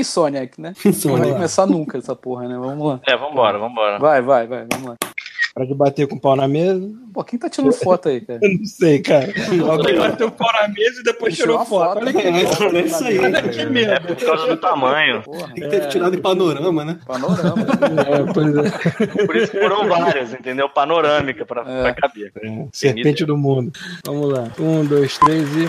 Insomniac, né? Não vai começar nunca essa porra, né? Vamos lá. É, vambora, vambora. Vai, vai, vai, vamos lá. Para de bater com o pau na mesa. Pô, quem tá tirando foto aí, cara? Eu não sei, cara. Alguém bateu o pau na mesa e depois Tirou tirou foto. foto. Olha que É isso aí. Olha que É medo. por causa do tamanho. Porra, Tem que ter tirado em panorama, né? panorama. É, pois é. Por isso que foram várias, entendeu? Panorâmica pra, É. pra caber. Serpente do mundo. Vamos lá. Um, dois, três e.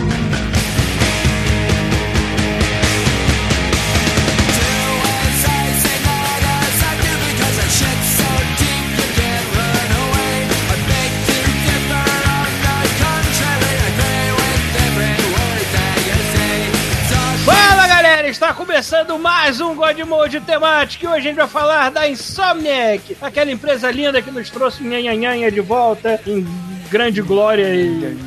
Está começando mais um God Mode temático e hoje a gente vai falar da Insomniac, aquela empresa linda que nos trouxe nhanhanhanha de volta em grande glória e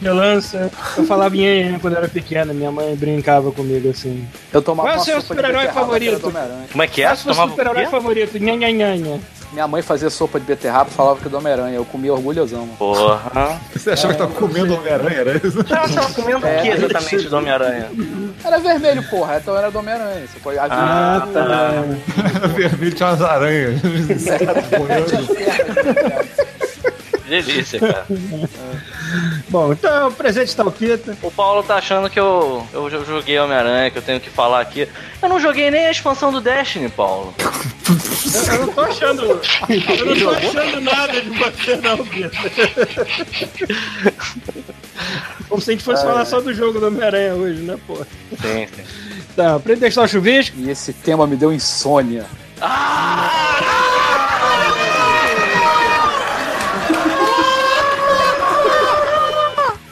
relança. Eu falava nhanhanha quando era pequena, minha mãe brincava comigo assim. Eu tomava Qual é o seu super-herói favorito? Como é que é? Qual é o seu super-herói favorito? Nhanhanhanha. Minha mãe fazia sopa de beterraba e falava que é do Homem-Aranha. Eu comia orgulhosão. Porra. Você achava que tava comendo Homem-Aranha, era isso? Você tava comendo o É, que exatamente do Homem-Aranha? Era vermelho, porra. Então era do Homem-Aranha. Você pode... Ah, tá. Vermelho tinha umas aranhas. Delícia, cara. Bom, então o presente está o Pita. O Paulo tá achando que eu, eu jo- joguei Homem-Aranha, que eu tenho que falar aqui. Eu não joguei nem a expansão do Destiny, Paulo. Eu, eu não tô achando. Eu não tô achando nada de você, não, Pita. Como se a gente fosse falar só do jogo do Homem-Aranha hoje, né, pô? Sim, sim. Tá, pra testar o chuvisco. E esse tema me deu insônia.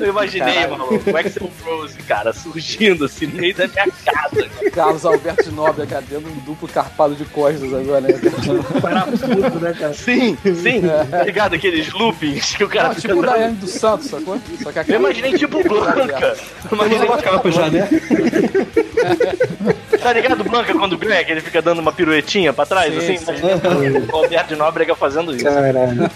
Eu imaginei, Caralho. mano, o Axel Rose, cara, surgindo assim no meio da minha casa. Carlos Alberto Nobre, cara, um duplo carpado de costas agora, né? Parafuso, né, cara? Sim, sim. Tá ligado? Aqueles loopings que o cara Ah, fica tipo o. Daiane dos Santos, sacou? Só que a Eu imaginei tipo Blanca. Eu imaginei Uma capa já, né? Tá ligado, Blanca, quando ganha, que ele fica dando uma piruetinha pra trás, Sim, assim? sim. Imaginei o Alberto de Nóbrega fazendo isso. Caralho.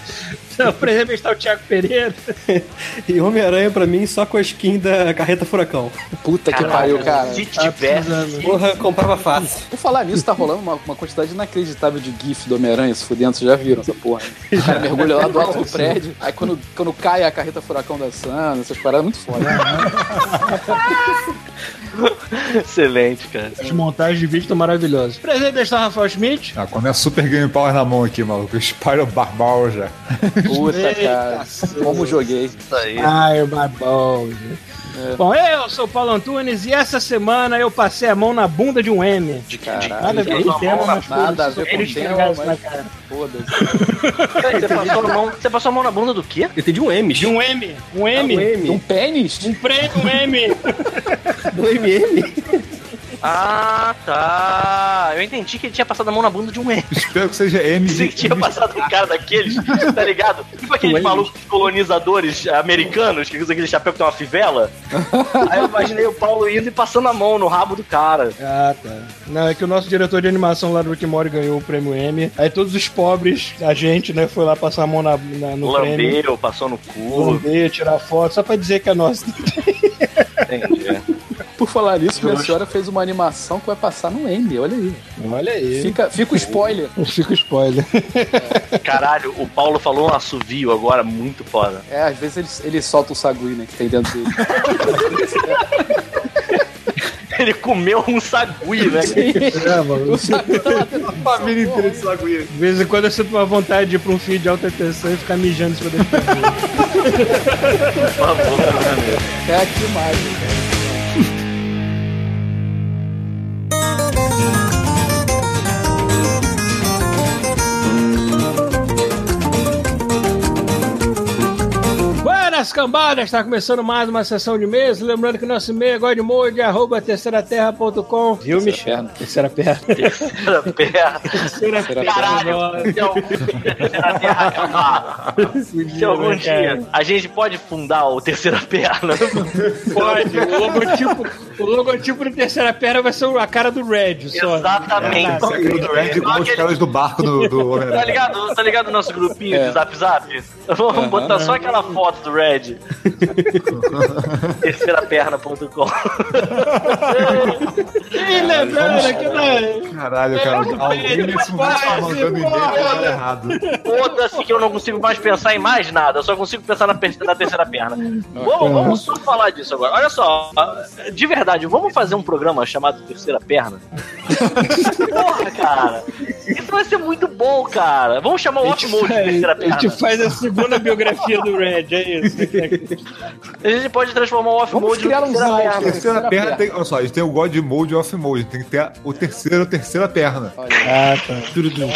Então, pra entrevistar o Thiago Pereira. E Homem-Aranha pra mim só com a skin da Carreta Furacão. Puta que pariu, cara. Se tivesse. Porra, comprava fácil. Por falar nisso, tá rolando uma, uma quantidade inacreditável de GIF do Homem-Aranha se fudendo, vocês já viram essa porra. O cara mergulha lá do alto do prédio, aí quando, quando cai a carreta furacão dançando, essas paradas muito foda. Excelente, cara. As montagens de vídeo estão maravilhosas. Presente desta Rafael Schmidt. Ah, com a minha Super Game Power na mão aqui, maluco. Eu espalho barbal já. Puta, cara. Como joguei. Isso aí. Ai, Barbosa. Bom, eu sou o Paulo Antunes e essa semana eu passei a mão na bunda de um M. De, de, Caralho. Nada a ver com tema, mas Nada a ver com o tema, mas- cara. Foda-se. Você passou, a mão, você passou a mão na bunda do quê? Eu entendi um M. De um M. Um M. Um M. Um pênis? Um prêmio, um M. Do MM. Ah, tá. Eu entendi que ele tinha passado a mão na bunda de um M. Espero que seja M de... tinha passado um cara daqueles, tá ligado? Tipo aqueles malucos colonizadores americanos que usam aquele chapéu que tem uma fivela. Aí eu imaginei o Paulo indo e passando a mão no rabo do cara. Ah, tá. Não, é que o nosso diretor de animação lá do Rick Morty ganhou o prêmio M. Aí todos os pobres, a gente, né, foi lá passar a mão na, na- no prêmio. Lambeu, passou no cu. Lamber, tirar foto, só pra dizer que é nosso. Entendi. Por falar nisso, minha senhora fez uma animação que vai passar no M, olha aí. Olha aí. Fica, fica o spoiler. Fica o spoiler. Caralho, o Paulo falou um assovio agora muito foda. É, às vezes ele, ele solta o sagui, né, que tem dentro dele. Ele comeu um sagui, né? É, mano. O sagui tá lá dentro. família inteira de sagui. De vez em quando eu sinto uma vontade de ir pra um feed de alta tensão e ficar mijando em cima dele. Por favor, né? É aqui mais, cara. Buenas nessa cambada, está começando mais uma sessão de mês. Lembrando que nosso e-mail é godmode, arroba terceiraterra.com. Viu, Michel? Terceira perna. Terceira perna. Terceira perna. Caralho, se algum dia a Terceira Terra acabar, se algum dia a gente pode fundar o Terceira Perna. Pode. O logotipo, o logotipo do Terceira Perna vai ser a cara do Red. Só. Exatamente. Esse aqui do Red Igual com os aquele- caras do barco do, do Tá ligado? Tá ligado o nosso grupinho de Zap Zap? Vamos botar só aquela foto do Red. Terceiraperna.com E lembrando da. Caralho, cara, alguém nesse momento tá mandando e-mail falando errado. Foda-se que eu não consigo mais pensar em mais nada, eu só consigo pensar na, per- na terceira perna. Vamos, vamos só falar disso agora. Olha só, de verdade, vamos fazer um programa chamado Terceira Perna? Porra, cara! Isso vai ser muito bom, cara. Vamos chamar o Off-Mode de Terceira A Perna. gente faz a segunda biografia do Red, é isso. A gente pode transformar o Off-Mode criar um Terceira site. Perna. Terceira perna tem. Olha só, a gente tem o God Mode e o Off Mode. Tem que ter a- o terceiro, a terceira perna. Ah, tá. Tudo bem.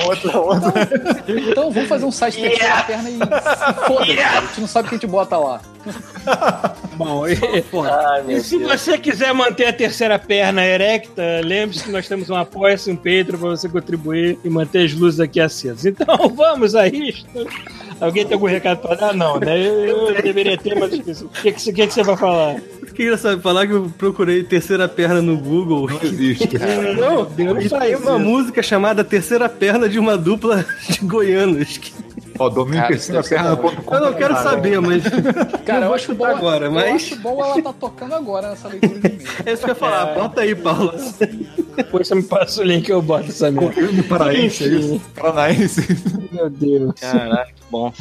Então vamos fazer um site Yeah. terceira perna e se foda. Yeah. A gente não sabe o que a gente bota lá. Bom, e, e se Deus. você quiser manter a terceira perna erecta, lembre-se que nós temos um apoia-se, um Patreon para você contribuir e manter as luzes aqui acesas. Então vamos a isto. Alguém tem algum recado para dar? Não, né? Eu, eu deveria ter, mas esqueci. O que, que, que, que você vai falar? Queria saber, falar que eu procurei terceira perna no Google. Não existe. Não, Deus E tem faz uma música chamada Terceira Perna de uma dupla de goianos. Ó, domínio Cara, terceira ser perna.com. Eu não quero saber, mas. Cara, não eu acho bom agora, Eu mas. acho bom ela tá tocando agora nessa leitura de e-mail. É isso que eu ia falar. Bota aí, Paulo. Depois você me passa o link eu boto essa merda. Correio Paraense, é isso? Paranaense. Meu Deus. Caraca, que bom.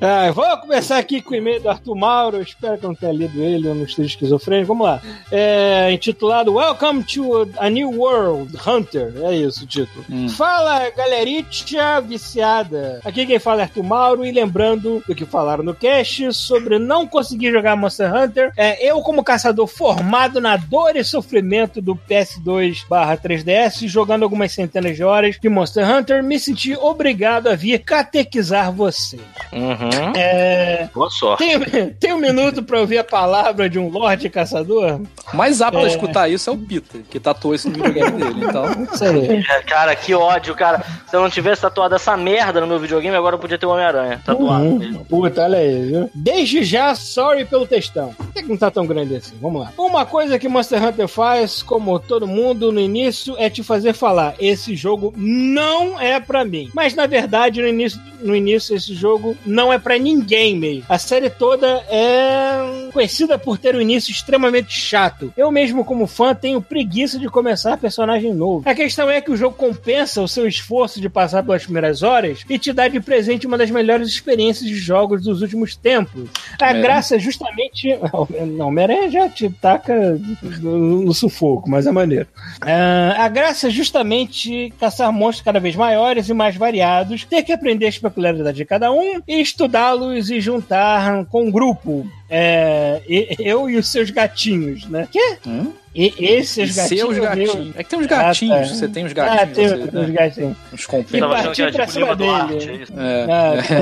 Ah, vou começar aqui com o e-mail do Arthur Mauro. Espero que eu não tenha lido ele, eu não esteja esquizofrênico. Vamos lá. É, intitulado Welcome to a New World Hunter. É isso o título. Hum. Fala, galeritia viciada. Aqui quem fala é Arthur Mauro. E lembrando do que falaram no cast sobre não conseguir jogar Monster Hunter, é, eu, como caçador formado na dor e sofrimento do PS2 3DS, jogando algumas centenas de horas de Monster Hunter, me senti obrigado a vir catequizar você. Uhum. É, Boa sorte. tem, tem um minuto pra ouvir a palavra de um Lorde Caçador? O mais apto É. a escutar isso é o Peter, que tatuou isso no videogame dele. Então, Isso aí. É, Cara, que ódio, cara. Se eu não tivesse tatuado essa merda no meu videogame, agora eu podia ter o Homem-Aranha tatuado. Uhum. Puta, olha aí, viu? Desde já, sorry pelo textão. Por que que não tá tão grande assim? Vamos lá. Uma coisa que Monster Hunter faz, como todo mundo no início, é te fazer falar: esse jogo não é pra mim. Mas na verdade, no início, no início esse jogo não é pra ninguém mesmo. A série toda é conhecida por ter um início extremamente chato. Eu mesmo, como fã, tenho preguiça de começar personagem novo. A questão é que o jogo compensa o seu esforço de passar pelas primeiras horas e te dá de presente uma das melhores experiências de jogos dos últimos tempos. A Homem-Aranha. graça é justamente. Não, Homem-Aranha já te taca no sufoco, mas é maneiro. Ah, a graça é justamente caçar monstros cada vez maiores e mais variados, ter que aprender as peculiaridades de cada um e estudá-los e juntar com um grupo. É, eu e os seus gatinhos, né? Quê? Hum? E, esses e gatinhos. seus gatinhos. É que tem uns gatinhos, Ah, tá. você tem uns Ah, gatinhos, tem, você, tem né? os gatinhos. uns E que era pra tipo cima Lima dele. Duarte, é isso? É. Ah, tá,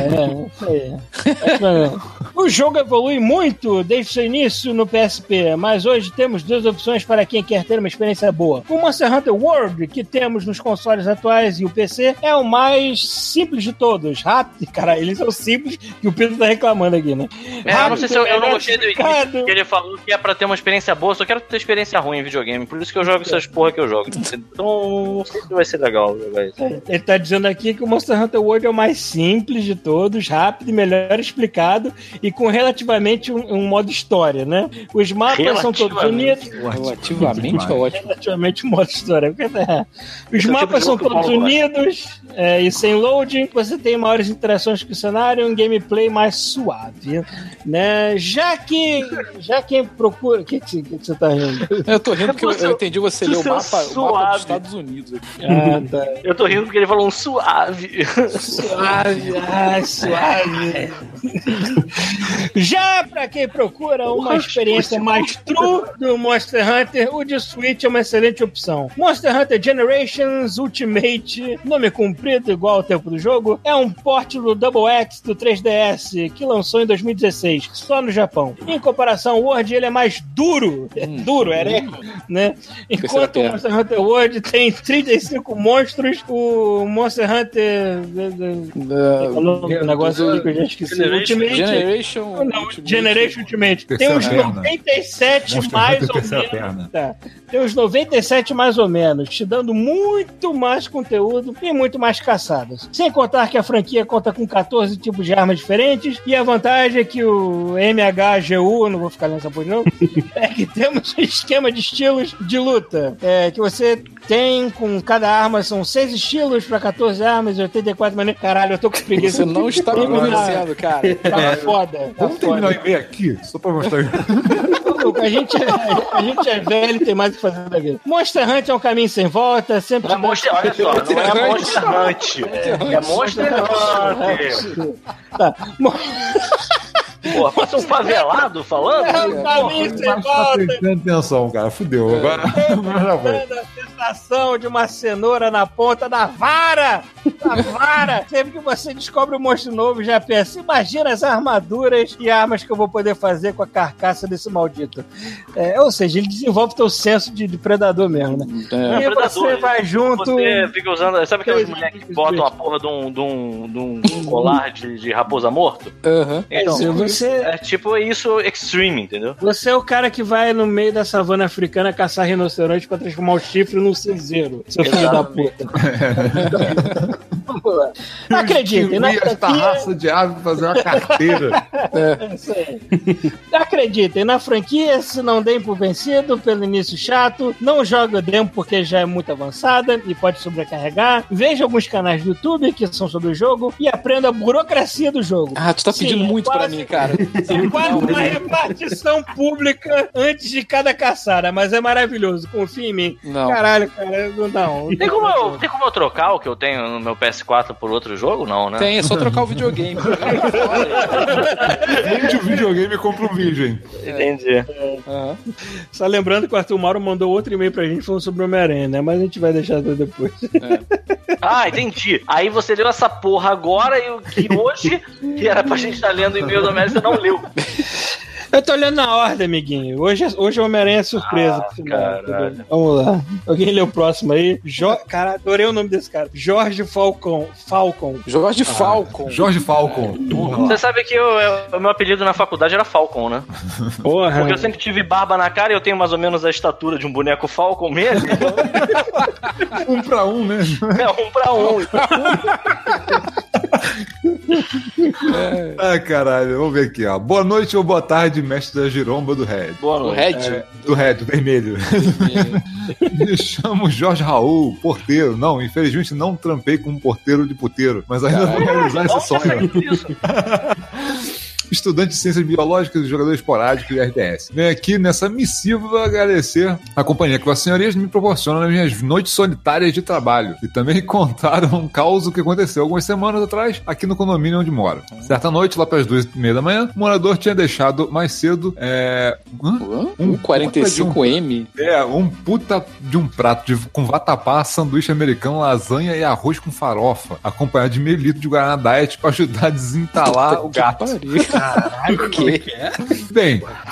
é, isso aí. o jogo evolui muito desde seu início no PSP, mas hoje temos duas opções para quem quer ter uma experiência boa. O Monster Hunter World, que temos nos consoles atuais e o PC, é o mais simples de todos. Rápido, cara, eles são simples que o Pedro tá reclamando aqui, né? É, eu não sei se eu, eu não gostei do início, porque ele falou que é pra ter uma experiência boa, eu só quero ter experiência ruim em videogame, por isso que eu jogo essas porra que eu jogo. Então, não sei se vai ser legal jogar isso. Ele tá dizendo aqui que o Monster Hunter World é o mais simples de todos, rápido e melhor explicado e com relativamente um, um modo história, né? Os mapas são todos unidos. Relativamente é ótimo. Relativamente um modo história. é, Os Esse é mapas tipo são todos unidos é, e sem loading. Você tem maiores interações com o cenário e um gameplay mais suave. Né? Já que. Já quem procura. O que, que, você- que que você tá rindo? Eu tô rindo porque eu, eu entendi você ler o mapa, o mapa suave. dos Estados Unidos aqui. Ah, tá. Eu tô rindo porque ele falou um suave. Suave, ai, suave. Já pra quem procura uma experiência mais true do Monster Hunter, o de Switch é uma excelente opção. Monster Hunter Generations Ultimate, nome comprido igual ao tempo do jogo, é um port do Double X do 3DS que lançou em 2016, só no Japão. Em comparação ao World, ele é mais duro, é duro, é ereco, né? Enquanto o. Monster Hunter World tem 35 monstros, o Monster Hunter... Falou um negócio aqui que eu já esqueci. Generation- Ultimate... Generation. Não, Ultimate. Generation Ultimate. Tem uns perna. 97 Monster mais Hunter, ou menos. Tá. Tem uns 97 mais ou menos, te dando muito mais conteúdo e muito mais caçadas. Sem contar que a franquia conta com 14 tipos de armas diferentes e a vantagem é que o MHGU, eu não vou ficar lendo essa porra não, é que temos um esquema de estilos de luta. É, que você tem com cada arma, são 6 estilos para 14 armas e 84 maneiras. Caralho, eu tô com preguiça. Você não está me convencendo, cara. Tá foda. Tá Vamos terminar o e-mail aqui, só pra mostrar. A gente, é, a gente é velho e tem mais o que fazer da vida. Monster Hunter é um caminho sem volta, sempre. Não é Monster, olha só, não é Monster Hunter. É Monster Hunter. Tá. Pô, passa um favelado falando? É um Mas tá prestando atenção, cara. Fudeu. Agora, agora já foi. A sensação de uma cenoura na ponta da vara! Da vara! Sempre que você descobre um monstro novo, já pensa: imagina as armaduras e armas que eu vou poder fazer com a carcaça desse maldito. É, ou seja, ele desenvolve teu senso de, de predador mesmo, né? É. E predador, você vai junto. Você fica usando. Sabe aquelas Três mulheres que botam a porra de um, de um, de um colar de, de raposa morto? Aham. Então, Quer dizer, você, é tipo isso extreme, entendeu? você é o cara que vai no meio da savana africana caçar rinoceronte pra transformar o chifre num cinzeiro. Seu filho da puta. Lá. Acreditem, na franquia. raça de ave pra fazer uma carteira. É. Acreditem, na franquia, se não deem por vencido pelo início chato, não jogue o demo porque já é muito avançada e pode sobrecarregar. Veja alguns canais do YouTube que são sobre o jogo e aprenda a burocracia do jogo. Ah, tu tá Sim, pedindo é muito pra quase- mim, cara. É quase uma repartição pública antes de cada caçada, mas é maravilhoso. Confia em mim. Não. Caralho, cara, não. não. Tem como, eu, tem como eu trocar o que eu tenho no meu PS4 por outro jogo? Não, né? Tem, é só trocar o videogame. Vende o videogame e compra um vídeo, hein? Entendi. Aham. Só lembrando que o Arthur Mauro mandou outro e-mail pra gente falando sobre o Homem-Aranha, né? Mas a gente vai deixar pra depois. Ah, entendi. Aí você leu essa porra agora e o que hoje, que era pra gente estar lendo o e-mail do América, você não leu. Eu tô olhando na ordem, amiguinho. Hoje, é- hoje o Homem-Aranha é surpresa. Ah, pro final, caralho. entendeu? Vamos lá. Alguém lê o próximo aí? Jo... Cara, adorei o nome desse cara. Jorge Falcon. Falcon. Jorge Falcon. Jorge Falcon. Você sabe que eu- eu- o meu apelido na faculdade era Falcon, né? Porra. Porque eu sempre tive barba na cara e eu tenho mais ou menos a estatura de um boneco Falcon mesmo. Um pra um, né? É um pra um. Ah, caralho. Vamos ver aqui, ó. Boa noite ou boa tarde, mestre da giromba do Red. Boa noite. Red? Do Red, do vermelho. Me chamo Jorge Raul, porteiro. Não, infelizmente não trampei como porteiro de puteiro, mas ainda vou realizar esse sonho. Estudante de ciências biológicas e jogador esporádico de RDS. Venho aqui nessa missiva agradecer a companhia que Vossa Senhorias me proporciona nas minhas noites solitárias de trabalho. E também contar um caos que aconteceu algumas semanas atrás aqui no condomínio onde moro. Certa noite, lá para as duas e meia da manhã, o morador tinha deixado mais cedo é, hã? Um 45M. É, um puta de um prato de, com vatapá, sanduíche americano, lasanha e arroz com farofa, acompanhado de meio litro de Guaraná Diet pra ajudar a desentalar o gato. Caralho, que? Bem, após o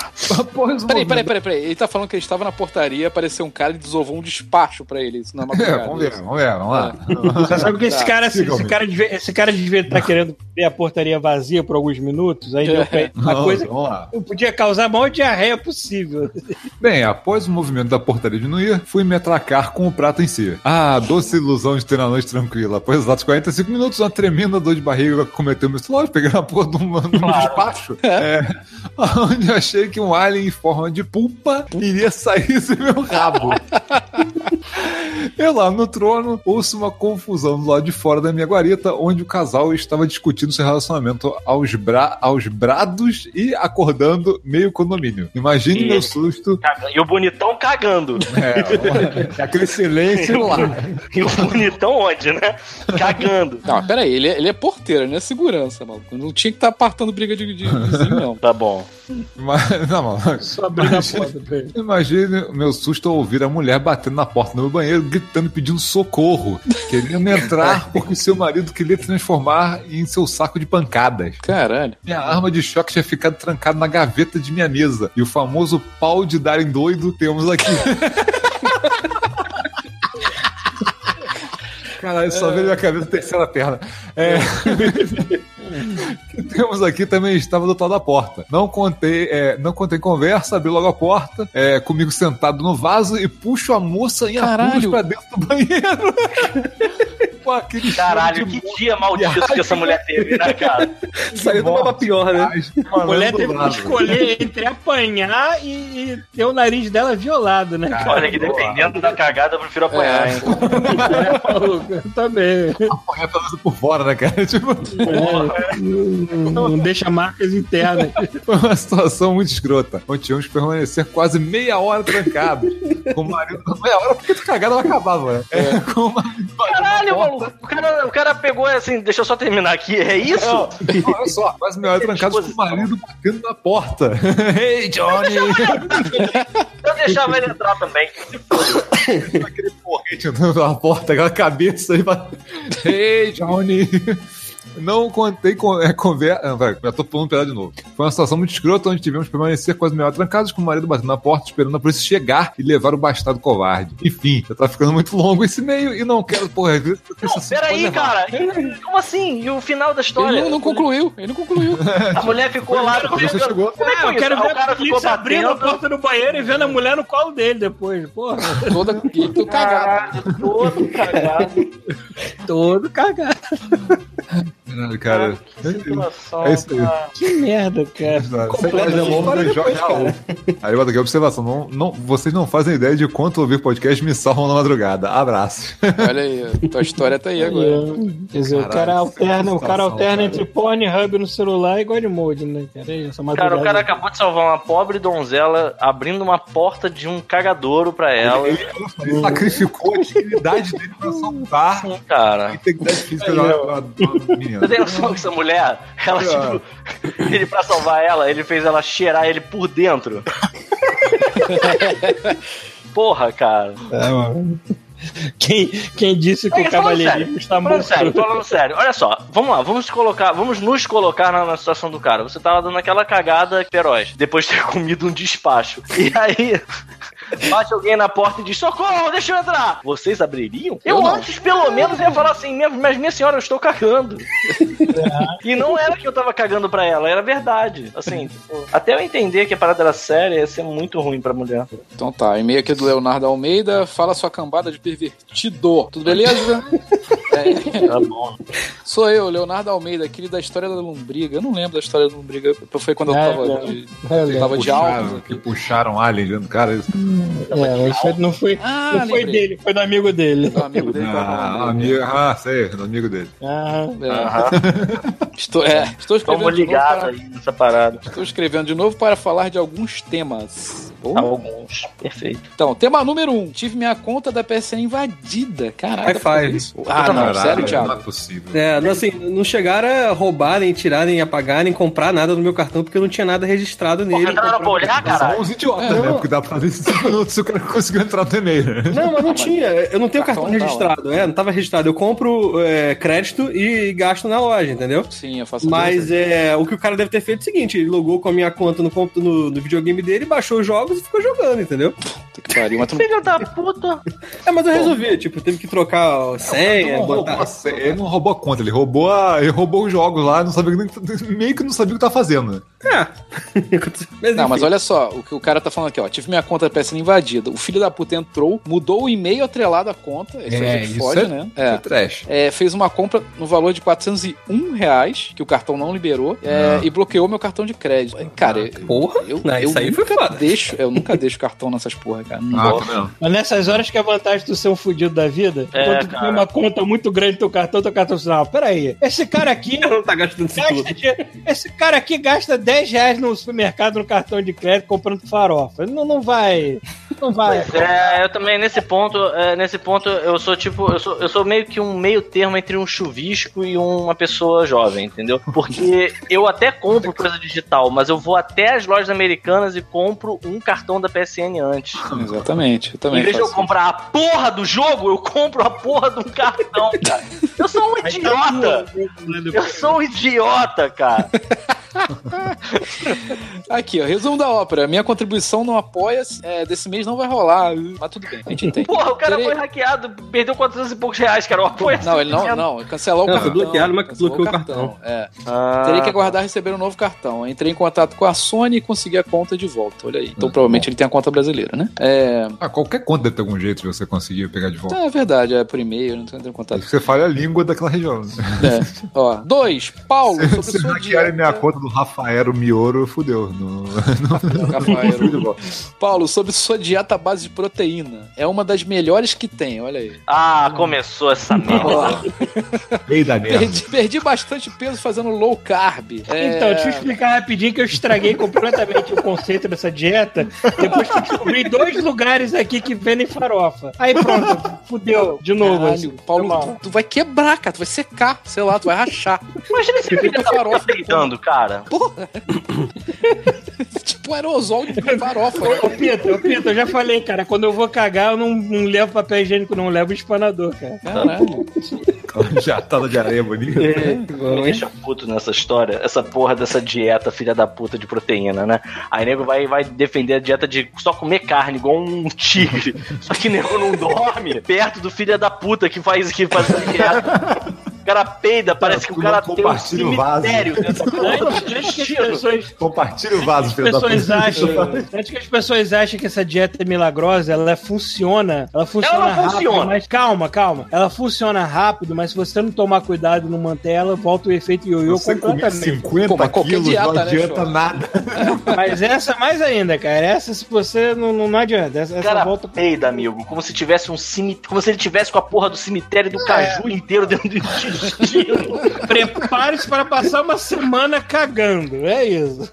Peraí, peraí, peraí, peraí. Ele tá falando que ele estava na portaria, apareceu um cara e desovou um despacho pra ele. Isso não é uma É, vamos ver, vamos ver, vamos lá. Você sabe que esse Tá, cara, esse, esse cara, devia, esse cara devia estar querendo ver a portaria vazia por alguns minutos. Aí deu pra- uma Não, coisa vamos lá. que podia causar a maior diarreia possível. Bem, após o movimento da portaria diminuir, fui me atracar com o prato em si. Ah, doce ilusão de ter a noite tranquila. Após exatos 45 minutos, uma tremenda dor de barriga cometeu meu lógico, peguei na porra de um, de um despacho. É, onde eu achei que um alien em forma de pulpa iria sair do meu rabo. Eu lá no trono ouço uma confusão do lado de fora da minha guarita, onde o casal estava discutindo seu relacionamento aos, bra aos brados e acordando meio condomínio. Imagine E- meu susto. E o bonitão cagando. É, aquele silêncio lá. E o bonitão onde, né? Cagando. Não, peraí, ele é, ele é porteiro, ele não é segurança, maluco. Não tinha que estar apartando briga de, de vizinho, não. Tá bom. Mas, não, mas- Só abrir a porta pra ele. Imagine o meu susto ao ouvir a mulher batendo na porta do meu banheiro, gritando, pedindo socorro, querendo entrar porque seu marido queria transformar em seu saco de pancadas. Caralho. Minha arma de choque tinha ficado trancada na gaveta de minha mesa. E o famoso pau de dar em doido temos aqui. Caralho, só veio minha cabeça terceira perna. É. que temos aqui também estava do lado da porta. Não contei, é, não contei conversa, abri logo a porta, é, comigo sentado no vaso e puxo a moça em apuros pra dentro do banheiro. Com aquele Caralho, que dia maldito que essa mulher teve, né, cara? Saiu do mapa pior, né? A mulher teve que escolher entre apanhar e, e ter o nariz dela violado, né, cara? Olha que dependendo da cagada, eu prefiro apanhar, É. hein? É, maluco, eu também. Apanhar pela mesa por fora, né, cara? Tipo, É, não, não deixa marcas internas. foi uma situação muito escrota. Onde tivemos que permanecer quase meia hora trancados. Com o marido. Meia hora porque a cagada não acabava, né? É, com o marido Caralho. O cara, o cara pegou assim, deixa eu só terminar aqui. É isso? Não, olha só, quase meia hora trancados com o marido batendo na porta. Hey, Johnny! Eu deixava ele entrar também. Aquele porrete entrando na porta, aquela cabeça aí. bat- Hey, Johnny! Não contei com é, conversa. Ah, vai, já tô falando pedar de novo. Foi uma situação muito escrota onde tivemos que permanecer quase meia hora trancados com o marido batendo na porta, esperando a polícia chegar e levar o bastardo covarde. Enfim, já tá ficando muito longo esse meio e não quero, porra. Não, peraí, cara. Como assim? E o final da história? Ele não, não concluiu, ele não concluiu. A mulher ficou lá. Você chegou. Como é que eu quero isso? ver o cara ficou polícia abrindo a porta do banheiro e vendo a mulher no colo dele depois. Porra, Toda, tô cagado. Todo cagado. todo cagado. Caralho, cara. Situação, É isso aí. cara. Que merda, cara. Pode é longo. Aí bota aqui a observação. Não, não, vocês não fazem ideia de quanto ouvir podcast me salvam na madrugada. Abraço. Olha aí, tua história tá aí agora. Quer dizer, o Caralho, cara alterna, o cara alterna cara. entre Pornhub no celular e Godmode, né, cara? É a Cara, o cara acabou de salvar uma pobre donzela abrindo uma porta de um cagadouro pra ela. Ele sacrificou a dignidade dele pra salvar a Cara. integridade física da menina. Você tem noção que essa mulher, ela, tipo, ele pra salvar ela, ele fez ela cheirar ele por dentro. Porra, cara. Quem, quem disse que Aí, o falando cavalheirismo está Falando morto? sério, falando sério, olha só, vamos lá, vamos colocar, vamos nos colocar na, na situação do cara. Você tava dando aquela cagada feroz, depois de ter comido um despacho. E aí, bate alguém na porta e diz: Socorro, deixa eu entrar! Vocês abririam? Eu, Eu antes, pelo menos, ia falar assim, "Minha- mas minha senhora, eu estou cagando. e não era que eu tava cagando pra ela, era verdade. Assim, tipo, até eu entender que a parada era séria, ia ser muito ruim pra mulher. Então tá, e-mail aqui do Leonardo Almeida, fala sua cambada de pervertido. Tudo beleza? É, Tá bom. sou eu, Leonardo Almeida, aquele da história da lombriga. Eu não lembro da história da lombriga, foi quando eu É, tava é. de, É, eu tava de Puxaram, álcool. que puxaram alien cara. Isso. É, mas foi- não foi, Ah, não foi dele, foi do amigo dele. Do amigo dele. Ah, tava- amigo, ah, sei, do amigo dele. Ah, É. Estou, é, estou escrevendo Estamos de novo ligados para- aí nessa parada. Estou escrevendo de novo para falar de alguns temas. Oh. Alguns. Perfeito. Então, tema número um. Tive minha conta da PSN invadida. Caraca. High five. Ah, não, Caralho, sério, Não é Thiago. possível. É, não, assim, não chegaram a roubar, nem tirar, nem apagar, nem comprar nada no meu cartão, porque eu não tinha nada registrado Porra, nele. entraram pra olhar, São caralho? uns idiotas, É, né? não. Porque dá pra fazer isso minutos se o cara conseguiu entrar no e-mail. né? Não, mas não tinha. Eu não tenho Cartão cartão tá registrado. É, não tava registrado. Eu compro é, crédito e gasto na loja, entendeu? Sim, eu faço Mas é, o que o cara deve ter feito é o seguinte: ele logou com a minha conta no, no, no videogame dele, baixou os jogos e ficou jogando, entendeu? Puta que pariu, mas tu. Filho da puta. É, mas eu resolvi, tipo, teve que trocar a senha, Ele não, roubou botar. a senha, ele não roubou a conta, ele roubou, a, ele roubou os jogos lá, não sabia, nem- meio que não sabia o que tá fazendo. É. mas, Não, mas olha só, o que o cara tá falando aqui, ó. Tive minha conta da PSN invadida. O filho da puta entrou, mudou o e-mail atrelado à conta. Isso É, a gente isso fode, é- né? É trash. É, fez uma compra no valor de 401 reais, que o cartão não liberou, é, Ah. e bloqueou meu cartão de crédito. Cara, Porra, eu, não, eu isso aí foi foda. deixo, eu nunca deixo cartão nessas porra, cara. Não Ah, vendo? Mas nessas horas que é a vantagem de tu ser um fudido da vida, É, quando tu cara. tem uma conta muito grande no teu cartão, teu cartão sinal, peraí, esse cara aqui não tá gastando tudo. gasta, de- esse cara aqui gasta 10 reais no supermercado no cartão de crédito comprando farofa. Não, não vai. Não vai. É, eu também, nesse ponto, é, nesse ponto, eu sou tipo, eu sou, eu sou meio que um meio termo entre um chuvisco e uma pessoa jovem, entendeu? Porque eu até compro coisa digital, mas eu vou até as lojas americanas e compro um cartão da PSN antes. Exatamente, eu também em vez de eu comprar a porra do jogo, eu compro a porra de um cartão, cara. Eu sou um idiota! Eu sou um idiota, cara. Aqui, ó, resumo da ópera. Minha contribuição no apoia é, desse mês não vai rolar, mas tudo bem, a gente entende. Porra, o cara Terei- foi hackeado, perdeu 400 e poucos reais, cara. O apoio Não, ele não, não, cancelou o Não, foi cartão. bloqueado, mas cancelou bloqueou o É. Ah, Terei que aguardar receber um novo cartão. Entrei em contato com a Sony e consegui a conta de volta. Olha aí. Então provavelmente ele tem a conta brasileira, né? É, Ah, qualquer conta deve ter algum jeito de você conseguir pegar de volta. é verdade, é por e-mail, não tô entrando em contato. Você fala a língua daquela região. É. Ó, dois, Paulo, sobre Se sua hackearem minha dieta. conta do Rafael Mioro, fudeu. No... Rafael. Paulo, sobre sua dieta à base de proteína. É uma das melhores que tem, olha aí. Ah, começou essa merda. Ó, Rei da merda. perdi, perdi bastante peso fazendo low carb. É, Então, deixa eu explicar rapidinho que eu estraguei completamente o conceito dessa dieta depois que eu descobri dois lugares aqui que vendem farofa. Aí pronto, fudeu de novo. Caralho, assim. Paulo, tu, tu vai quebrar, cara. Tu vai secar, sei lá, tu vai rachar. Imagina esse filho da puta peidando, cara. tipo um aerosol de farofa. né? Ô, Pita, ô, Pita, eu já falei, cara, quando eu vou cagar, eu não, não levo papel higiênico, não, eu levo espanador, cara. Caralho. Jatada de areia bonita. Me deixa puto nessa história, essa porra dessa dieta filha da puta de proteína, né? Aí nego vai, vai defender a dieta de só comer carne, igual um tigre. Só que nego não dorme perto do filho da puta que faz, que faz a dieta. O cara peida, parece que o cara tem um cemitério dentro da Antes, antes que as pessoas, Compartilha o vaso, as filho da pessoas puta. achem, antes que as pessoas achem que essa dieta é milagrosa, ela funciona, ela funciona Ela rápido, funciona. mas calma, calma. Ela funciona rápido, mas se você não tomar cuidado e não manter ela, volta o efeito ioiô completamente. 50 Pô, quilos dieta, não né, adianta Show? nada. Mas essa mais ainda, cara. Essa se você não, não, não adianta. Essa, O essa cara volta. peida, amigo, como se tivesse um cemitério, como se ele tivesse com a porra do cemitério do caju inteiro dentro do intestino. Prepare-se para passar uma semana cagando. É isso.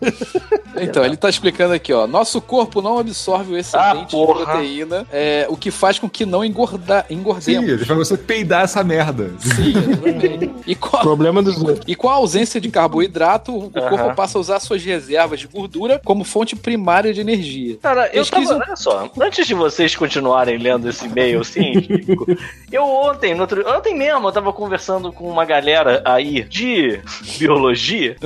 Então, ele tá explicando aqui, ó. Nosso corpo não absorve o excedente Ah, de proteína, é, o que faz com que não engorda, Sim, engordemos. ele faz você peidar essa merda. Sim. E com, a, Problema dos outros. e com a ausência de carboidrato, o corpo passa a usar suas reservas de gordura como fonte primária de energia. Cara, eu Pesquisa- tava. Olha só, antes de vocês continuarem lendo esse e-mail científico, eu ontem, no outro, ontem mesmo, eu tava conversando com uma galera aí de biologia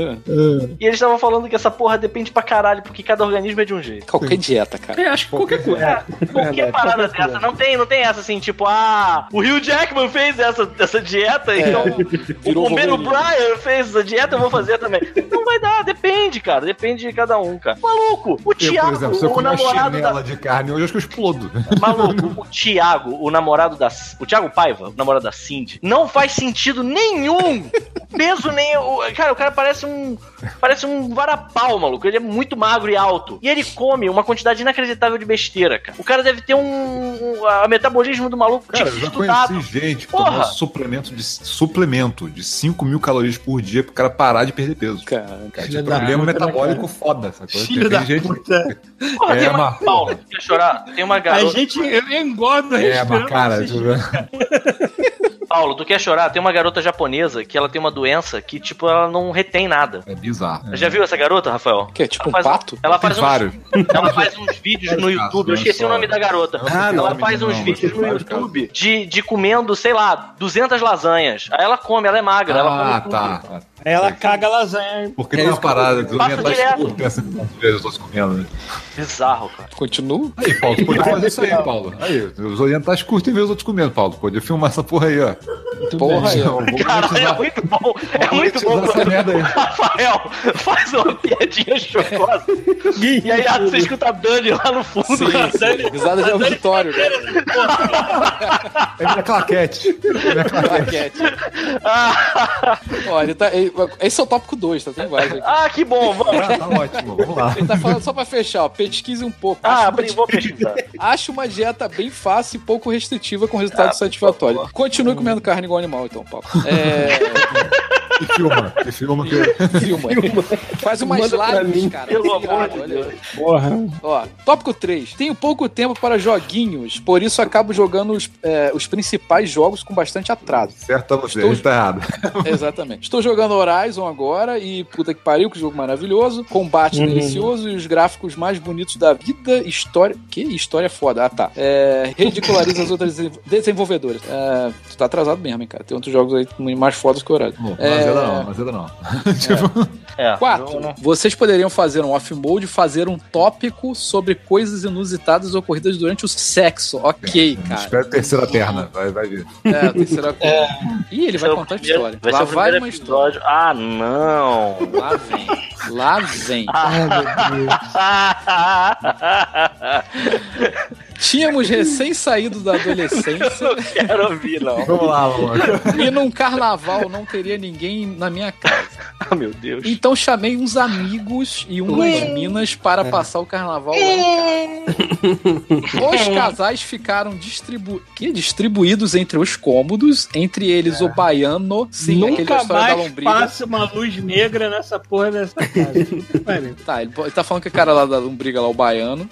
e eles estavam falando que essa porra depende pra caralho, porque cada organismo é de um jeito. Qualquer dieta, cara. É, acho que qualquer coisa. Qualquer parada dessa, não tem, não tem essa assim, tipo, ah, o Hugh Jackman fez essa, essa dieta, então o bombeiro. Brian fez essa dieta, eu vou fazer também. Não vai dar, depende, cara, depende de cada um, cara. Maluco, o Eu, Thiago, por exemplo, eu o uma namorado da chinela de carne hoje, eu acho que eu explodo. Maluco, o Thiago, o namorado da. O Thiago Paiva, o namorado da Cindy, não faz sentido nenhum! Peso nem. o- Cara, o cara parece um. Parece um varapau, maluco. Ele é muito magro e alto. E ele come uma quantidade inacreditável de besteira, cara. O cara deve ter um. um a metabolismo do maluco Cara, eu já estudado. conheci gente que Porra. tomou suplemento de, suplemento de 5 mil calorias por dia pro cara parar de perder peso. Cara, Cara, tinha problema né, metabólico foda, sacou? Filho tem da gente puta. Porra, É, tem uma. Paulo, quer chorar? Tem uma A garota. gente eu engordo É, respirando. mas cara, esses- Paulo, tu quer chorar? Tem uma garota japonesa que ela tem uma doença que, tipo, ela não retém nada. é bizarro. Já viu essa garota, Rafael? que é tipo um Ela faz- pato? Ela faz uns. Ela faz uns vídeos no YouTube. Eu esqueci o nome da garota. Ah, não, ela faz não, uns não, vídeos no YouTube de, de comendo, sei lá, 200 lasanhas. Aí ela come, ela é magra, ela Ah, come tudo. tá. Ela caga a lasanha. Porque tem uma parada de escuro, pensa que eu tô comendo, né? Bizarro, cara. Continua? Aí, Paulo, tu podia fazer isso aí, Paulo. Aí, os orientais curtem ver os outros comendo, Paulo. Podia filmar essa porra aí, ó. Porra aí, ó. Vou Cara, é muito bom. É vou muito bom essa quando merda aí. o Rafael faz uma piadinha chocosa. e aí ah, você escuta a Dani lá no fundo. Sim, A Dani- sim. Risada de auditório, cara. É minha claquete. É minha claquete. Claquete. Ó, ele tá. ele- esse é o tópico 2, tá? Tem vários aqui. Ah, que bom, vamos. Ah, tá ótimo. Vamos lá. Ele tá falando só pra fechar, ó. Pesquise um pouco. Ah, abri, uma- vou pesquisar. Acho uma dieta bem fácil e pouco restritiva com resultado satisfatório. Continue comendo carne igual animal, então, Paulo. É. E filma. E filma que. Filma. Faz umas Manda lives, cara. Pelo amor de. Deus. Porra. Ó, tópico 3. Tenho pouco tempo para joguinhos, por isso acabo jogando os, é, os principais jogos com bastante atraso. Certo você, Estou- a gente tá errado. Exatamente. Estou jogando Horizon agora e puta que pariu, que jogo maravilhoso. Combate Uhum. delicioso e os gráficos mais bonitos da vida. História. Que? História foda. Ah, tá. É, ridiculariza as outras desen- desenvolvedoras. É, tu tá atrasado mesmo, hein, cara. Tem outros jogos aí mais fodas que o Horizon. Não, É, não azeda não, não azeda não. Tipo, É, Quatro, não- vocês poderiam fazer um off-mode, fazer um tópico sobre coisas inusitadas ocorridas durante o sexo. Ok, cara. Espera a terceira perna. Vai, vai vir. É, a terceira coisa. Ih, ele vai Vai contar a história. Vai Lá vai uma história. episódio. Ah, não. Lá vem. Lá vem. Tínhamos recém saído da adolescência Quero ouvir, não. Vamos lá, vamos lá. e num carnaval não teria ninguém na minha casa. Ah, meu Deus. Então chamei uns amigos e umas minas para passar o carnaval lá em casa. Os casais ficaram distribu... que? distribuídos entre os cômodos, entre eles o baiano, sim, aquele da Nunca história da mais lombriga. passa uma luz negra nessa porra dessa casa. Tá, ele, ele tá falando que o cara lá da lombriga lá, o baiano,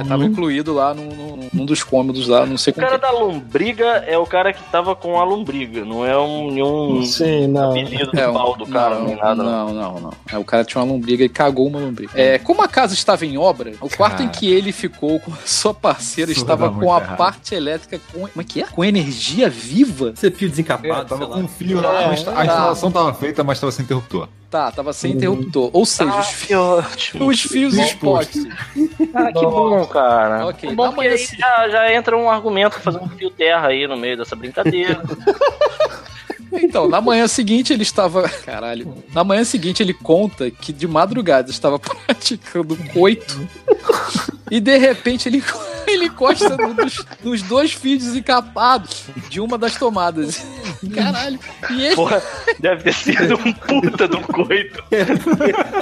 é, tava incluído lá num, num- num dos cômodos lá, não sei O como cara que. da lombriga é o cara que tava com a lombriga, não é um, nenhum Sim, não. apelido do É, pau do cara, não, nem nada. Não. não, não, não. É, o cara tinha uma lombriga e cagou uma lombriga. É, como a casa estava em obra, o quarto em que ele ficou com a sua parceira Isso estava com muito a errado. parte elétrica com. Como é que é? Com energia viva? Você fio É, desencapado, tava sei com lá. um fio lá, mas a instalação tava feita, mas tava sem interruptor. Tá, tava sem interruptor. Ou seja, Ah, os, fi- os fios Exposto. expostos. Ah, que bom, cara. Ok, É bom que aí já, já entra um argumento pra fazer um fio terra aí no meio dessa brincadeira. Então, na manhã seguinte ele estava. Caralho. Na manhã seguinte ele conta que de madrugada estava praticando coito. E de repente ele, ele encosta no- nos, nos dois fios desencapados de uma das tomadas. Caralho. E ele. Porra, deve ter sido um puta um coito.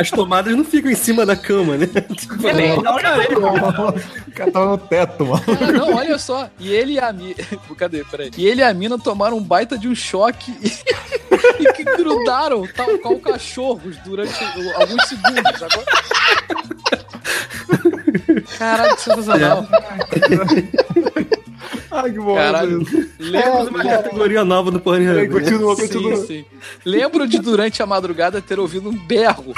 As tomadas não ficam em cima da cama, né? Tipo, Ele- O cara tava no teto, mano. Ah, não, olha só. E ele e a mina. Cadê? Peraí. E ele e a mina tomaram um baita de um choque e, que grudaram tal qual cachorros durante alguns segundos. Agora... Caralho, sensacional. Ai, que bom. Caralho. Temos uma categoria nova do. Aí, continua, Sim, continua. sim. Lembro de durante a madrugada ter ouvido um berro.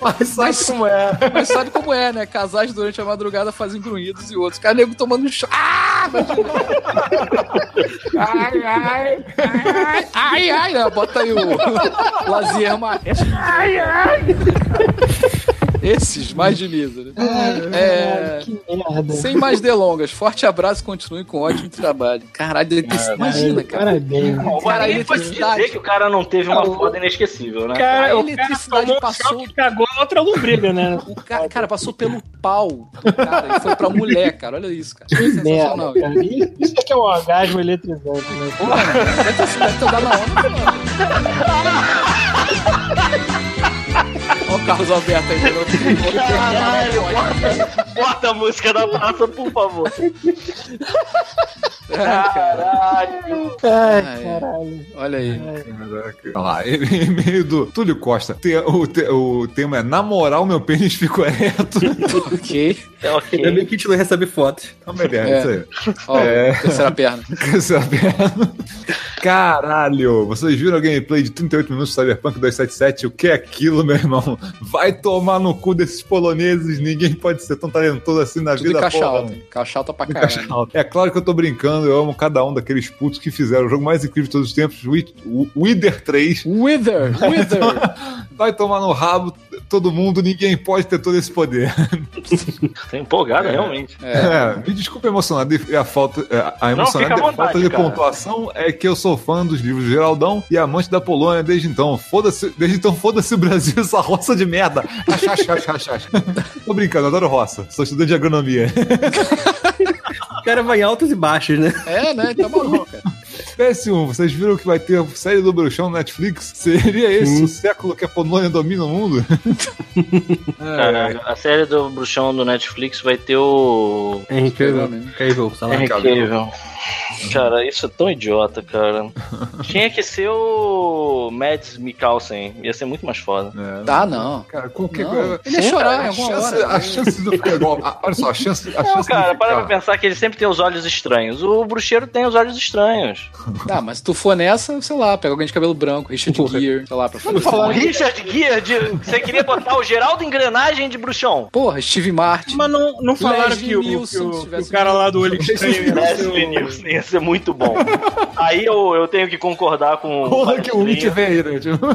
Mas sabe Mas- como é? Mas sabe como é, né? Casais durante a madrugada fazem grunhidos e outros. Cara, nego tomando um choque. Ah! Ai, ai, ai, ai, ai, né? Bota aí o Lazier Martins. Ai, ai. Esses mais de mesa, né? É, Que merda. sem mais delongas, forte abraço e continue com ótimo trabalho. Caralho, ele tem- imagina, cara. Parabéns. Bom, Cara, Cara, ele ele pode tem dizer que o cara não teve uma foda inesquecível, né? Cara, A o eletricidade cara um passou- e cagou a outra lombriga, né? O cara, cara, passou pelo pau do cara e foi pra mulher, cara. Olha isso, cara. Que Sensacional. merda, cara. Isso é que é um orgasmo eletrizante, né? Pô, deve ter sido- deve ter dado na onda, mano. O Carlos Alberto aí. Caralho, bota, bota a música da praça, por favor. Caralho. Ai, caralho. Olha aí. Olha lá, e-mail do Túlio Costa. Te- o, te- o tema é namorar o meu pênis ficou ereto. Ok. É ok. Ainda bem que a gente não recebe fotos. Então, beleza, É. isso aí. Ó, É. terceira perna. Essa perna. Caralho! Vocês viram a gameplay de 38 minutos do Cyberpunk 277? O que é aquilo, meu irmão? Vai tomar no cu desses poloneses. Ninguém pode ser tão talentoso assim na Tudo vida, caixa porra. alta. Caixa alta pra caralho. É claro que eu tô brincando, eu amo cada um daqueles putos que fizeram o jogo mais incrível de todos os tempos, Wither 3. Wither, Wither. Vai tomar no rabo todo mundo, ninguém pode ter todo esse poder. Tô empolgado, realmente. É, me desculpe emocionado e a falta, é, a emocionada fica à e a falta vontade, de cara. pontuação é que eu sou fã dos livros do Geraldão e amante da Polônia desde então. Foda-se, desde então foda-se o Brasil, essa roça de merda. Achá, achá, achá, achá, achá. Tô brincando, adoro roça. Sou estudante de agronomia. O cara vai em altas e baixas, né? É, né? Tá maluco, cara. PS1, vocês viram que vai ter série do Bruxão no Netflix? Seria esse o século que a Polônia domina o mundo? É, Caralho, a série do Bruxão do Netflix vai ter o. Henry Cavill, lá. Henry Cavill. Cara, isso é tão idiota, cara. Tinha que ser o Mads Mikkelsen. Ia ser muito mais foda. é, Tá, não. Cara, qualquer Não, coisa. ele ia Sim, chorar cara, em A alguma chance, hora. a chance do ficar igual. a- Olha só, a chance. A Não, chance cara, para pra pensar que ele sempre tem os olhos estranhos. O bruxeiro tem os olhos estranhos. Tá, mas se tu for nessa, sei lá, pega alguém de cabelo branco, Richard Porra. Gere, sei lá, pra fazer. O Richard Gere, de- você queria botar o Geraldo Engrenagem de bruxão. Porra, Steve Martin. Mas não, não falaram Leslie que o, que o- que o cara lá do olho estranho Leslie Nielsen ia ser muito bom. Aí eu, eu tenho que concordar com o Porra, que o. Witch vem aí, né? Tipo,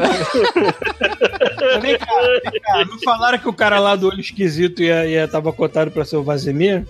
Vem cá, vem cá, Não falaram que o cara lá do olho esquisito ia, ia tava cotado pra ser o Vazimir?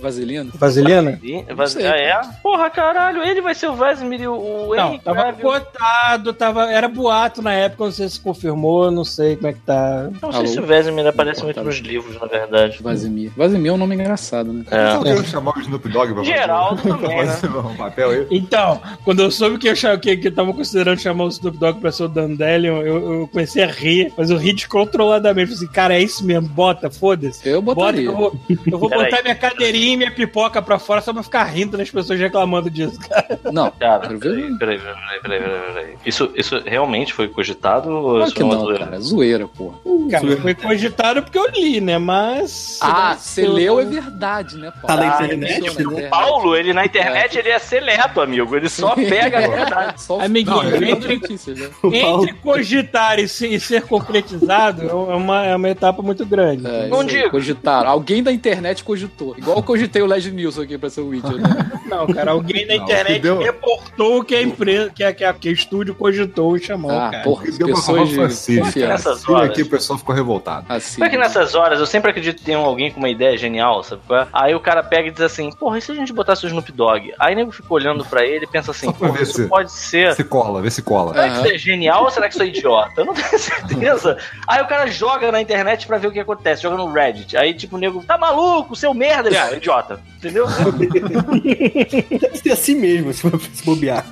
Vaselina. Sei. Ah, é? Porra, caralho, ele vai ser o Vesemir e o o Não, Henry tava Cavill. cotado, tava, era boato na época, não sei se confirmou, não sei como é que tá. Não sei Alô? se o Vesemir aparece muito nos livros, na verdade. Vasemir. Vasemir é um nome engraçado, né? É. querendo chamar o Snoop Dogg pra Geraldo também, né? Papel aí. Então, quando eu soube que eu achava que, que tava considerando chamar o Snoop Dogg pra ser o Dandelion, eu, eu comecei a rir, mas eu ri descontroladamente. Falei assim, cara, é isso mesmo, bota, foda-se. Eu Bota botaria. eu vou, eu vou botar minha cadeirinha e minha pipoca pra fora só pra ficar rindo das pessoas reclamando disso, cara. Não, Cara, peraí, peraí, peraí, peraí, peraí, peraí. Isso, isso realmente foi cogitado ou Claro isso que é não, zoeira? cara. Zoeira, porra. Cara, foi cogitado porque eu li, né? Mas. Ah, você eu- leu é verdade, né, Paulo? Tá na Ah, internet, funciona na né? Paulo, ele na internet, ele é seleto, amigo. Ele só pega a verdade. Só Amiguinho, Não, entre- notícias, né? Entre cogitar e ser, e ser concretizado é uma, é uma etapa muito grande. É, Não digo. Cogitaram. Alguém da internet cogitou. Igual eu cogitei o Leslie Nielsen aqui pra ser o Witcher. Né? Não, cara, alguém na Não, internet que deu- reportou que a empresa, que a, que a que o estúdio cogitou e chamou, Ah, cara. porra, deu pra pessoas de confiança. Nessas horas. aqui o pessoal ficou revoltado. Assim. Sabe que nessas horas eu sempre acredito que tem alguém com uma ideia genial, sabe? qual é? Aí o cara pega e diz assim, porra, e se a gente botasse o Snoop Dogg? Aí o nego fica olhando pra ele e pensa assim, isso se- pode ser. Se cola, vê se cola. Será que Aham. isso é genial ou será que isso é idiota? Eu não tenho certeza. Aí o cara joga na internet pra ver o que acontece, joga no Reddit. Aí, tipo, o nego, tá maluco, seu merda. Ele, ah, idiota. Entendeu? Deve ser assim mesmo, se for se bobear.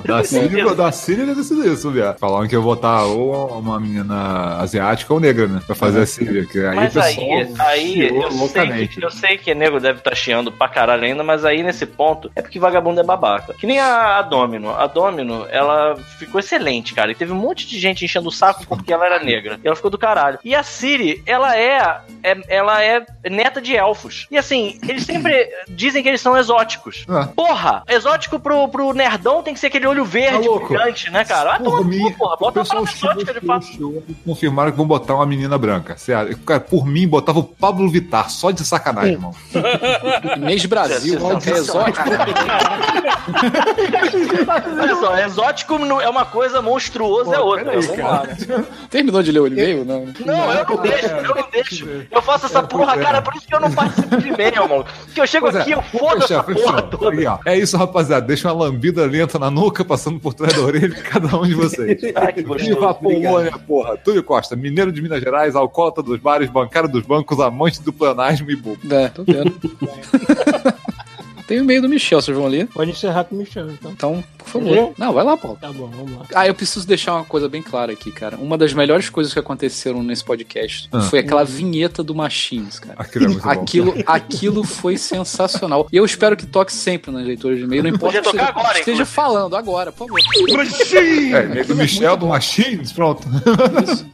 Da Siri, da Siri deve ser isso, viado. Falaram que eu vou botar ou uma menina asiática ou negra, né? Pra fazer a Siri. Que aí Mas aí, aí eu, sei que, eu sei que nego deve estar chiando pra caralho ainda, mas aí nesse ponto é porque vagabundo é babaca. Que nem a, a Domino. A Domino, ela ficou excelente, cara. E teve um monte de gente enchendo o saco porque ela era negra. E ela ficou do caralho. E a Siri, ela é, é- ela é neta de elfos. E assim, eles sempre dizem que eles são exóticos. Ah. Porra, exótico pro, pro nerdão tem que ser aquele olho verde Tá brilhante, né, cara? Vai tomar Por mim, cu, porra. Bota uma pessoal parada exótica de chegou, fato. chegou e confirmaram que vão botar uma menina branca. Sério. Cara, por mim, botava o Pablo Vittar, só de sacanagem, irmão. Mês Brasil, é é exótico. Olha só, exótico é uma coisa, monstruoso é outra. Vamos cara. lá, né? Terminou de ler o e-mail? Não. Não, eu não deixo, eu não deixo. Eu faço essa porra, cara, por isso que eu não participo de e-mail, mano. Porque eu chego Pois é, aqui, eu fodo fechar, essa porra toda. É isso, rapaziada. Deixa uma lambida lenta na nuca, passando por trás da orelha de cada um de vocês. Ai. Viva a Polônia, porra. Túlio Costa, mineiro de Minas Gerais, alcoólatra dos bares, bancário dos bancos, amante do planagem e bobo. É, tô vendo. Tem o e-mail do Michel, vocês vão ler? Pode encerrar com o Michel, então. Então, favor. Eu? Não, vai lá, Paulo. Tá bom, vamos lá. Ah, eu preciso deixar uma coisa bem clara aqui, cara. Uma das melhores coisas que aconteceram nesse podcast Ah. foi aquela vinheta do Machines, cara. Aquilo é muito bom. Aquilo, aquilo foi sensacional. E eu espero que toque sempre nas leituras de e-mail. Não importa Podia que esteja, agora, esteja falando agora, por favor. É, e-mail do Michel, do Machines, pronto.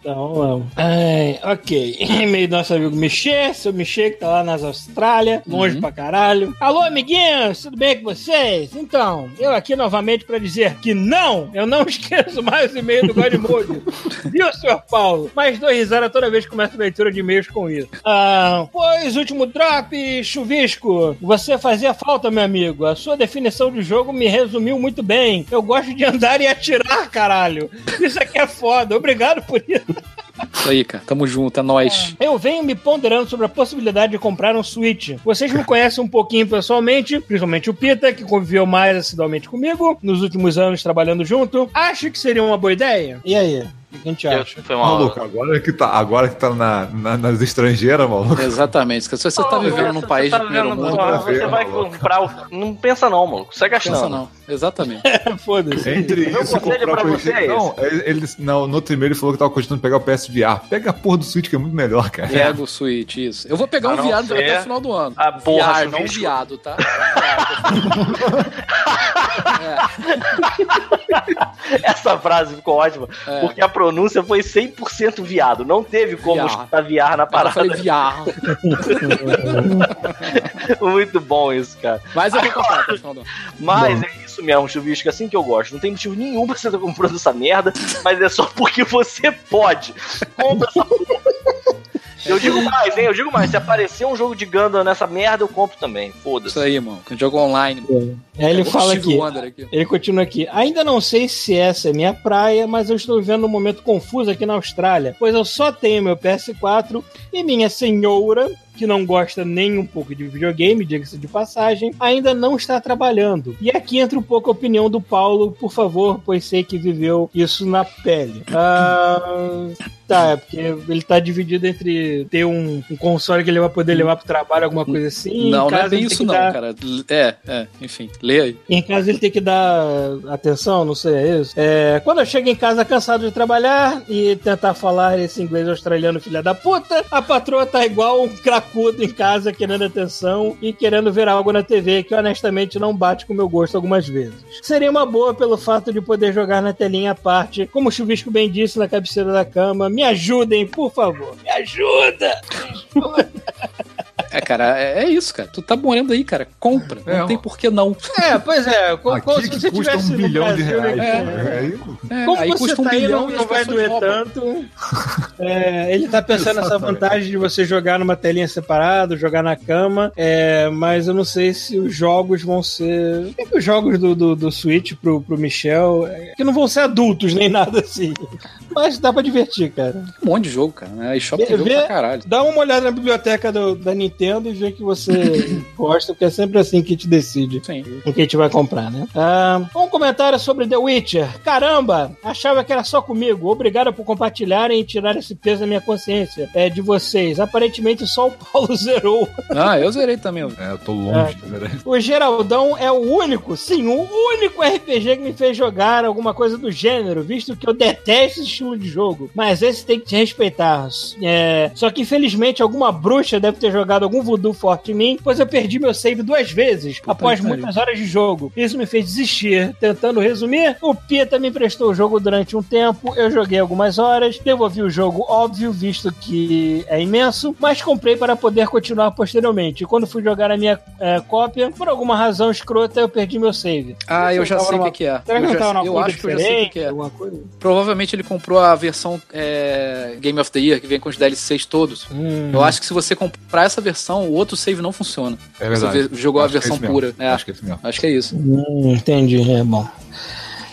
Então, vamos. Ai, ok. E-mail do nosso amigo Michê, seu Michê, que tá lá nas Austrália, longe Uhum. pra caralho. Alô, amiguinho! meninos, tudo bem com vocês? Então, eu aqui novamente para dizer que não, eu não esqueço mais o e-mail do Godmode. Viu, senhor Paulo? Mais dois risadas toda vez que começo a leitura de e-mails com isso. Ah, pois, último drop, chuvisco. Você fazia falta, meu amigo. A sua definição de jogo me resumiu muito bem. Eu gosto de andar e atirar, caralho. Isso aqui é foda. Obrigado por isso. Isso aí, cara. Tamo junto, é nóis. Eu venho me ponderando sobre a possibilidade de comprar um Switch. Vocês me conhecem um pouquinho pessoalmente, principalmente o Pita, que conviveu mais assiduamente comigo nos últimos anos trabalhando junto. Acho que seria uma boa ideia. E aí? O que a gente Eu- acha? Foi uma Maluco, agora que tá, agora que tá na, na- nas estrangeiras, maluco. Exatamente. Se você tá vivendo num país você de tá primeiro vivendo- mundo, porra, pra você vai maluco. comprar o. Não pensa não. Sai pensa gastando. não. Exatamente. Foda-se. Entre Meu isso conselho comprar pra você é. Não, ele, ele- não, no outro e-mail ele falou que tava cogitando pegar o PSVR. Pega a porra do Switch, que é muito melhor, cara. Pega o Switch, isso. Eu vou pegar A um não viado ser até o final do ano. a porra, Viado, não chuvisco. viado, tá? Essa frase ficou ótima, É. porque a pronúncia foi 100% viado. Não teve como Viado. escutar viar na Eu parada. falei viado. Muito bom isso, cara. Mas eu vou do ano. Mas é isso mesmo, chuvisco, assim que eu gosto. Não tem motivo nenhum pra você estar comprando essa merda, mas é só porque você pode. Compra essa porra. Eu digo mais, hein? Eu digo mais. Se aparecer um jogo de Gundam nessa merda, eu compro também. Isso Foda-se. aí, mano. Um jogo online. Aí ele É fala aqui. Aqui. Ele continua aqui. Ainda não sei se essa é minha praia, mas eu estou vivendo um momento confuso aqui na Austrália, pois eu só tenho meu PS4 e minha senhora, que não gosta nem um pouco de videogame, diga-se de passagem, ainda não está trabalhando. E aqui entra um pouco a opinião do Paulo, por favor, pois sei que viveu isso na pele. Ah, tá, é porque ele tá dividido entre ter um, um console que ele vai poder levar pro trabalho, alguma coisa assim. não, não é bem isso não, dar- cara. É, é, enfim. Lê aí. em casa ele tem que dar atenção, não sei, é isso? É, quando eu chego em casa cansado de trabalhar e tentar falar esse inglês australiano filha da puta, a patroa tá igual um cracudo em casa querendo atenção e querendo ver algo na TV que honestamente não bate com o meu gosto algumas vezes. Seria uma boa pelo fato de poder jogar na telinha à parte, como o Chuvisco bem disse, na cabeceira da cama. Me ajudem, por favor. Me ajuda! É, cara, é, é isso, cara. Tu tá morando aí, cara. Compra. É, não tem ó. por que não. É, pois é. Como, Aqui que custa um bilhão de reais. cara. Aí, É, Como aí você custa um tá aí, bilhão não, e vai doer tanto. É, ele tá pensando nessa vantagem de você jogar numa telinha separada, jogar na cama, é, mas eu não sei se os jogos vão ser. Tem que os jogos do, do, do Switch pro, pro Michel, é, que não vão ser adultos nem nada assim. Mas dá pra divertir, cara. Um monte de jogo, cara. Né? A eShop tem Vê- jogo vê- pra caralho. Dá uma olhada na biblioteca do- da Nintendo e vê que você gosta, porque é sempre assim que te decide Sim. o que a gente vai comprar, né? Ah, um comentário sobre The Witcher. Caramba, achava que era só comigo. Obrigado por compartilharem e tirar esse peso da minha consciência. É de vocês. Aparentemente só o Paulo zerou. Ah, eu zerei também. É, eu tô longe, cara. O Geraldão é o único, sim, o único RPG que me fez jogar alguma coisa do gênero, visto que eu detesto esse estilo de jogo. Mas esse tem que te respeitar. É, Só que infelizmente alguma bruxa deve ter jogado algum voodoo forte em mim, pois eu perdi meu save duas vezes após que pariu. muitas horas de jogo. Isso me fez desistir. Tentando resumir, o Pita me emprestou o jogo durante um tempo, eu joguei algumas horas, devolvi o jogo, óbvio, visto que é imenso, mas comprei para poder continuar posteriormente. E quando fui jogar a minha é, cópia, por alguma razão escrota, eu perdi meu save. Ah, eu já Tava sei o que, que é. Será que Eu, já- eu acho que eu já sei o que, que é. alguma coisa? Provavelmente ele comprou a versão é, Game of the Year, que vem com os DLCs todos. Hum. Eu acho que se você comprar essa versão, o outro save não funciona. É verdade. Você jogou a Acho que é versão mesmo. pura. É, Acho que é isso mesmo. acho que é isso. Hum, entendi, é bom.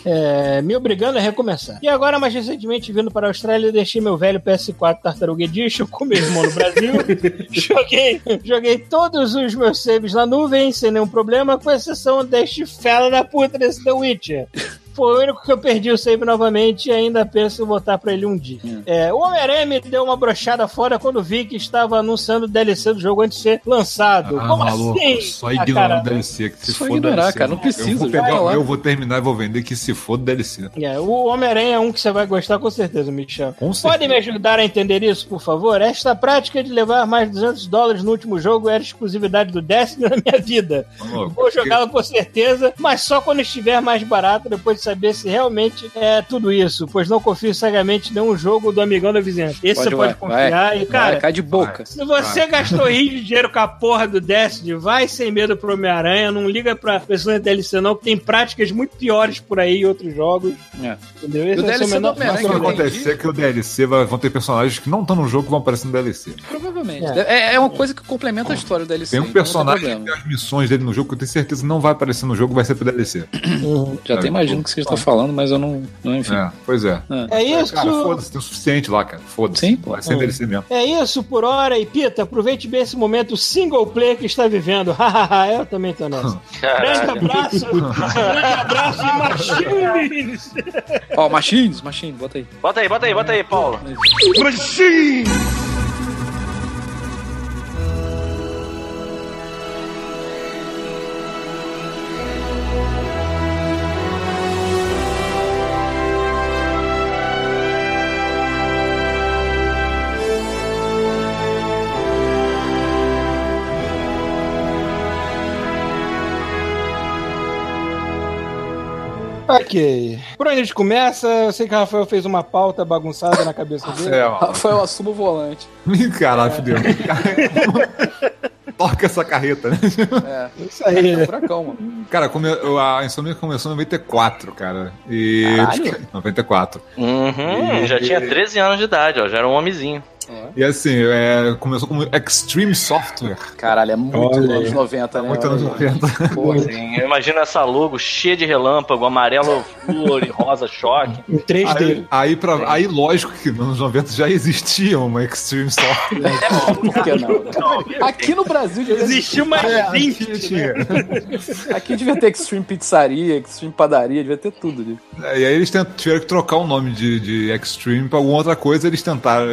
É, me obrigando a recomeçar. E agora, mais recentemente, vindo para a Austrália, deixei meu velho PS4 Tartaruga Edition com meu irmão no Brasil. joguei, joguei todos os meus saves na nuvem, sem nenhum problema, com exceção deste fela da puta desse The Witcher. Foi o único que eu perdi o save novamente e ainda penso em voltar pra ele um dia. É, o Homem-Aranha me deu uma brochada fora quando vi que estava anunciando o DLC do jogo antes de ser lançado. Ah, Como maluco, assim? só Ah, ignorar cara, o DLC. Que se Só for ignorar, DLC, cara, não eu precisa, vou já pegar, eu vou terminar e vou vender que se for DLC. É, o Homem-Aranha é um que você vai gostar com certeza, Michel. Com certeza. Pode me ajudar a entender isso, por favor? Esta prática de levar mais de 200 dólares no último jogo era exclusividade do Destiny na minha vida. Maluco, Vou jogá-lo com certeza, mas só quando estiver mais barato, depois de saber se realmente é tudo isso, pois não confio cegamente em nenhum jogo do amigão da vizinhança. Esse você pode confiar. e, cara, vai, cai de boca. se você gastou rios de dinheiro com a porra do Destiny, vai sem medo pro Homem-Aranha, não liga pra pessoas da DLC não, que tem práticas muito piores por aí em outros jogos. É. Entendeu? O Esse vai ser DLC o menor- do Homem-Aranha o que que vai acontecer é que o DLC vai, vão ter personagens que não estão no jogo que vão aparecer no DLC. Provavelmente. É. É, é uma coisa que complementa a história do DLC. Tem um então personagem não que tem tem as missões dele no jogo que eu tenho certeza que não vai aparecer no jogo, vai ser pro DLC. Já até imagino o que você está falando, mas eu não. não enfim. É, pois é. É isso. Cara, foda-se, tem o suficiente lá, cara. Foda-se. Sim, pô. Vai ser DLC mesmo. É isso por hora. E Pita, aproveite bem esse momento single player que está vivendo. Hahaha, eu também tô nessa. Grande Caralho. abraço. grande abraço e machines. Ó, Machines, Machines, bota aí. Bota aí, bota aí, bota aí, Paulo. Ok. Por onde a gente começa? Eu sei que o Rafael fez uma pauta bagunçada na cabeça dele. É, ó. Rafael, assuma o volante. Caralho, fudeu. Toca essa carreta, né? É, Isso aí. é um furacão, mano. Cara, come- a Insomnia começou em 94, cara. E. Caralho. 94. Uhum, já tinha 13 anos de idade, ó, já era um homenzinho. E assim, é, começou como Extreme Software. Caralho, é muito Olha anos aí. 90, né? Muito anos Olha aí. 90. Porra, Sim, eu imagino essa logo cheia de relâmpago, amarelo flor e rosa choque. Em 3D. Aí, aí, pra, aí, lógico que nos anos 90 já existia uma Extreme Software. Por que não? né? Aqui no Brasil devia Existiu mais É, 20. tinha, tinha. Aqui devia ter Extreme Pizzaria, Extreme Padaria, devia ter tudo ali. E aí eles tiveram que trocar o nome de, de Extreme pra alguma outra coisa, eles tentaram.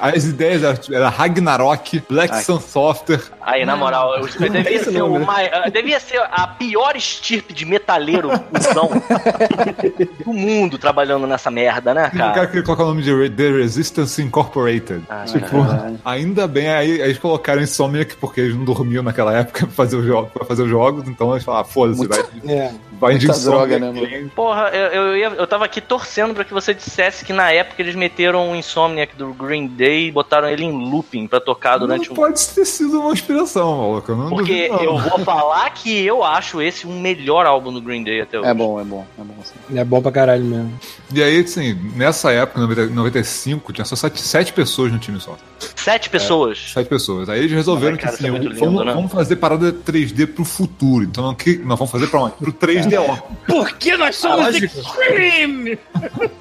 As ideias eram era Ragnarok, Black Ai. Sun Software. Aí, na moral, eu, devia, ser nome, o né? ah, devia ser a pior estirpe de metaleiro do mundo trabalhando nessa merda, né, O cara cara? queria colocar o nome de The Resistance Incorporated. Ah, tipo, ainda bem, aí, aí eles colocaram Insomniac porque eles não dormiam naquela época pra fazer, o jogo, pra fazer os jogos, então eles falaram, ah, foda-se, vai, É. vai de droga, né, mano? Porra, eu, eu, ia- eu tava aqui torcendo pra que você dissesse que na época eles meteram o Insomniac do Green Day e botaram ele em looping pra tocar durante Não um pode ter sido uma inspiração, maluco. Eu não Porque duvido, não. eu vou falar que eu acho esse o melhor álbum do Green Day até hoje. É bom, é bom, é bom. sim. É bom pra caralho mesmo. E aí, assim, nessa época, em 90 95, tinha só sete, sete pessoas no time só. Sete pessoas. Sete pessoas. Aí eles resolveram Ai, cara, que isso é muito vamos, lindo, né? vamos fazer parada 3D pro futuro. Então não, que, nós vamos fazer pra onde? Pro 3DO. Porque nós somos lógico. Extreme!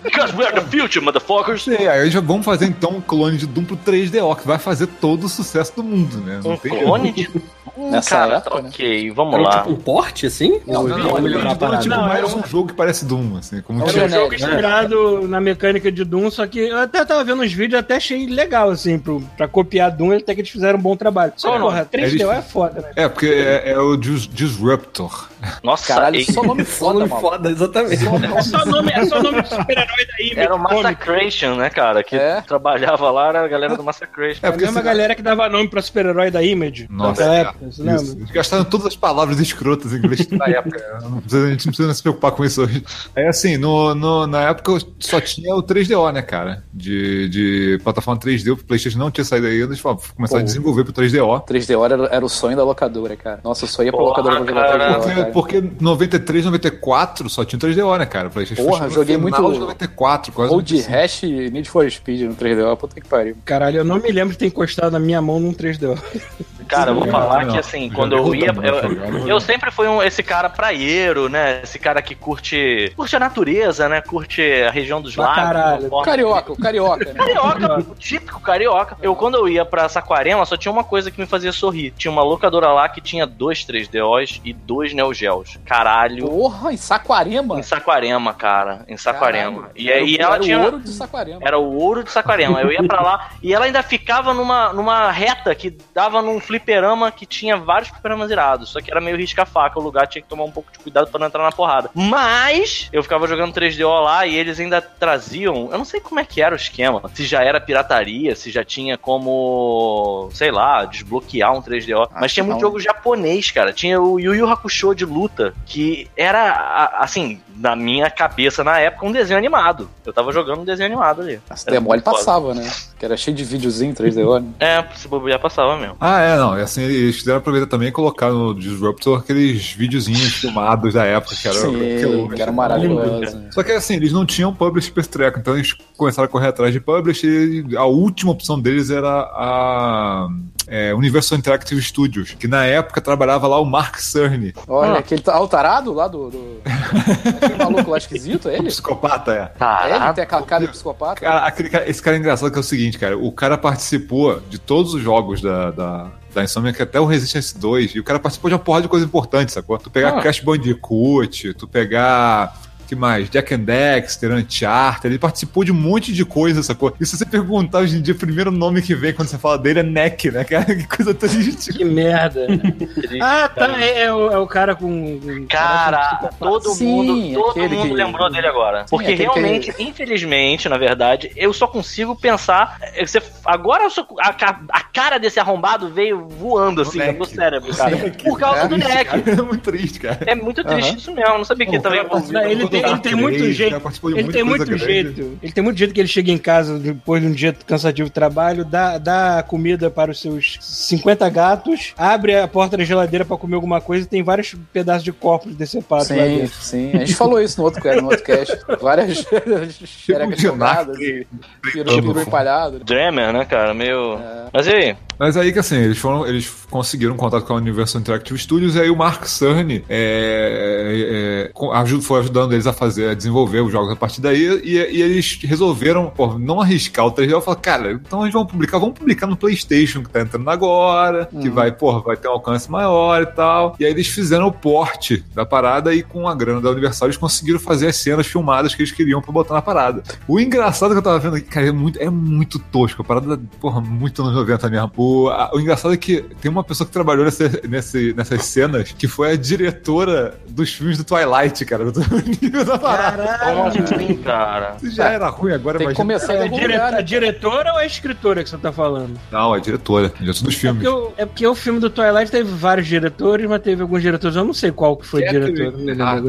Because we are the future, motherfuckers. Sim, aí já vamos fazer então um clone de Doom pro 3DO, que vai fazer todo o sucesso do mundo, né? Não Um tem clone de. Hum, Nessa cara, época, tá né? ok, vamos Era lá. tipo um porte, assim? Não, não, não, não, não, parada? tipo, Não, mais era um jogo que parece Doom, assim. Como É um É jogo inspirado na mecânica de Doom, só que eu até tava vendo uns vídeos até achei legal, assim, pro, pra copiar Doom, até que eles fizeram um bom trabalho. Só o porra, 3DO Eles- é foda, né? É, porque é, é o Dis- Disruptor. Nossa, Caralho, ei, só nome foda, Nome foda, exatamente. É só nome, é só nome de super-herói daí, era o. Massacration, né, cara? Que É. trabalhava lá, era a galera do Massacration. É, É a porque mesma galera que dava nome pra super-herói da Image. Nossa, naquela é, época, você lembra? Isso. Eles gastaram todas as palavras escrotas em inglês na época. Não precisa- a gente não precisa se preocupar com isso hoje. Aí, assim, no, no- na época só tinha o 3DO, né, cara? De, de plataforma 3D, o PlayStation não tinha saído ainda. Eles começaram a desenvolver pro 3DO. 3DO era, era o sonho da locadora, cara. Nossa, eu só ia pra Porra, locadora pra jogar cara. 3DO, Porque, cara. porque 93, 94 só tinha o 3DO, né, cara? PlayStation Porra, joguei muito- de 94, quase. Ou de Hash e Need for Speed no 3DO, puta que pariu. Caralho, eu não me lembro de ter encostado na minha mão num 3DO. Cara, eu vou Não, falar não. que assim, quando eu ia. Eu, eu sempre fui um, esse cara praieiro, né? Esse cara que curte. Curte a natureza, né? Curte a região dos lagos. caralho. carioca, o carioca, né? Carioca, o típico carioca. Eu, quando eu ia pra Saquarema, só tinha uma coisa que me fazia sorrir. Tinha uma locadora lá que tinha dois 3DOs e dois Neo Geos. Caralho. Porra, em Saquarema. Em Saquarema, cara. Em Saquarema. Caralho. E Era o- ela era tinha. o ouro de Saquarema. Era o ouro de Saquarema. Eu ia pra lá e ela ainda ficava numa, numa reta que dava num fliperama que tinha vários fliperamas irados, só que era meio risca-faca, o lugar tinha que tomar um pouco de cuidado pra não entrar na porrada. Mas eu ficava jogando 3DO lá e eles ainda traziam, eu não sei como é que era o esquema, se já era pirataria, se já tinha como, sei lá, desbloquear um 3DO, mas tinha muito não. jogo japonês, cara. Tinha o Yu Yu Hakusho de luta, que era, a- assim, na minha cabeça na época, um desenho animado. Eu tava jogando um desenho animado ali. Se Era der mole, muito foda. passava, né? Que era cheio de videozinho 3DO, né? É, se bobear passava mesmo. Ah, é, não. E assim, eles quiseram aproveitar também e colocar no Disruptor aqueles videozinhos filmados da época, que era, Sim, que que era maravilhoso. Só que assim, eles não tinham publish pra estreca, então eles começaram a correr atrás de publish e a última opção deles era a é, Universal Interactive Studios, que na época trabalhava lá o Mark Cerny, Olha, Ah. aquele ta- ah, o tarado lá do. do... aquele maluco lá esquisito, é o ele? psicopata, é. É ele tem aquela cara de psicopata? Cara, aquele cara- esse cara é engraçado que é o seguinte, cara. O cara participou de todos os jogos da, da, da Insomniac, até o Resistance 2, e o cara participou de uma porrada de coisa importante, sacou? Tu pegar Ah. Crash Bandicoot, tu pegar. Que mais? Jack and Dexter, Uncharted, ele participou de um monte de coisa, sacou? E se você perguntar hoje em dia, o primeiro nome que vem quando você fala dele é Neck, né, cara? Que coisa triste. Que merda. ah, tá. É, é o, é o cara com. Cara, todo Sim, mundo, todo mundo que- lembrou dele agora. Porque aquele que- realmente, infelizmente, na verdade, eu só consigo pensar. é, Você, agora só- a, a cara desse arrombado veio voando assim no meu cérebro, cara. Por causa É. do Neck. É muito triste, cara. É muito triste Aham. isso mesmo. eu Não sabia que ele tava envolvido. Ele tem, ele tem muito jeito. Ele tem muito jeito. Ele tem muito jeito que ele chega em casa depois de um dia cansativo de trabalho, dá, dá comida para os seus 50 gatos, abre a porta da geladeira para comer alguma coisa e tem vários pedaços de corpos decepados lá Sim, dentro. sim. A gente falou isso no outro, no outro cast. Várias xerecas de jogadas, peru, peru empalhado. Dreamer, né, cara? Meio. É. Mas e aí? Mas aí que assim, eles foram, eles conseguiram um contato com a Universal Interactive Studios e aí o Mark Cerny é, é, aju- foi ajudando eles a fazer, a desenvolver os jogos a partir daí e, e eles resolveram pô, não arriscar o 3D. Eu falei, cara, então eles vão publicar, vamos publicar no PlayStation que tá entrando agora, que vai, porra, vai ter um alcance maior e tal. E aí eles fizeram o porte da parada e com a grana da Universal eles conseguiram fazer as cenas filmadas que eles queriam pra botar na parada. O engraçado que eu tava vendo aqui, cara, é muito, é muito tosco. A parada, porra, muito anos 90 mesmo. O, a- o engraçado é que tem uma pessoa que trabalhou nessa, nesse, nessas cenas que foi a diretora dos filmes do Twilight, cara. Do parada. Como assim, cara? Já era ruim agora, Tem que imagina. começar É em a, dire- a né? diretora ou a escritora que você tá falando? Não, é diretora. Diretora dos É filmes. porque, o, é porque o filme do Twilight teve vários diretores, mas teve alguns diretores. Eu não sei qual que foi o diretor. Ah.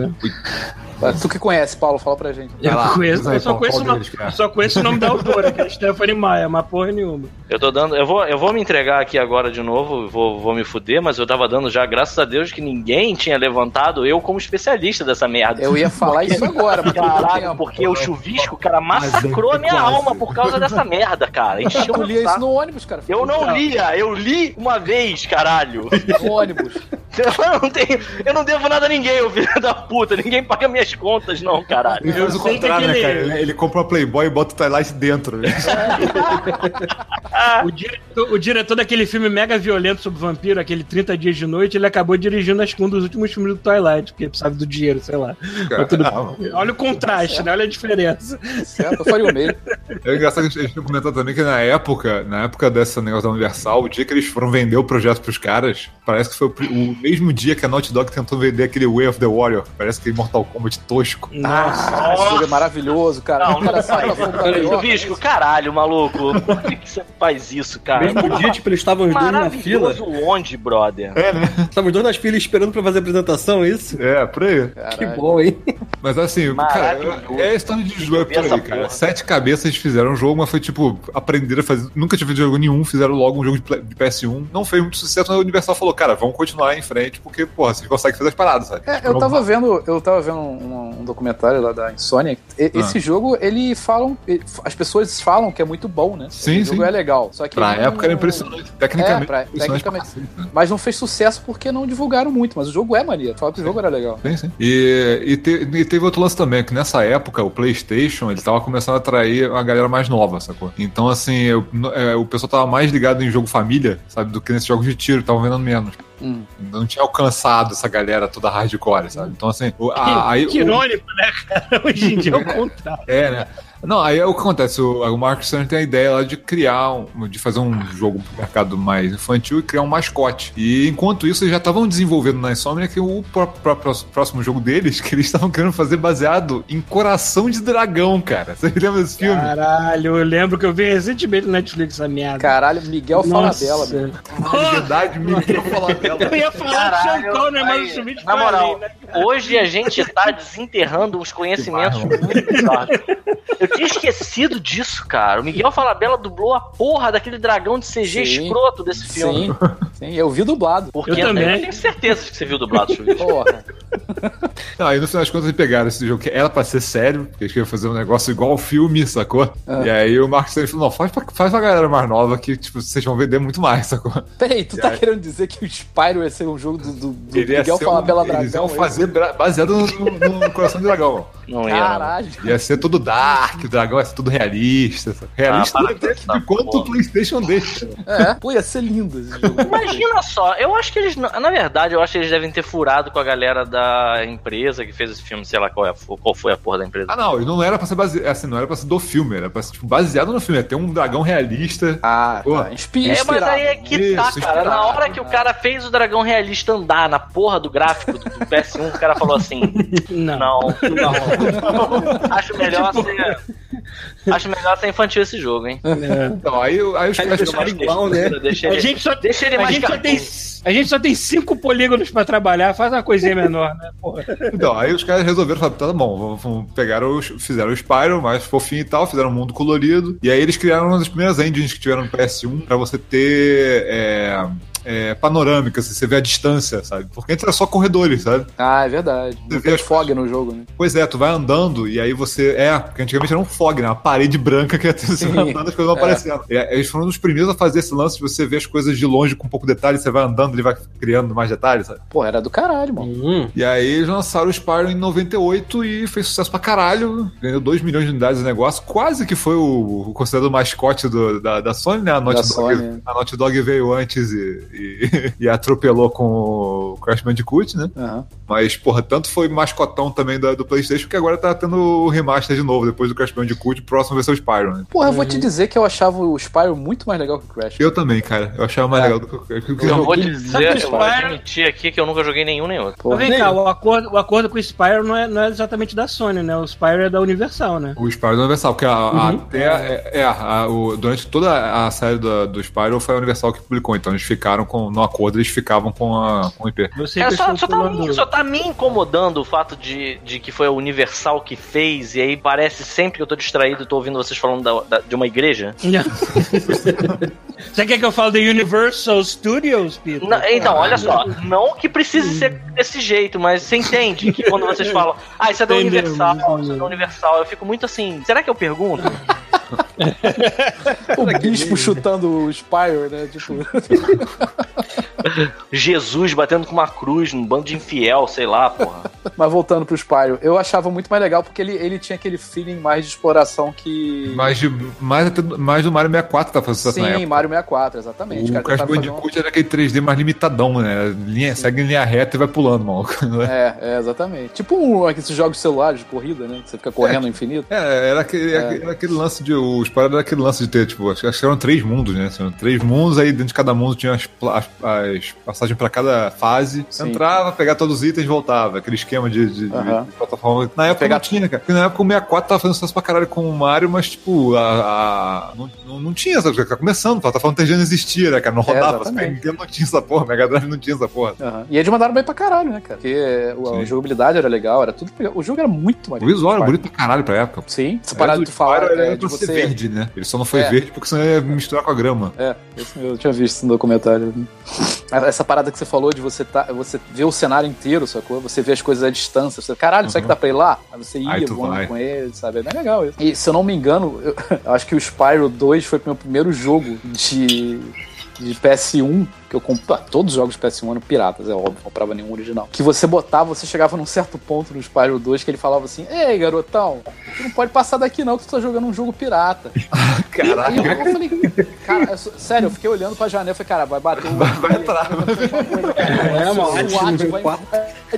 Tu que conhece, Paulo, fala pra gente. Eu, lá, conheço, eu, só conheço é? eu só conheço o nome da autora, que é Stephanie Maia, mas porra nenhuma. Eu tô dando. Eu vou, eu vou me entregar aqui agora de novo, vou, vou me fuder, mas eu tava dando já, graças a Deus, que ninguém tinha levantado eu como especialista dessa merda. Eu ia falar isso agora, deu Caralho, porque o chuvisco, cara, massacrou a minha quase. alma por causa dessa merda, cara. Encheu o lia isso no ônibus, cara. Eu não lia, eu li uma vez, caralho. No ônibus. Eu não, tenho, eu não devo nada a ninguém, ô filho da puta. Ninguém paga minhas contas, não, caralho. Ele faz o contrário, né, cara? Ele, ele compra uma Playboy e bota o Twilight dentro. Né? O diretor, o diretor daquele filme mega violento sobre vampiro, aquele 30 Dias de Noite, ele acabou dirigindo acho que um dos últimos filmes do Twilight, porque precisava do dinheiro, sei lá. Tudo- Ah, Olha o contraste, né? Olha a diferença. Certo? Eu faria o mesmo. É engraçado que a gente comentado também que na época, na época dessa negócio da Universal, o dia que eles foram vender o projeto pros caras, parece que foi o, mesmo dia que a Naughty Dog tentou vender aquele Way of the Warrior. Parece que Mortal Kombat tosco. Nossa. Ah, esse jogo é maravilhoso, cara. Não, o cara não sai piroca. Chuvisco, caralho, maluco. Por que, que você faz isso, cara? Mesmo dia, tipo, eles estavam os dois na fila. Maravilhoso onde, brother? Estavam os dois nas filas esperando pra fazer a apresentação, é isso? É, por aí. Que Caralho. bom, hein? Mas assim, cara, é a história de Disruptor essa aí, cara. porra. Sete cabeças fizeram um jogo, mas foi tipo, aprenderam a fazer. Nunca tinha feito jogo nenhum, fizeram logo um jogo de pla- de PS1. Não fez muito sucesso, mas a Universal falou, cara, vamos continuar em frente, porque, porra, vocês conseguem fazer as paradas, sabe? É, eu tava vendo, eu tava vendo um, um documentário lá da Insomnia. E- Esse Ah. jogo, ele falam, as pessoas falam que é muito bom, né? Sim, o jogo sim. é legal. Só que Pra não- época era impressionante. Tecnicamente, É, pra- impressionante tecnicamente. né? Mas não fez sucesso porque não divulgaram muito. Mas o jogo é maneiro. Fala que o jogo era legal. Sim, sim. E, e, te- e teve outro lance também, que nessa época o PlayStation ele tava começando a atrair uma galera mais nova, sacou? Então, assim, eu- é, o pessoal tava mais ligado em jogo família, sabe, do que nesses jogos de tiro, estavam vendendo menos. Hum. Não tinha alcançado essa galera toda hardcore, sabe? Então, assim, o- a- aí. que o- irônico, né, cara? Hoje em dia é o contrário. É, né? Não, aí é o que acontece, o, o Mark Cerny tem a ideia lá de criar, um- de fazer um jogo pro mercado mais infantil e criar um mascote. E enquanto isso, eles já estavam desenvolvendo na Insomniac o pró- pró- pró- próximo jogo deles, que eles estavam querendo fazer baseado em Coração de Dragão, cara. Você lembra desse filme? Caralho, eu lembro que eu vi recentemente no Netflix essa merda. Caralho, Miguel Nossa. Falabella, meu. Caralho, de verdade, Miguel Falabella. Eu ia falar Caralho, do Sean Connery, mas o Schmidt na moral, né? Hoje a gente tá desenterrando uns conhecimentos muito. Eu tinha esquecido disso, cara. O Miguel Falabella dublou a porra daquele dragão de CG Sim. escroto desse filme. Sim, sim, eu vi dublado. Porque Eu também. eu tenho certeza que você viu dublado. Porra. Não, aí no final das contas eles pegaram esse jogo que era pra ser sério, porque eles queriam fazer um negócio igual ao filme, sacou? Ah. E aí o Mark Cerny falou, não, faz pra, faz pra galera mais nova que, tipo, vocês vão vender muito mais, sacou? Peraí, tu E tá aí? querendo dizer que o Spyro ia ser um jogo do, do, do Miguel ser Falabella um, Dragão? Eles iam é fazer baseado no, no- no Coração do Dragão. Não ia. Caralho. Ia ser todo dark, o dragão ia ser tudo realista. Realista Ah, até para que com essa quanto o porra. Playstation deixa. É, pô, ia ser lindo esse jogo. Imagina só, eu acho que eles. Na verdade, eu acho que eles devem ter furado com a galera da empresa que fez esse filme, sei lá qual, é, qual foi a porra da empresa. Ah, não, e não era pra ser baseado, assim, não era pra ser do filme, era pra ser tipo, baseado no filme, ia ter um dragão realista. Ah, Pô. tá. Inspi É, mas inspirado. aí é que Isso, tá, cara. inspirado, Na hora que o cara fez o dragão realista andar na porra do gráfico do, do PS1, o cara falou assim: Não. Não, não. Acho melhor ser. Acho melhor ser infantil esse jogo, hein? Então, aí, aí os caras deixaram igual, né? Deixa A ele, gente só, deixa ele a mais gente só tem, a gente só tem cinco polígonos pra trabalhar, faz uma coisinha menor, né? Porra. Então, aí os caras resolveram falar, tá bom, vamos, vamos pegaram os, fizeram o Spyro, mais fofinho e tal, fizeram um mundo colorido, e aí eles criaram uma das primeiras engines que tiveram no PS1 pra você ter é, é, panorâmica, assim, você vê a distância, sabe? Porque antes era só corredores, sabe? Ah, é verdade. Você tem vê as fog no jogo, né? Pois é, tu vai andando e aí você. É, porque antigamente era um fog, né? Uma parede branca que ia ter você andando as coisas vão É. aparecendo. E aí eles foram um dos primeiros a fazer esse lance de você ver as coisas de longe com pouco detalhe, você vai andando, ele vai criando mais detalhes, sabe? Pô, era do caralho, mano. Hum. E aí eles lançaram o Spyro em 98 e fez sucesso pra caralho. Ganhou 2 milhões de unidades de negócio. Quase que foi o, o considerado mascote do- da, da Sony, né? A Naughty, Da Dog, Sony. a Naughty Dog veio antes e, e- e atropelou com o Crash Bandicoot, né? Aham. Mas, porra, tanto foi mascotão também da- do PlayStation que agora tá tendo o remaster de novo, depois do Crash Bandicoot. O próximo vai ser o Spyro, né? Porra, eu vou te dizer que eu achava o Spyro muito mais legal que o Crash. Eu também, cara. Eu achava mais É. legal do que o que- que- Eu vou joguei dizer, eu vou Spyro. admitir aqui que eu nunca joguei nenhum nem outro. Porra. vem cá, o acordo, o acordo com o Spyro não é, não é exatamente da Sony, né? O Spyro é da Universal, né? O Spyro do Universal, porque a, a- até é, é, a- o- durante toda a série do, do Spyro foi a Universal que publicou, então eles ficaram com, no acordo, eles ficavam com, a, com o IP. Você É, que só, estou só, tá só tá me incomodando o fato de, de que foi a Universal que fez, e aí parece sempre que eu tô distraído e tô ouvindo vocês falando da- da- de uma igreja. Você quer que eu fale da Universal Studios, Peter? Não, então, olha só, não que precise ser desse jeito, mas você entende que quando vocês falam, ah, isso é da Universal, isso é da Universal, eu fico muito assim, será que eu pergunto? O bispo chutando o Spyro, né? Tipo, Jesus batendo com uma cruz num bando de infiel, sei lá, porra. mas voltando pro Spyro, eu achava muito mais legal porque ele, ele tinha aquele feeling mais de exploração que. Mais, de, mais, mais do Mario 64 tá fazendo Sim, época. Mario 64, exatamente. O Crash um- Bandicoot era aquele 3D mais limitadão, né? Linha, segue em linha reta e vai pulando, maluco. É, é, exatamente. Tipo um, esses jogos celulares de corrida, né? Que você fica correndo infinito. É, era aquele, era aquele lance de. O Spyro era aquele lance de ter, tipo, acho, acho que eram três mundos, né? Eram três mundos, aí dentro de cada mundo tinha as, as, as passagens pra cada fase. Você Sim. entrava, pegava todos os itens e voltava. Aquele esquema de, de, Aham. de plataforma. Na época Pegar- não tinha, cara. Porque na época o 64 tava fazendo sucesso pra caralho com o Mario, mas, tipo, a, a- não, não, tinha, sabe? Tá começando, a plataforma 3G não existia, né, cara? Não rodava. É, exatamente. Super Nintendo não tinha essa porra, Mega Drive não tinha essa porra. Aham. E eles mandaram bem pra caralho, né, cara? Porque o- a Sim. jogabilidade era legal, era tudo. O jogo era muito O maneiro. visual era Spyro. bonito pra caralho pra época. Sim, essa o falar Spyro é, era pra ser você. verde, né? Ele só não foi É. verde porque senão ia misturar com a grama. É, eu tinha visto no documentário. Essa parada que você falou de você tá, você ver o cenário inteiro, sacou? Você vê as coisas à distância. Você, caralho, será que dá pra ir lá? Aí você ia voando com ele, sabe? É bem legal isso. E se eu não me engano, eu, eu acho que o Spyro 2 foi o meu primeiro jogo de, de PS1 que eu comprei. Todos os jogos de PS1 eram piratas, é óbvio, não comprava nenhum original. Que você botava, você chegava num certo ponto no Spyro 2 que ele falava assim: Ei, garotão, tu não pode passar daqui não, que tu tá jogando um jogo pirata. Aí eu, eu falei, cara, eu sério, eu fiquei olhando pra janela e falei, cara, vai bater o. Vai entrar. É, mano, o do vai, quatro.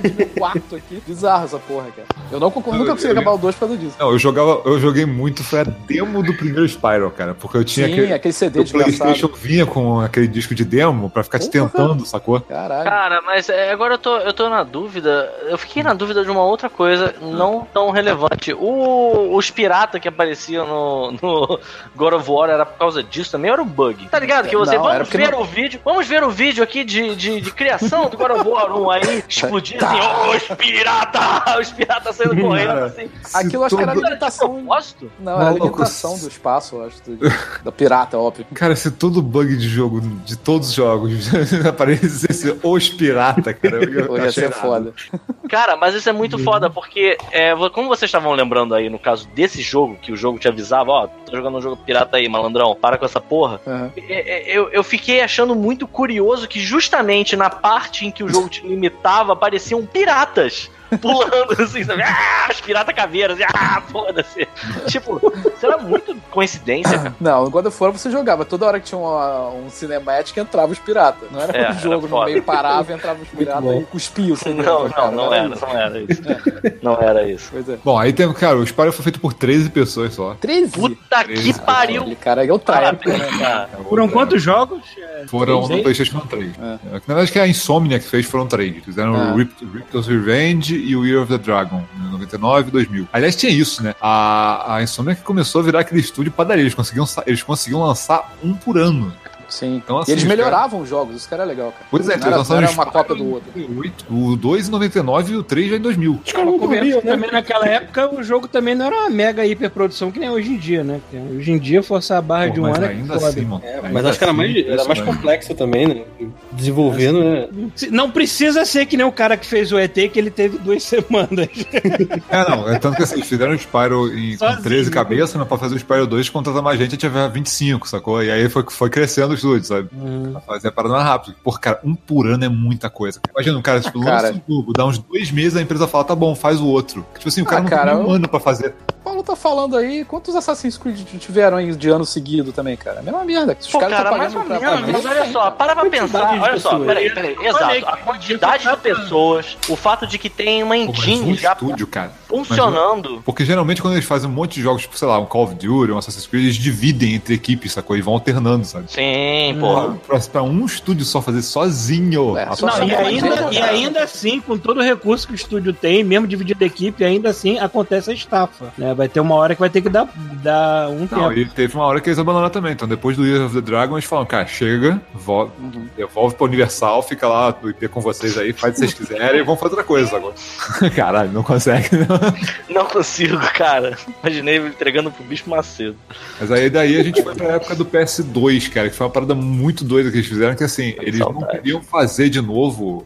no quarto aqui. Bizarro essa porra, cara. Eu não, nunca consegui acabar o 2 por causa disso. Não, eu jogava, eu joguei muito, foi a demo do primeiro Spyro, cara. Porque eu tinha Sim, aquele. aquele CD desgraçado. Playstation vinha com aquele disco de demo pra ficar te tentando, sacou? Caralho. Cara, mas é, agora eu tô, eu tô na dúvida. Eu fiquei na dúvida de uma outra coisa não tão relevante. O, os piratas que apareciam no, no God of War era por causa disso também? Era um bug? Tá ligado? Que você, Não, era vamos ver não- o vídeo, vamos ver o vídeo aqui de, de, de criação do God of War 1. Aí explodir assim, oh, os piratas! Os piratas saindo correndo Cara, assim. Aquilo acho que era todo- Era de limitação. propósito? Não, era limitação do espaço, eu acho. do- da pirata, óbvio. Cara, se todo bug de jogo, de todos os jogos, aparecesse os pirata, cara, eu, eu Pô, ia ser foda. Cara, mas isso é muito foda, porque, é, como vocês estavam lembrando aí, no caso desse jogo, que o jogo te avisava, ó, tô jogando um jogo pirata aí, malandrão, para com essa porra. É, é, Eu, eu fiquei achando muito curioso que justamente na parte em que o jogo te limitava, apareciam piratas. Pulando assim, sabe? Ah, os piratas caveiras, ah, foda-se. Tipo, isso era muito coincidência, cara. Não, no God of War você jogava. Toda hora que tinha um, um cinemático entrava os piratas. Não era É, um jogo era no meio parava e entrava os piratas e cuspia o CD. Não, cara, não, não era, isso. não era isso. Não era isso. Pois é. Bom, aí tem, cara, o Spyro foi feito por 13 pessoas só. 13. Puta que pariu! Aquele cara é época, Parabéns, né? cara. Foram quantos jogos? É, Foram no PlayStation 3. É. Na verdade, que a Insomnia que fez foram três. Fizeram Ah. o Rip- Ripto's Revenge e o Year of the Dragon, em 99 e 2000. Aliás, tinha isso, né? A, a Insomnia que começou a virar aquele estúdio padaria. Eles conseguiam, eles conseguiam lançar um por ano. Sim. Então, assim, e eles os melhoravam os jogos, isso que era legal, cara. Pois é, não era, não era uma cópia do outro. em 8, O 2 em 99 e o 3 já em 2000. Os caras não Convenhamos corriam, que né? também naquela época o jogo também não era uma mega hiperprodução que nem hoje em dia, né? Hoje em dia forçar a barra Pô, de um ano é ainda foda. assim, mano. É, ainda mas acho que era assim, mais, era mais complexo também, né? Desenvolvendo, né? Não precisa ser que nem o cara que fez o ET, que ele teve duas semanas. É, não, é tanto que assim, eles fizeram o Spyro em, com Sozinho. 13 cabeças, mas pra fazer o Spyro 2, contratar mais gente, a gente tiver 25, sacou? E aí foi, foi crescendo o estúdio, sabe? Pra fazer a parada mais rápido. Pô, cara, um por ano é muita coisa. Imagina, um cara, tipo, Cara. lança um jogo, dá uns dois meses, a empresa fala, tá bom, faz o outro. Tipo assim, o cara Ah, não cara, tem um eu- ano pra fazer. O Paulo tá falando aí, quantos Assassin's Creed tiveram aí de ano seguido também, cara? É a mesma merda. Os Pô, caras cara, mais ou menos, mas olha só, para pra pensar, olha só, peraí, peraí, exato, a quantidade de pessoas, o fato de que tem uma Pô, um engine já estúdio, cara. funcionando, Porque geralmente quando eles fazem um monte de jogos, tipo, sei lá, um Call of Duty, um Assassin's Creed, eles dividem entre equipes, sacou? E vão alternando, sabe? sim, porra. Pra, pra um estúdio só fazer sozinho. É, só- Não, e ainda, e ainda assim, com todo o recurso que o estúdio tem, mesmo dividido a equipe, ainda assim acontece a estafa. Né? Vai ter uma hora que vai ter que dar, dar um Não, tempo. e teve uma hora que eles abandonaram também. Então, depois do Year of the Dragon, eles falam, cara, chega, Uhum. devolve pra Universal, fica lá no IP com vocês aí, faz o que vocês quiserem e vão fazer outra coisa agora. Caralho, não consegue, não. Não consigo, cara. Imaginei ele entregando pro bicho Macedo. Mas aí daí a gente foi pra época do PS2, cara, que foi uma parada muito doida que eles fizeram, que assim, eles não Saudade. queriam fazer de novo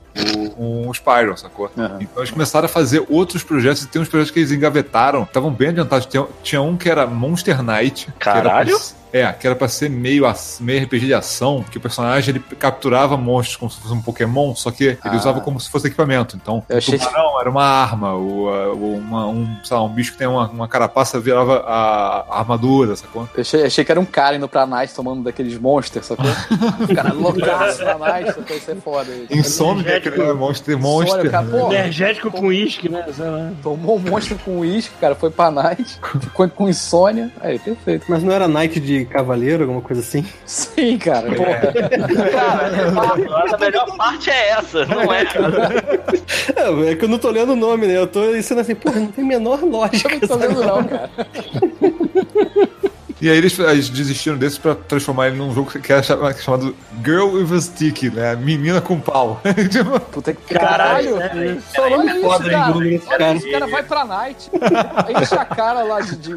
o, um Spyro, sacou? Aham. Então eles começaram a fazer outros projetos, e tem uns projetos que eles engavetaram, estavam bem Tinha, um que era Monster Knight. que era Caralho? É, que era pra ser meio, meio RPG de ação, que o personagem ele capturava monstros como se fosse um Pokémon, só que ele Ah. usava como se fosse equipamento. Então, Eu o tubarão era uma arma, o, a- o- uma- um, sei lá, um bicho que tem uma, uma carapaça virava a, a armadura, sacou? Eu achei, achei que era um cara indo pra Night tomando daqueles monsters, sacou? o cara loucaço na Night, sacou? Isso é foda. aí. Insomnia, que era monster, monster. Insônia, cara, pô, Energético com uísque, né? Tomou um monstro com uísque, cara, foi pra Night, ficou com insônia. Aí, perfeito. Mas não era Night de Cavaleiro, alguma coisa assim? Sim, cara. Porra. Cara, a melhor parte é essa, não é? É, é que eu não tô lendo o nome, né? Eu tô dizendo assim, porra, não tem menor Eu lógica. não tô lendo, não, cara. E aí eles, eles desistiram desse pra transformar ele num jogo que era chama- chamado Girl with a Stick, né? Menina com pau. Tipo, Puta que Caralho, caralho. né? Só olha isso, foda, cara. esse Olha cara. o cara vai pra Night. Aí enche a cara lá de, de.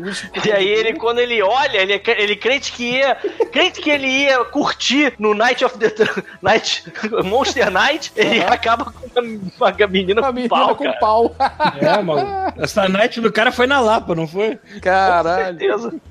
E aí ele, quando ele olha, ele, ele crente que ia. Crente que ele ia curtir no Night of the Night Monster Night, ele acaba com uma, uma menina Uma com pau, com cara. pau. É, mano. Essa night do cara foi na Lapa, não foi? Caralho. Certeza.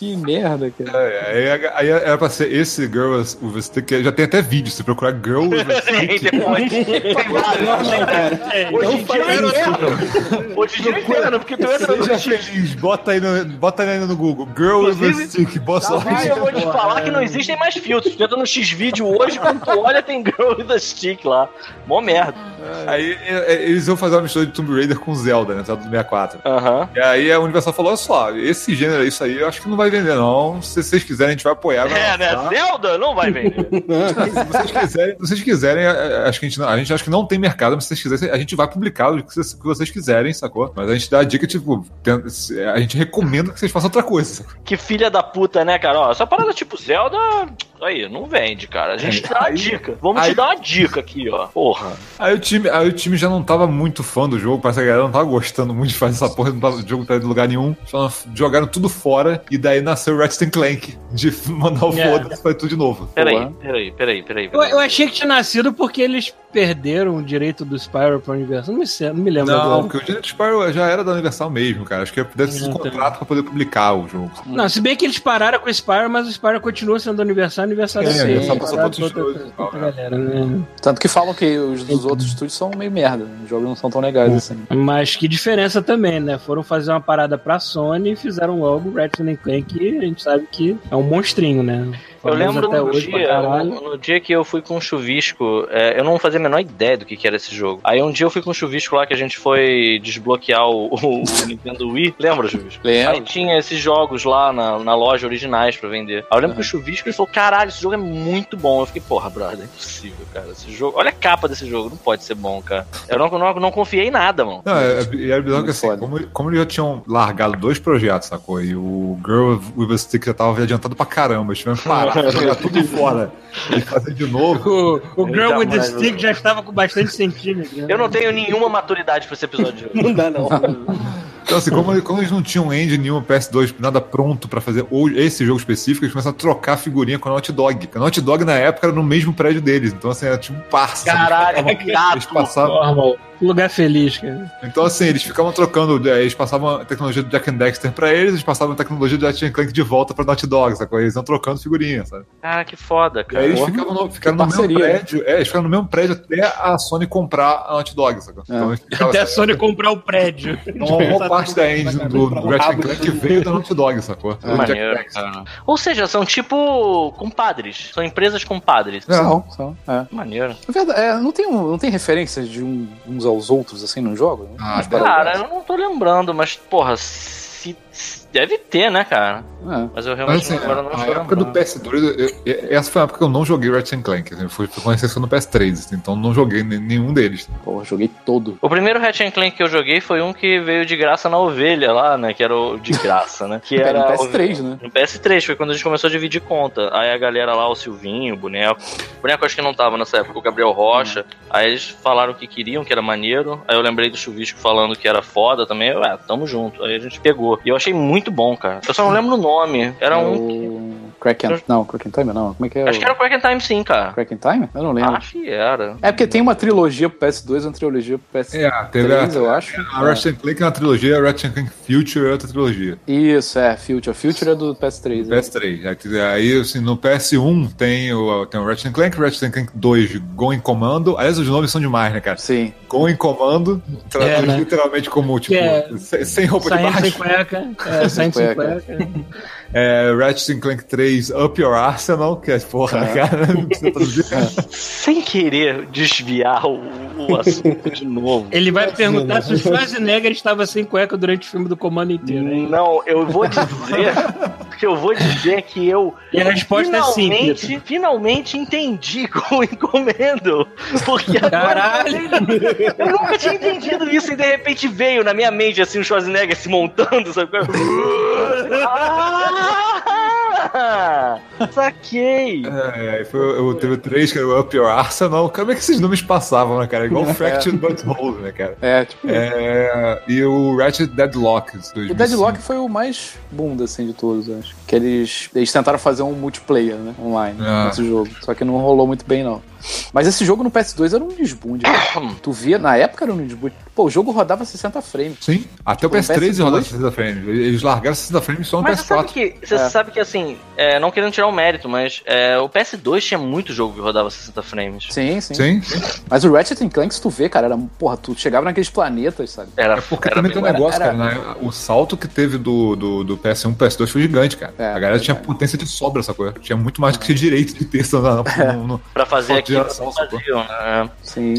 Que merda, cara. É, aí, aí era pra ser esse Girl with a Stick. Já tem até vídeo, se procurar Girl with Stick. depois. Tem vários. Hoje em dia é inferno. Hoje em dia é inferno, porque tu entra no feliz, bota aí no, bota aí no Google. Girl with Stick, boa sorte. Inclusive, eu vou te falar que não existem mais filtros. Tu entra no X-Vídeo hoje, quando tu olha, tem Girl with a Stick lá. Mó merda. Aí é, é, eles iam fazer uma mistura de Tomb Raider com Zelda, né? Zelda do 64. Aham. E aí a Universal falou: olha só, esse gênero, isso aí, eu acho que não vai vender, não. Se vocês quiserem, a gente vai apoiar. vai É, né? lançar. Zelda não vai vender. Se vocês quiserem, se vocês quiserem, é, é, acho que a gente, não, a gente acha que não tem mercado, mas se vocês quiserem, a gente vai publicar o que vocês, o que vocês quiserem, sacou? Mas a gente dá a dica, tipo, a gente recomenda que vocês façam outra coisa. Que filha da puta, né, cara? Ó, essa parada tipo Zelda, aí, não vende, cara. A gente dá uma dica. Vamos aí- te dar uma dica aqui, ó. Porra. Aí o, time, aí o time já não tava muito fã do jogo, parece que a galera não tava gostando muito de fazer essa porra, não tava, o jogo não tá indo em lugar nenhum. Só jogaram tudo fora e daí nasceu o Ratchet Clank de mandar o É. foda-se fazer tudo de novo. Peraí, Porra. peraí, peraí, peraí. Eu, peraí. eu achei que tinha nascido porque eles perderam o direito do Spyro pro universo. Não me, sei- não me lembro Não, agora. porque o direito de Spyro já era da Universal mesmo, cara. Acho que deve ser um Não, contrato pra poder publicar o jogo. Não, se bem que eles pararam com o Spyro, mas o Spyro continua sendo aniversário, aniversário É, sim, Universal passou pra outros pra estúdios, pra né? né? Tanto que falam que os dos outros estúdios são meio merda. Os jogos não são tão legais assim. Mas que diferença também, né? Foram fazer uma parada pra Sony e fizeram logo o Ratchet Clank, que a gente sabe que é um monstrinho, né? Eu lembro até no dia, no, no dia que eu fui com o chuvisco, é, eu não fazia a menor ideia do que, que era esse jogo. Aí um dia eu fui com o chuvisco lá que a gente foi desbloquear o, o Nintendo Wii. Lembra, chuvisco? Aí Lembro. tinha esses jogos lá na, na loja originais pra vender. Aí eu lembro que o chuvisco ele falou: caralho, esse jogo é muito bom. Eu fiquei, porra, brother, é impossível, cara. Esse jogo. Olha a capa desse jogo, não pode ser bom, cara. Eu não, não, não confiei em nada, mano. Não, é, e era bizarro que assim, como, como eles já tinham largado dois projetos, sacou? E o Girl with a Stick já tava adiantado pra caramba. Eles tiveram que parar, jogar tudo fora. E fazer de novo. O, o Girl with the Stick já estava com bastante centímetros. né? Eu não tenho nenhuma maturidade pra esse episódio. Não dá, não. Então, assim, como, como eles não tinham engine nenhuma PS2, nada pronto pra fazer ou esse jogo específico, eles começaram a trocar figurinha com a Naughty Dog. A Naughty Dog, na época, era no mesmo prédio deles. Então, assim, era tipo um parça. Caralho, que Eles passavam, Normal. Lugar feliz, cara. Então, assim, eles ficavam trocando, é, eles passavam a tecnologia do Jack and Dexter pra eles, eles passavam a tecnologia do Ratchet Clank de volta pra Naughty Dog, sacou? Eles iam trocando figurinha, sabe? Cara, que foda, E cara. aí eles ficavam no, ficaram no mesmo né? prédio, é, eles ficaram no mesmo prédio até a Sony comprar a Naughty Dog, sacou? Então, eles ficavam Até a assim, Sony comprar o prédio. então, uma boa parte da engine do, do Ratchet Clank veio da Naughty Dog, sacou? Do Jack Maneiro, Dexter. cara. Ou seja, são tipo compadres. São empresas compadres. É. São, são. É. Maneiro. Na verdade, é, não, tem, um- não tem referências de um- uns aos outros assim no jogo? Ah, paradas Cara, eu não tô lembrando, mas, porra, se, se- deve ter, né, cara? É. Mas eu Mas realmente assim, agora não estou época do lembrando. PS2, eu- eu- essa foi a época que eu não joguei Ratchet Clank, assim, foi, foi com exceção do PS3, assim, então não joguei nenhum deles. Pô, joguei todo. O primeiro Ratchet Clank que eu joguei foi um que veio de graça na ovelha lá, né? Que era o de graça, né? Que Era era no PS3, né? No PS3, foi quando a gente começou a dividir conta. Aí a galera lá, o Silvinho, o boneco. O boneco acho que não tava nessa época, o Gabriel Rocha. Aí eles falaram que queriam, que era maneiro. Aí eu lembrei do Chuvisco falando que era foda também. Eu, é, tamo junto. Aí a gente pegou. E eu achei muito bom, cara. Eu só não lembro o nome. Era um. Crack and... Não, Crack and Time não. Como é que é? Acho o... que era o Crack in Time sim, cara. Crack and Time? Eu não lembro. Acho que era. É porque tem uma trilogia pro PS2 e uma trilogia pro PS3, É, teve a, eu acho. a Ratchet Clank é uma trilogia, a Ratchet Clank Future é outra trilogia. Isso, é, Future. Future é do PS3. né? PS3. Aí, Aí, assim, no PS1 tem o, tem o Ratchet Clank, Ratchet Clank 2, Go em Comando. Aliás, os nomes são demais, né, cara? Sim. Go em Comando, traduz É, né? literalmente como, tipo, é- sem, roupa de Saindo sem baixo. cueca. É, sem cueca. É, Ratchet Clank 3, Up Your Arsenal, que é, porra, cara, não precisa traduzir. Sem querer desviar o, o assunto de novo. Ele vai perguntar se o Schwarzenegger estava sem cueca durante o filme do comando inteiro, hein? Não, eu vou dizer. que eu vou dizer que eu. E a resposta é sim, finalmente, entendi como encomendo. Porque agora. Caralho! Eu nunca tinha entendido isso e de repente veio na minha mente assim o Schwarzenegger se montando, sabe? Ah, saquei! É, foi, eu teve o 3, que era o Up Your Arsenal. Como é que esses nomes passavam, né, cara? Igual Fractured But Whole, né, cara? É, tipo. É, e o Ratchet Deadlock. O Deadlock foi o mais bunda, assim, de todos, acho. Que eles, eles tentaram fazer um multiplayer, né? Online, Ah. nesse jogo. Só que não rolou muito bem, não. Mas esse jogo no PS2 era um desbunde. cara. tu via, na época era um desbunde. Pô, o jogo rodava 60 frames. Sim, até o Pô, PS3 PS2. rodava 60 frames. Eles largaram 60 frames só no Mas você sabe PS4. que, você É. sabe que assim, é, não querendo tirar o mérito, mas é, o PS2 tinha muito jogo que rodava 60 frames. Sim, sim. Sim, Mas o Ratchet Clank, se tu vê, cara, era, porra, tu chegava naqueles planetas, sabe? Era, é porque era também tem um negócio, era- cara. né? O salto que teve do, do, do PS1 pro PS2 foi gigante, cara. É, a galera tinha verdade. potência de sobra, essa coisa. Tinha muito mais do que direito de texto na, no, no, pra fazer Falta que faziam, né? Sim.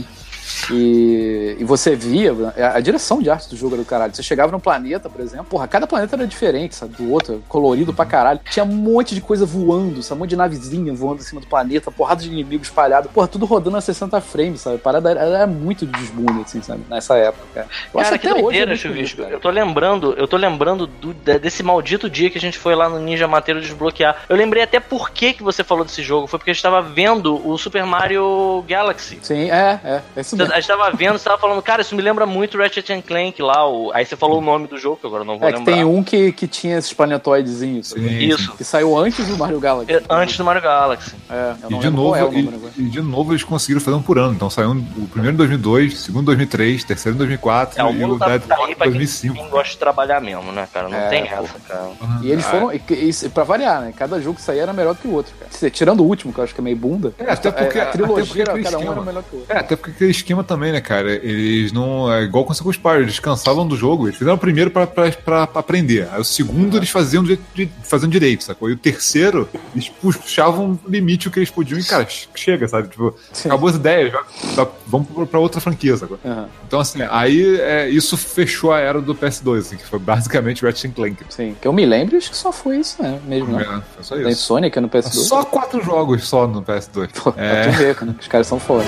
E, e você via a direção de arte do jogo era do caralho. Você chegava num planeta, por exemplo, porra, cada planeta era diferente, sabe? Do outro, colorido pra caralho. Tinha um monte de coisa voando, sabe? Um monte de navezinha voando em cima do planeta, porrada de inimigos espalhados, porra, tudo rodando a 60 frames, sabe? A parada era, era muito de desbunde, assim, sabe? Nessa época, cara. Eu Cara, acho que até hoje. é Chuvisco. Eu tô lembrando, eu tô lembrando do- de- desse maldito dia que a gente foi lá no Ninja Mateiro desbloquear. Eu lembrei até por que, que você falou desse jogo. Foi porque a gente tava vendo o Super Mario Galaxy. Sim, é, é. É isso A gente tava vendo, você tava falando, cara, isso me lembra muito Ratchet and Clank lá. O... Aí você falou o nome do jogo, que agora eu não vou É lembrar. tem um que, que tinha esses planetoidezinhos? Sim, Isso. Que saiu antes do Mario Galaxy. É, Antes do Mario Galaxy. É, eu E de, lembro novo, qual é o nome e, do negócio. e de novo eles conseguiram fazer um por ano. Então saiu o primeiro em 2002, segundo em 2003, terceiro em 2004 É, o e o tá, Dead tá aí pra quem, 2005. quem gosta de trabalhar mesmo, né, cara? Não É, tem essa, cara. E eles foram, e, e, pra variar, né? Cada jogo que saía era melhor que o outro, cara. Tirando o último, que eu acho que é meio bunda. É, até porque- a até trilogia, porque aquele cada um era melhor que o outro. É, até porque aquele esquema também, né, cara? Eles não. É igual com os Spyro, eles cansavam do jogo, eles fizeram o primeiro pra, pra, pra aprender. Aí o segundo eles faziam, de, faziam direito, sacou? E o terceiro, eles puxavam o limite o que eles podiam e, cara, chega, sabe? Tipo, Sim. acabou as ideias, já- já- vamos pra- pra outra franquia, sacou? Aham, Então, assim, aí é, isso fechou a era do PS2, assim, que foi basicamente Ratchet Clank. sim. Que eu me lembro, acho que só foi isso, né? Mesmo, né? É, foi só Tem isso. Sonic no PS2. Só quatro jogos só no PS2. Pô, pra É. tu ver, né? Os caras são foda.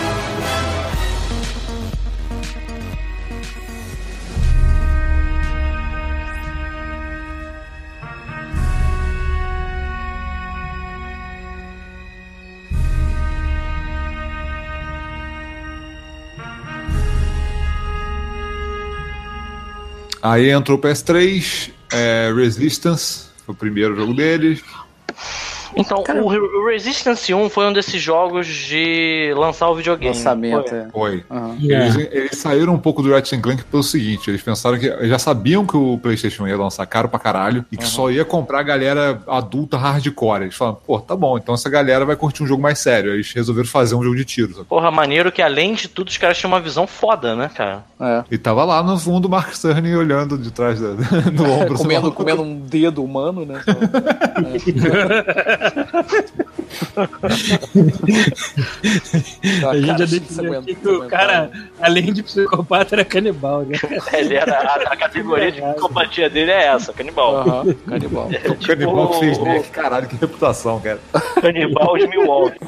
Aí entrou o PS3, é, Resistance, foi o primeiro jogo deles. Então, o Re- o Resistance 1 foi um desses jogos de lançar o videogame. Lançamento, Foi. é. Foi. Aham. Eles, eles saíram um pouco do Ratchet Clank pelo seguinte, eles pensaram que eles já sabiam que o PlayStation ia lançar caro pra caralho e que só ia comprar a galera adulta hardcore. Eles falaram, pô, tá bom, então essa galera vai curtir um jogo mais sério. Eles resolveram fazer um jogo de tiro. sabe? Porra, maneiro que além de tudo os caras tinham uma visão foda, né, cara? É. E tava lá no fundo o Mark Cerny olhando de trás da, do ombro. Comendo, comendo um dedo humano, né? A gente já definiu aqui que o cara, além de psicopata, era canibal, né? Ele era, a, a categoria de psicopatia dele é essa, canibal. Aham, canibal. É O canibal que fez tipo, né? Caralho, que reputação, cara. canibal de Milwaukee.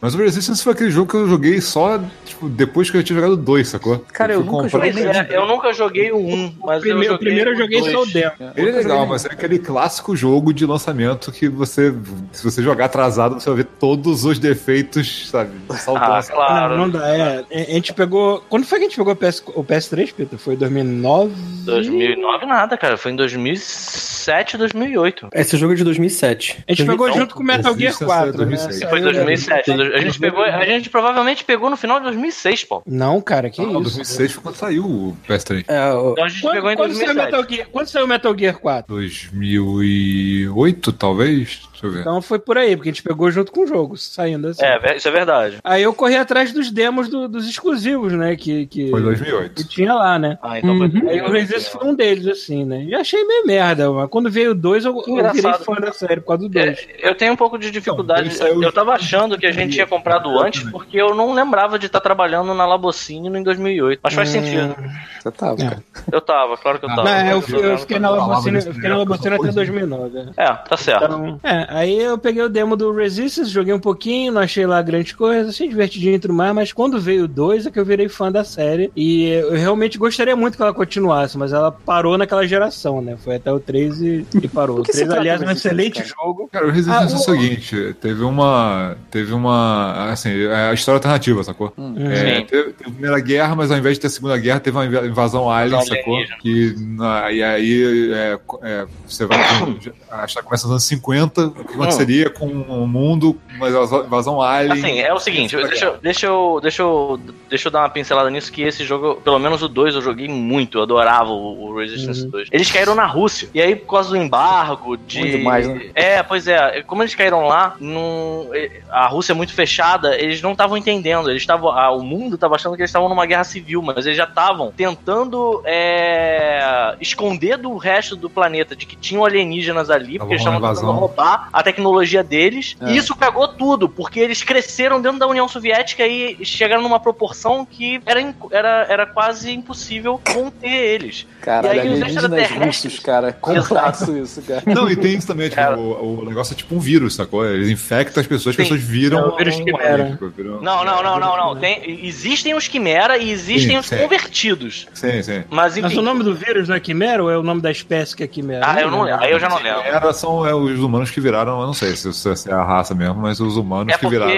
Mas o Resistance foi aquele jogo que eu joguei só tipo, depois que eu tinha jogado dois, sacou? Cara, eu fui nunca joguei é, eu nunca joguei o 1, mas O primeiro, eu o primeiro eu joguei o só o dois. demo. Ele é legal, mas é aquele clássico jogo de lançamento que você, se você jogar atrasado, você vai ver todos os defeitos, sabe? Saltando Ah, claro. Não, não dá, é. A gente pegou. Quando foi que a gente pegou o, PS, o PS3, Peter? Foi 2009? 2009 nada, cara. Foi em 2007, 2008. Esse jogo é de 2007. A gente pegou Então, junto com o Metal Gear Resistance é 4. 2006. Né? Foi em Saiu- 2007. A gente pegou, a gente provavelmente pegou no final de 2006, pô. Não, cara, que Não, isso. 2006 foi quando saiu o PS3. É, o- Então a gente Quando, pegou em quando saiu 2007. Metal Gear, quando saiu Metal Gear 4? 2008, talvez? Deixa eu ver. Então foi por aí, porque a gente pegou junto com o jogo, saindo assim. É, isso é verdade. Aí eu corri atrás dos demos do- dos exclusivos, né? Que, que, Foi que 2008. tinha lá, né? Ah, então foi. Aí o Resist foi um deles, assim, né? E achei meio merda, mas quando veio o 2, eu, eu virei fã da série por causa do 2. É, eu tenho um pouco de dificuldade. Então, Eu tava achando que a gente tinha comprado antes porque eu não lembrava de estar trabalhando na Labocine em 2008. Mas faz sentido. Você tava, É. cara. Eu tava, claro que eu Ah, tava. Não, eu, fui- eu fiquei na eu fiquei na essa até coisa. 2009. né? É, tá certo. Então, é, aí eu peguei o demo do Resistance, joguei um pouquinho, não achei lá grande coisa, achei divertidinho e tudo mais, mas quando veio o 2 é que eu virei fã da série. E eu realmente gostaria muito que ela continuasse, mas ela parou naquela geração, né? Foi até o 3 e, e parou. O que se 3, trata aliás, é um excelente cara? jogo. Cara, o Resistance Ah, é o seguinte, teve uma. Teve uma. Assim, é a história alternativa, sacou? Hum. É, teve, teve a Primeira Guerra, mas ao invés de ter a Segunda Guerra, teve uma inva- invasão alien, sacou? Que, na- e aí é, é, você vai. Acho que começa nos anos 50, o que aconteceria com o mundo, uma invasão- invasão alien. Assim, é o seguinte, deixa, eu- deixa, eu, deixa, eu, deixa eu dar uma pincelada nisso, que esse jogo, pelo menos o 2, eu joguei muito, eu adorava o, o Resistance 2. Eles caíram na Rússia, e aí por causa do embargo, de... Muito demais, né? É, pois é, como eles caíram lá, não, a Rússia é muito fechada, eles não estavam entendendo, eles estavam, ah, o mundo estava achando que eles estavam numa guerra civil, mas eles já estavam tentando é, esconder do resto do planeta de que tinham alienígenas ali, porque eles Tava estavam tentando roubar a tecnologia deles, É. e isso cagou tudo, porque eles cresceram dentro da União Soviética e chegaram numa proporção que era, era, era quase impossível conter eles. Caralho, E aí os extraterrestres- russos, cara. Complexo isso, cara. Não, e tem isso também, tipo, Cara. o, o negócio é tipo um vírus, sacou? Eles infectam as pessoas, as pessoas viram. É o vírus um quimera. viram- Não, não, não, não, não. Tem, existem os quimera e existem Sim, os sim. convertidos. Sim, sim. Mas Mas enfim. o nome do vírus não é quimera ou é o nome da espécie que é quimera? Ah, eu não lembro. Aí eu já não lembro. Era, são é, os humanos que viraram, eu não sei se, se é a raça mesmo, mas os humanos É que viraram.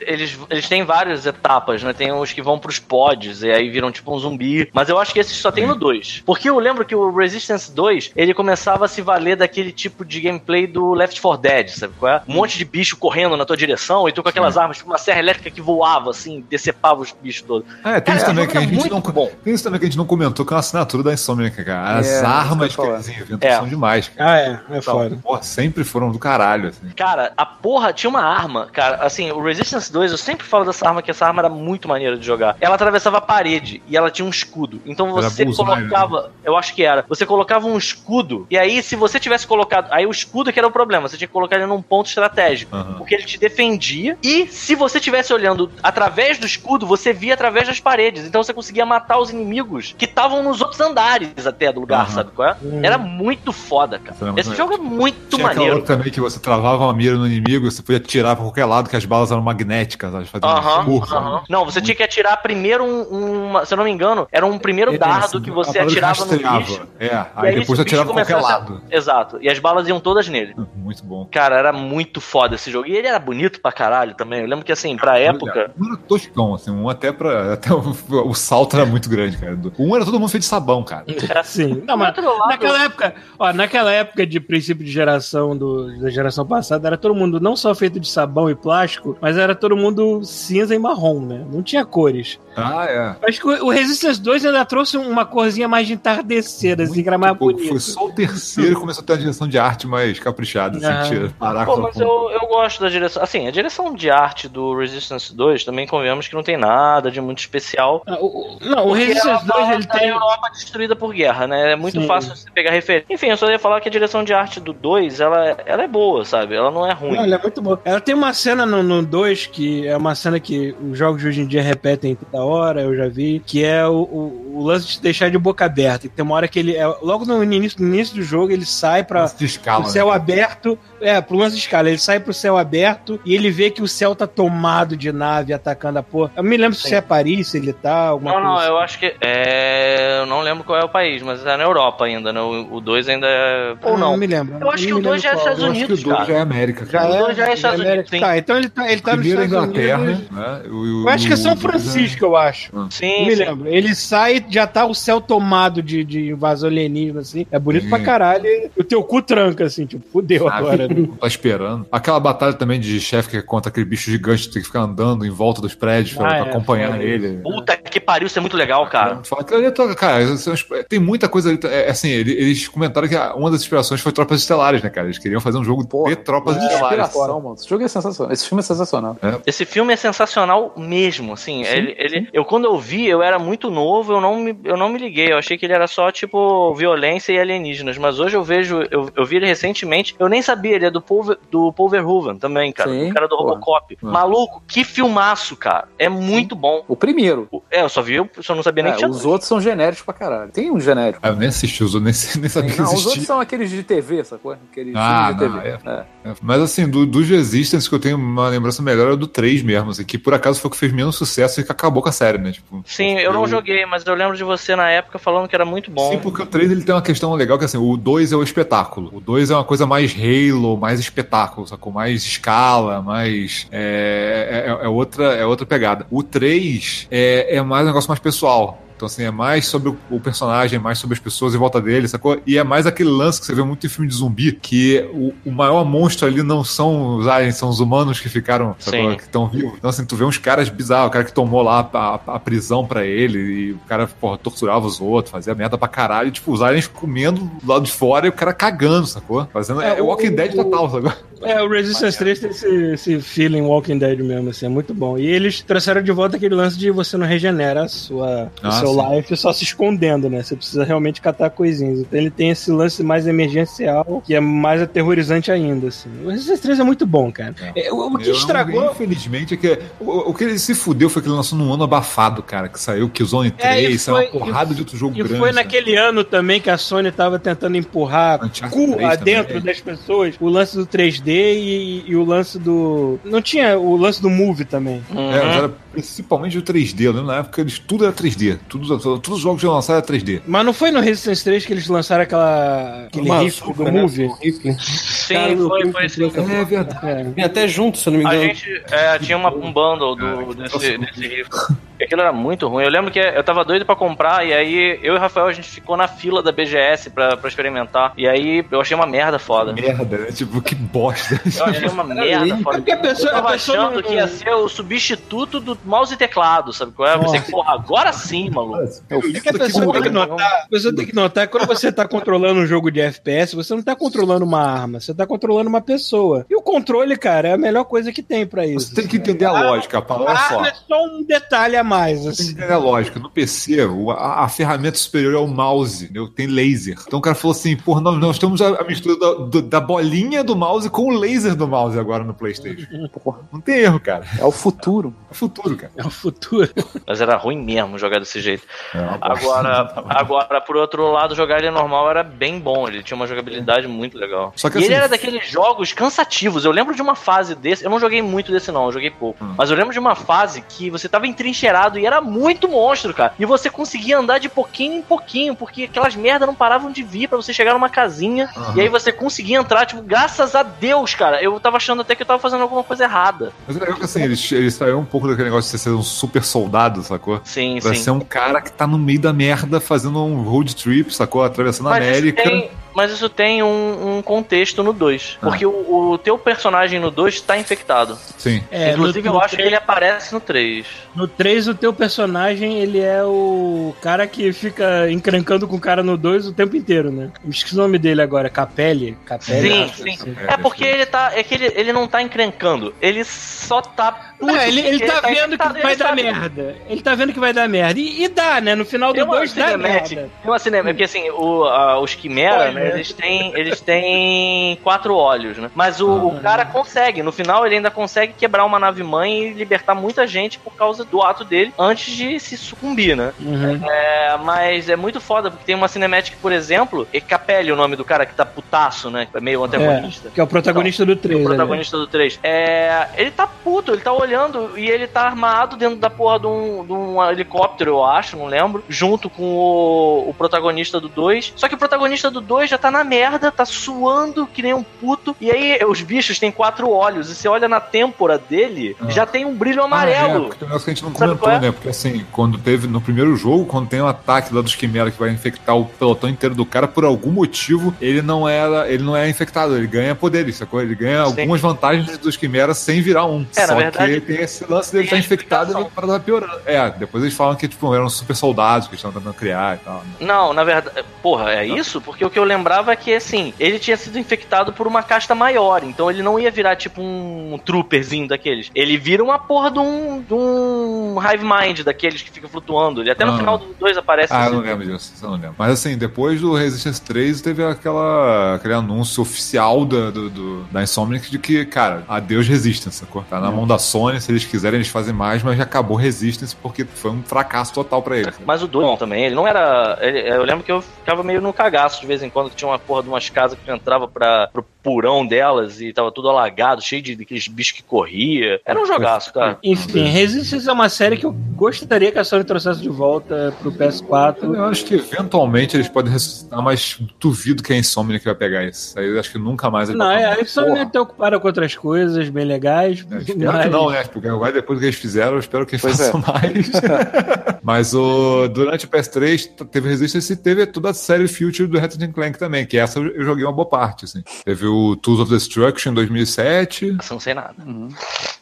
Eles, eles têm várias etapas, né? Tem uns que vão pros pods e aí viram tipo um zumbi. Mas eu acho que esses só tem no 2. Porque eu lembro que o Resistance 2, ele começava a se valer daquele tipo de gameplay do Left 4 Dead, sabe qual é? Um monte de bicho correndo na tua direção e tu com aquelas armas, tipo uma serra elétrica que voava, assim, decepava os bichos todos. É, tem isso também que a é gente não. bom. Tem isso também que a gente não comentou, que é uma assinatura da Insomniac, cara. As É, armas que eles inventam É. são demais, cara. Ah, é. É foda. Porra, sempre foram do caralho, assim. Cara, a porra tinha uma arma, cara. Assim, o Resistance 2, eu sempre falo dessa arma, que essa arma era muito maneira de jogar. Ela atravessava a parede e ela tinha um escudo. Então você bullseye, colocava. Eu acho que era. Você colocava um escudo. E aí, se você tivesse colocado. Aí o escudo que era o problema. Você tinha que colocar ele num ponto estratégico. Aham. Porque ele te defendia. E se você estivesse olhando através do escudo, você via através das paredes. Então você conseguia matar os inimigos que estavam nos outros andares até do lugar, Aham. sabe qual é? Era muito foda, cara. Esse jogo é muito Tinha maneiro. outra também que você travava uma mira no inimigo, você podia tirar pra qualquer lado, que as balas eram magnéticas, elas faziam Aham, um curso. aham. Não, você tinha que atirar primeiro um, uma- Se eu não me engano, era um primeiro dardo que você A parada atirava no rastreava. bicho. É, e aí depois você atirava qualquer lado. Exato. E as balas iam todas nele. Muito bom. Cara, era muito foda esse jogo. E ele era bonito pra caralho também. Eu lembro que, assim, pra época. Um era toscão, assim, um até pra. Até o, o salto era muito grande, cara. Um era todo mundo feito de sabão, cara. Era Sim. Não, mas lado- naquela época, ó, naquela época de princípio de geração do, da geração passada, era todo mundo não só feito de sabão e plástico, mas era todo mundo cinza e marrom, né? Não tinha cores. Ah, é. Acho que o Resistance 2 ainda trouxe uma corzinha mais de entardecer, assim, que era mais bonito. foi só o terceiro que começou a ter a direção de arte mais caprichada, assim, tira, parar Pô, mas eu, eu gosto da direção. Assim, a direção de arte do Resistance 2 também convenhamos que não tem nada de muito especial. Ah, o- o- não, o Resistance ela 2 fala ele da tem. Europa destruída por guerra, né? É muito Sim. fácil você pegar referência. Enfim, eu só ia falar que a direção de arte do 2, ela, ela é boa, sabe? Ela não é ruim. Não, ela é muito boa. Ela tem uma cena no 2 que é uma cena que os jogos de hoje em dia repetem toda hora, eu já vi, que é o, o, o lance de deixar de boca aberta. Que tem uma hora que ele. é, logo no início, no início do jogo, ele sai escala. o né? céu aberto, é, pro lance de escala. Ele sai pro céu aberto e ele vê que o céu tá tomado de nave atacando a porra. Eu me lembro se Sim. é Paris, se ele tá, alguma Não, não, coisa. eu acho que. É. Eu não lembro qual é o país, mas é na Europa ainda, né? O 2 ainda é. Ou Ah, não. me lembro. Eu acho que não o me dois já é lembro Estados qual. Eu acho que Unidos, o 2 cara. já é América, Já. O é, dois já é Estados América. Unidos, sim. Tá, então ele tá, ele tá Primeiro é Estados Inglaterra, Unidos. né? O, Eu acho que é São Francisco, eu acho. Sim, me sim. lembro. Ele sai, já tá o céu tomado de, de invasão alienígena, assim. É bonito Sim. pra caralho. E o teu cu tranca, assim, tipo, fudeu Ah, agora. né? Tá esperando. Aquela batalha também de chefe que é contra aquele bicho gigante que tem que ficar andando em volta dos prédios pra, Ah, pra é, acompanhar foda ele. Puta que pariu, isso é muito legal, cara. É Cara, são as- tem muita coisa ali. é, assim, ele- eles comentaram que uma das inspirações foi Tropas Estelares, né, cara? Eles queriam fazer um jogo Porra, de Tropas Estelares. mano. Esse jogo é sensacional. Esse filme é sensacional. Esse filme é sensacional mesmo, assim. ele, ele- eu quando eu vi, eu era muito novo, eu não, me, eu não me liguei. Eu achei que ele era só, tipo, violência e alienígenas. Mas hoje eu vejo, eu, eu vi ele recentemente, eu nem sabia, ele é do Paul, do Paul Verhoeven também, cara. Sim, o cara do porra. Robocop. Ah. Maluco, que filmaço, cara. É muito bom. O primeiro. O- É, eu só vi, eu só não sabia nem É, que tinha os dois. outros são genéricos pra caralho. Tem um genérico. Ah, eu nem assisti, os outros, nem, nem sabia que Não, os outros são aqueles de TV, sacou? Aqueles Ah, filmes de não, TV. É. É, Mas assim, do, dos Resistance que eu tenho uma lembrança melhor é do 3 mesmo, assim, que por acaso foi o que fez menos sucesso e que acabou com a série, né? Tipo, Sim, eu não joguei, mas eu lembro de você na época falando que era muito bom. Sim, porque o 3 ele tem uma questão legal que assim, o 2 é o espetáculo. O 2 é uma coisa mais Halo, mais espetáculo, sacou? Mais escala, mais. É, é, é outra, é outra pegada. O 3 é, é mais um negócio mais pessoal. Então, assim, é mais sobre o- personagem, é mais sobre as pessoas em volta dele, sacou? E é mais aquele lance que você vê muito em filme de zumbi, que o, o maior monstro ali não são os aliens, são os humanos que ficaram, sacou? Sim. que estão vivos. Então, assim, tu vê uns caras bizarros, o cara que tomou lá a, a prisão pra ele, e o cara, porra, torturava os outros, fazia merda pra caralho, e, tipo, os aliens comendo do lado de fora e o cara cagando, sacou? Fazendo. É, É, o Walking o- Dead total, sacou? É, o Resistance 3 tem esse, esse feeling Walking Dead mesmo, assim, é muito bom. E eles trouxeram de volta aquele lance de você não regenera a sua, o Ah, seu sim. life só se escondendo, né? Você precisa realmente catar coisinhas. Então ele tem esse lance mais emergencial, que é mais aterrorizante ainda, assim. O Resistance 3 é muito bom, cara. É, o, o que Eu não- estragou... Infelizmente, é que o, o que ele se fudeu foi que ele lançou num ano abafado, cara, que saiu Killzone 3, É, e saiu uma foi- porrada de outro jogo E grande. foi sabe? naquele ano também que a Sony tava tentando empurrar cu 3 dentro também. das pessoas. O lance do 3D e, e o lance do. Não tinha o lance do Move também. Uhum. É, era principalmente o 3D. Eu lembro na época eles, tudo era 3D. Tudo, todos os jogos que lançaram era 3D. Mas não foi no Resistance 3 que eles lançaram aquela, aquele Uma riff do né? Um rifle. Sim, Cara, foi, foi essa É verdade. É. Vem até junto, se eu não me A engano. gente é, tinha uma- um bundle do, desse, desse rifle. E Aquilo era muito ruim. Eu lembro que eu tava doido pra comprar, e aí eu e o Rafael a gente ficou na fila da BGS pra, pra experimentar. E aí eu achei uma merda foda. Merda, né? Tipo, que bosta. Eu achei uma merda foda. É porque a pessoa- eu tava a pessoa achando não- que ia ser o substituto do mouse e teclado, sabe qual é? Eu pensei, porra, agora sim, maluco. É que a pessoa tem que notar, a pessoa tem que notar que quando você tá controlando um jogo de FPS, você não tá controlando uma arma, você tá controlando uma pessoa. E o controle, cara, é a melhor coisa que tem pra isso. Você tem que entender a lógica, Paulo. A Olha só. é só um detalhe a mais, Você tem que assim. entender a lógica. No PC, o- a, a ferramenta superior é o mouse, entendeu? tem laser. Então o cara falou assim: porra, nós, nós temos a, a mistura da, da bolinha do mouse com o laser do mouse agora no PlayStation. Porra, Não tem erro, cara. é o futuro. É o futuro, cara. É o futuro. Mas era ruim mesmo jogar desse jeito. É uma bosta. Agora, agora, por outro lado, jogar ele normal era bem bom. Ele tinha uma jogabilidade muito legal. Só que e ele assim- era daqueles jogos cansativos. Eu lembro de uma fase desse. Eu não joguei muito desse, não, eu joguei pouco. Hum. Mas eu lembro de uma fase que você tava entrincheirado e era muito monstro, cara. E você conseguia andar de pouquinho em pouquinho, porque aquelas merdas não paravam de vir pra você chegar numa casinha. Aham. E aí você conseguia entrar, tipo, graças a Deus, cara. Eu tava achando até que eu tava fazendo alguma coisa errada. Mas é legal que assim, eles, eles saíram um pouco daquele negócio de você ser um super soldado, sacou? Sim, Pra sim. ser um cara que tá no meio da merda fazendo um road trip, sacou? Atravessando a América. tem, mas isso tem um, um contexto no 2. Ah. Porque o, o teu personagem no 2 tá infectado. Sim. É, Inclusive, no, eu no acho que ele aparece no 3. No 3, o teu personagem, ele é o cara que fica encrencando com o cara no 2 o tempo inteiro, né? Me esqueci o nome dele agora, Capelli? Capelli? Sim, acho, sim. É porque ele tá. É que ele, ele não tá encrencando. Ele só tá. puto É, ele, ele porque tá vendo que vai dar sabe. merda. Ele tá vendo que vai dar merda. E, e dá, né? No final do uma 2 dá merda. Tem uma cinemática. Porque assim, o, a- os Quimera, Olha. Né, eles têm, eles têm quatro olhos, né? Mas o, o cara consegue. No final, ele ainda consegue quebrar uma nave mãe e libertar muita gente por causa do ato dele antes de se sucumbir, né? Uhum. É, mas é muito foda, porque tem uma cinemática, por exemplo, e Capelli, o nome do cara que tá putaço, né? Que é meio antagonista. É, que é o protagonista do 3. O protagonista do 3. É, ele tá puto, ele tá olhando e ele tá armado dentro da porra de um, de um helicóptero, eu acho, não lembro, junto com o, o protagonista do 2. Só que o protagonista do 2 já tá na merda, tá suando que nem um puto. E aí os bichos têm quatro olhos e você olha na têmpora dele, Ah. já tem um brilho Ah, é, amarelo. porque tem um negócio que a gente não Sabe comentou, é? né? Porque assim, quando teve no primeiro jogo, quando tem um ataque lá dos Quimera que vai infectar o pelotão inteiro do cara, por algum motivo, ele não era, ele não é infectado, ele ganha poderes, sacou? Ele ganha Sim. algumas vantagens dos Quimera sem virar um. É, Só verdade, que tem esse lance dele estar infectado e explicação. a parada vai piorando. É, depois eles falam que tipo, eram super soldados que estavam tentando criar e tal. né? Não, na verdade, porra, é isso? Porque o que eu lembrava é que, assim, ele tinha sido infectado por uma casta maior, então ele não ia virar tipo um trooperzinho daqueles. Ele vira uma porra de um, de um Hive Mind daqueles que fica flutuando. Ele até no Ah. final do 2 aparece Ah, eu assim. não lembro disso, isso eu não lembro. Mas assim, depois do Resistance 3 teve aquela, aquele anúncio oficial da, do, do- da Insomniac de que, cara, adeus Resistance, sacou? Tá na mão da Sony, se eles quiserem eles fazem mais, mas já acabou Resistance porque foi um fracasso total pra eles. Mas o 2 também, ele não era. ele- eu lembro que eu ficava meio no cagaço de vez em quando, que tinha uma porra de umas casas que tu entrava pra, pro porão delas e tava tudo alagado, cheio de aqueles bichos que corria. Era um jogaço, cara. Enfim, Resistance é uma série que eu gostaria que a Sony trouxesse de volta pro PS4. Eu acho que eventualmente eles podem ressuscitar, mas duvido que a Insomnia que vai pegar isso. Aí eu acho que nunca mais Não, vai é, a deve ter ocupada com outras coisas bem legais. É, espero que mas- não, né? Porque agora, depois do que eles fizeram, eu espero que eles Pois façam mais. Mas o, durante o PS3 t- teve Resistance e teve toda a série Future do Ratchet Clank também, que essa eu joguei uma boa parte. Assim. Teve o Tools of Destruction em 2007, Essa eu não sei nada.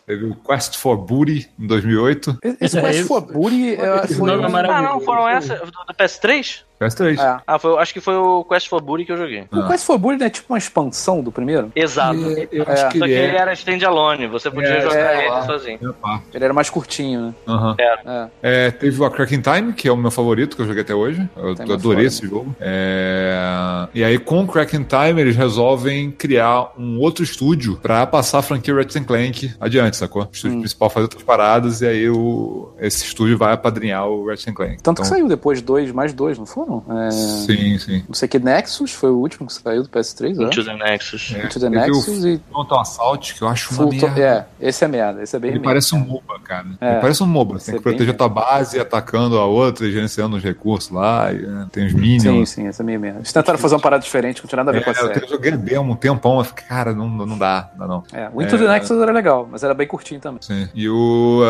Teve o Quest for Booty em 2008. Esse É Quest for Booty é, Esse foi nome é maravilhoso. Ah, não, foram essas do, do PS3? PS3. É. Ah, foi, acho que foi o Quest for Booty que eu joguei. O Quest for Booty é tipo uma expansão do primeiro? Exato. E- eu É. acho que Só que ele ele é. era standalone, você podia É, jogar é, ele é. sozinho. é. Ele era mais curtinho, né? Aham. É. É, teve o A Crack in Time, que é o meu favorito, que eu joguei até hoje. Eu Time é adorei esse jogo. É, E aí, com o Crack in Time, eles resolvem criar um outro estúdio pra passar a franquia Ratchet Clank adiante, sacou? O estúdio Hum. principal faz outras paradas e aí o... esse estúdio vai apadrinhar o Ratchet Clank. Tanto que saiu depois dois, mais dois, não foram? É, Sim, sim. Não sei que Nexus foi o último que saiu do PS3, né? Into the Nexus. É, Into the teve Nexus o e Frontal Assault, que eu acho uma merda. É, esse é merda, esse é bem Ele remake, parece um. MOBA, cara. É. Ele parece um MOBA. Você tem que é bem proteger a tua base, atacando a outra e gerenciando os recursos lá. e, né, tem os minions. Sim, sim, esse é meio merda. Eles tentaram fazer uma parada diferente, não tinha nada a ver com a É, eu série. joguei demo um tempão, mas cara, não, não dá, não dá não. É, o Into the Nexus era legal, mas era bem curtinho também. Sim. E o.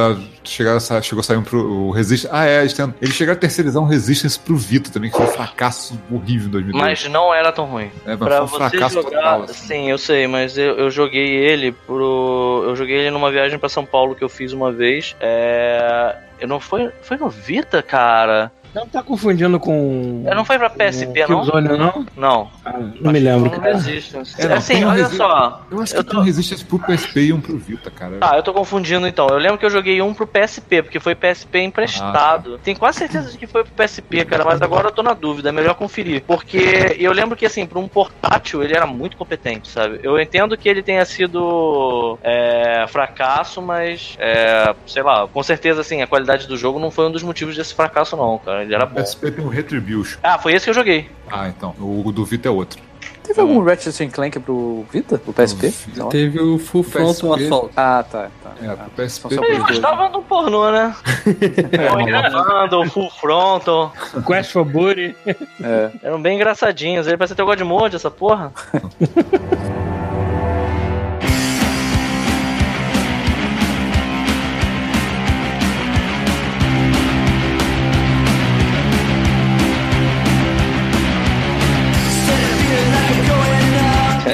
chegaram a sa- chegou a sair um pro. O Resist. Ah, é, eles, tentam- eles chegaram a terceirizar um Resistance pro Vita também, que foi um fracasso horrível em 2002. Mas não era tão ruim. é, mas Pra foi um você fracasso jogar. total. assim. Sim, eu sei, mas eu, eu joguei ele pro. Eu joguei ele numa viagem pra São Paulo que eu fiz uma vez. É. Eu não foi. Foi no Vita, cara? Não tá confundindo com. Eu não foi pra PSP, com não? Killzone, não? Não. Ah, não me lembro, Não cara. Resistance. É, não, assim, olha Resi- só. Eu acho Eu que tô- tem um Resistance pro PSP e um pro Vita, cara. Ah, eu tô confundindo então. Eu lembro que eu joguei um pro PSP, porque foi PSP emprestado. Tenho quase certeza de que foi pro PSP, cara, mas agora eu tô na dúvida, é melhor conferir. Porque eu lembro que, assim, pra um portátil ele era muito competente, sabe? Eu entendo que ele tenha sido é, fracasso, mas, é, sei lá, com certeza, assim, a qualidade do jogo não foi um dos motivos desse fracasso, não, cara. Ele era O bom. PSP tem o Retribution. Ah, foi esse que eu joguei. Ah, então. O do Vita é outro. Teve algum Ratchet Clank pro Vita? Pro PSP? Lá. Teve o Full Frontal PSP. Assault. Ah, tá. tá. É, Ah, pro PSP. só Ele gostava do pornô, né? Foi gravando, full frontal. Quest for Booty. É. Eram bem engraçadinhos. Ele parece ter o God Mode, essa porra.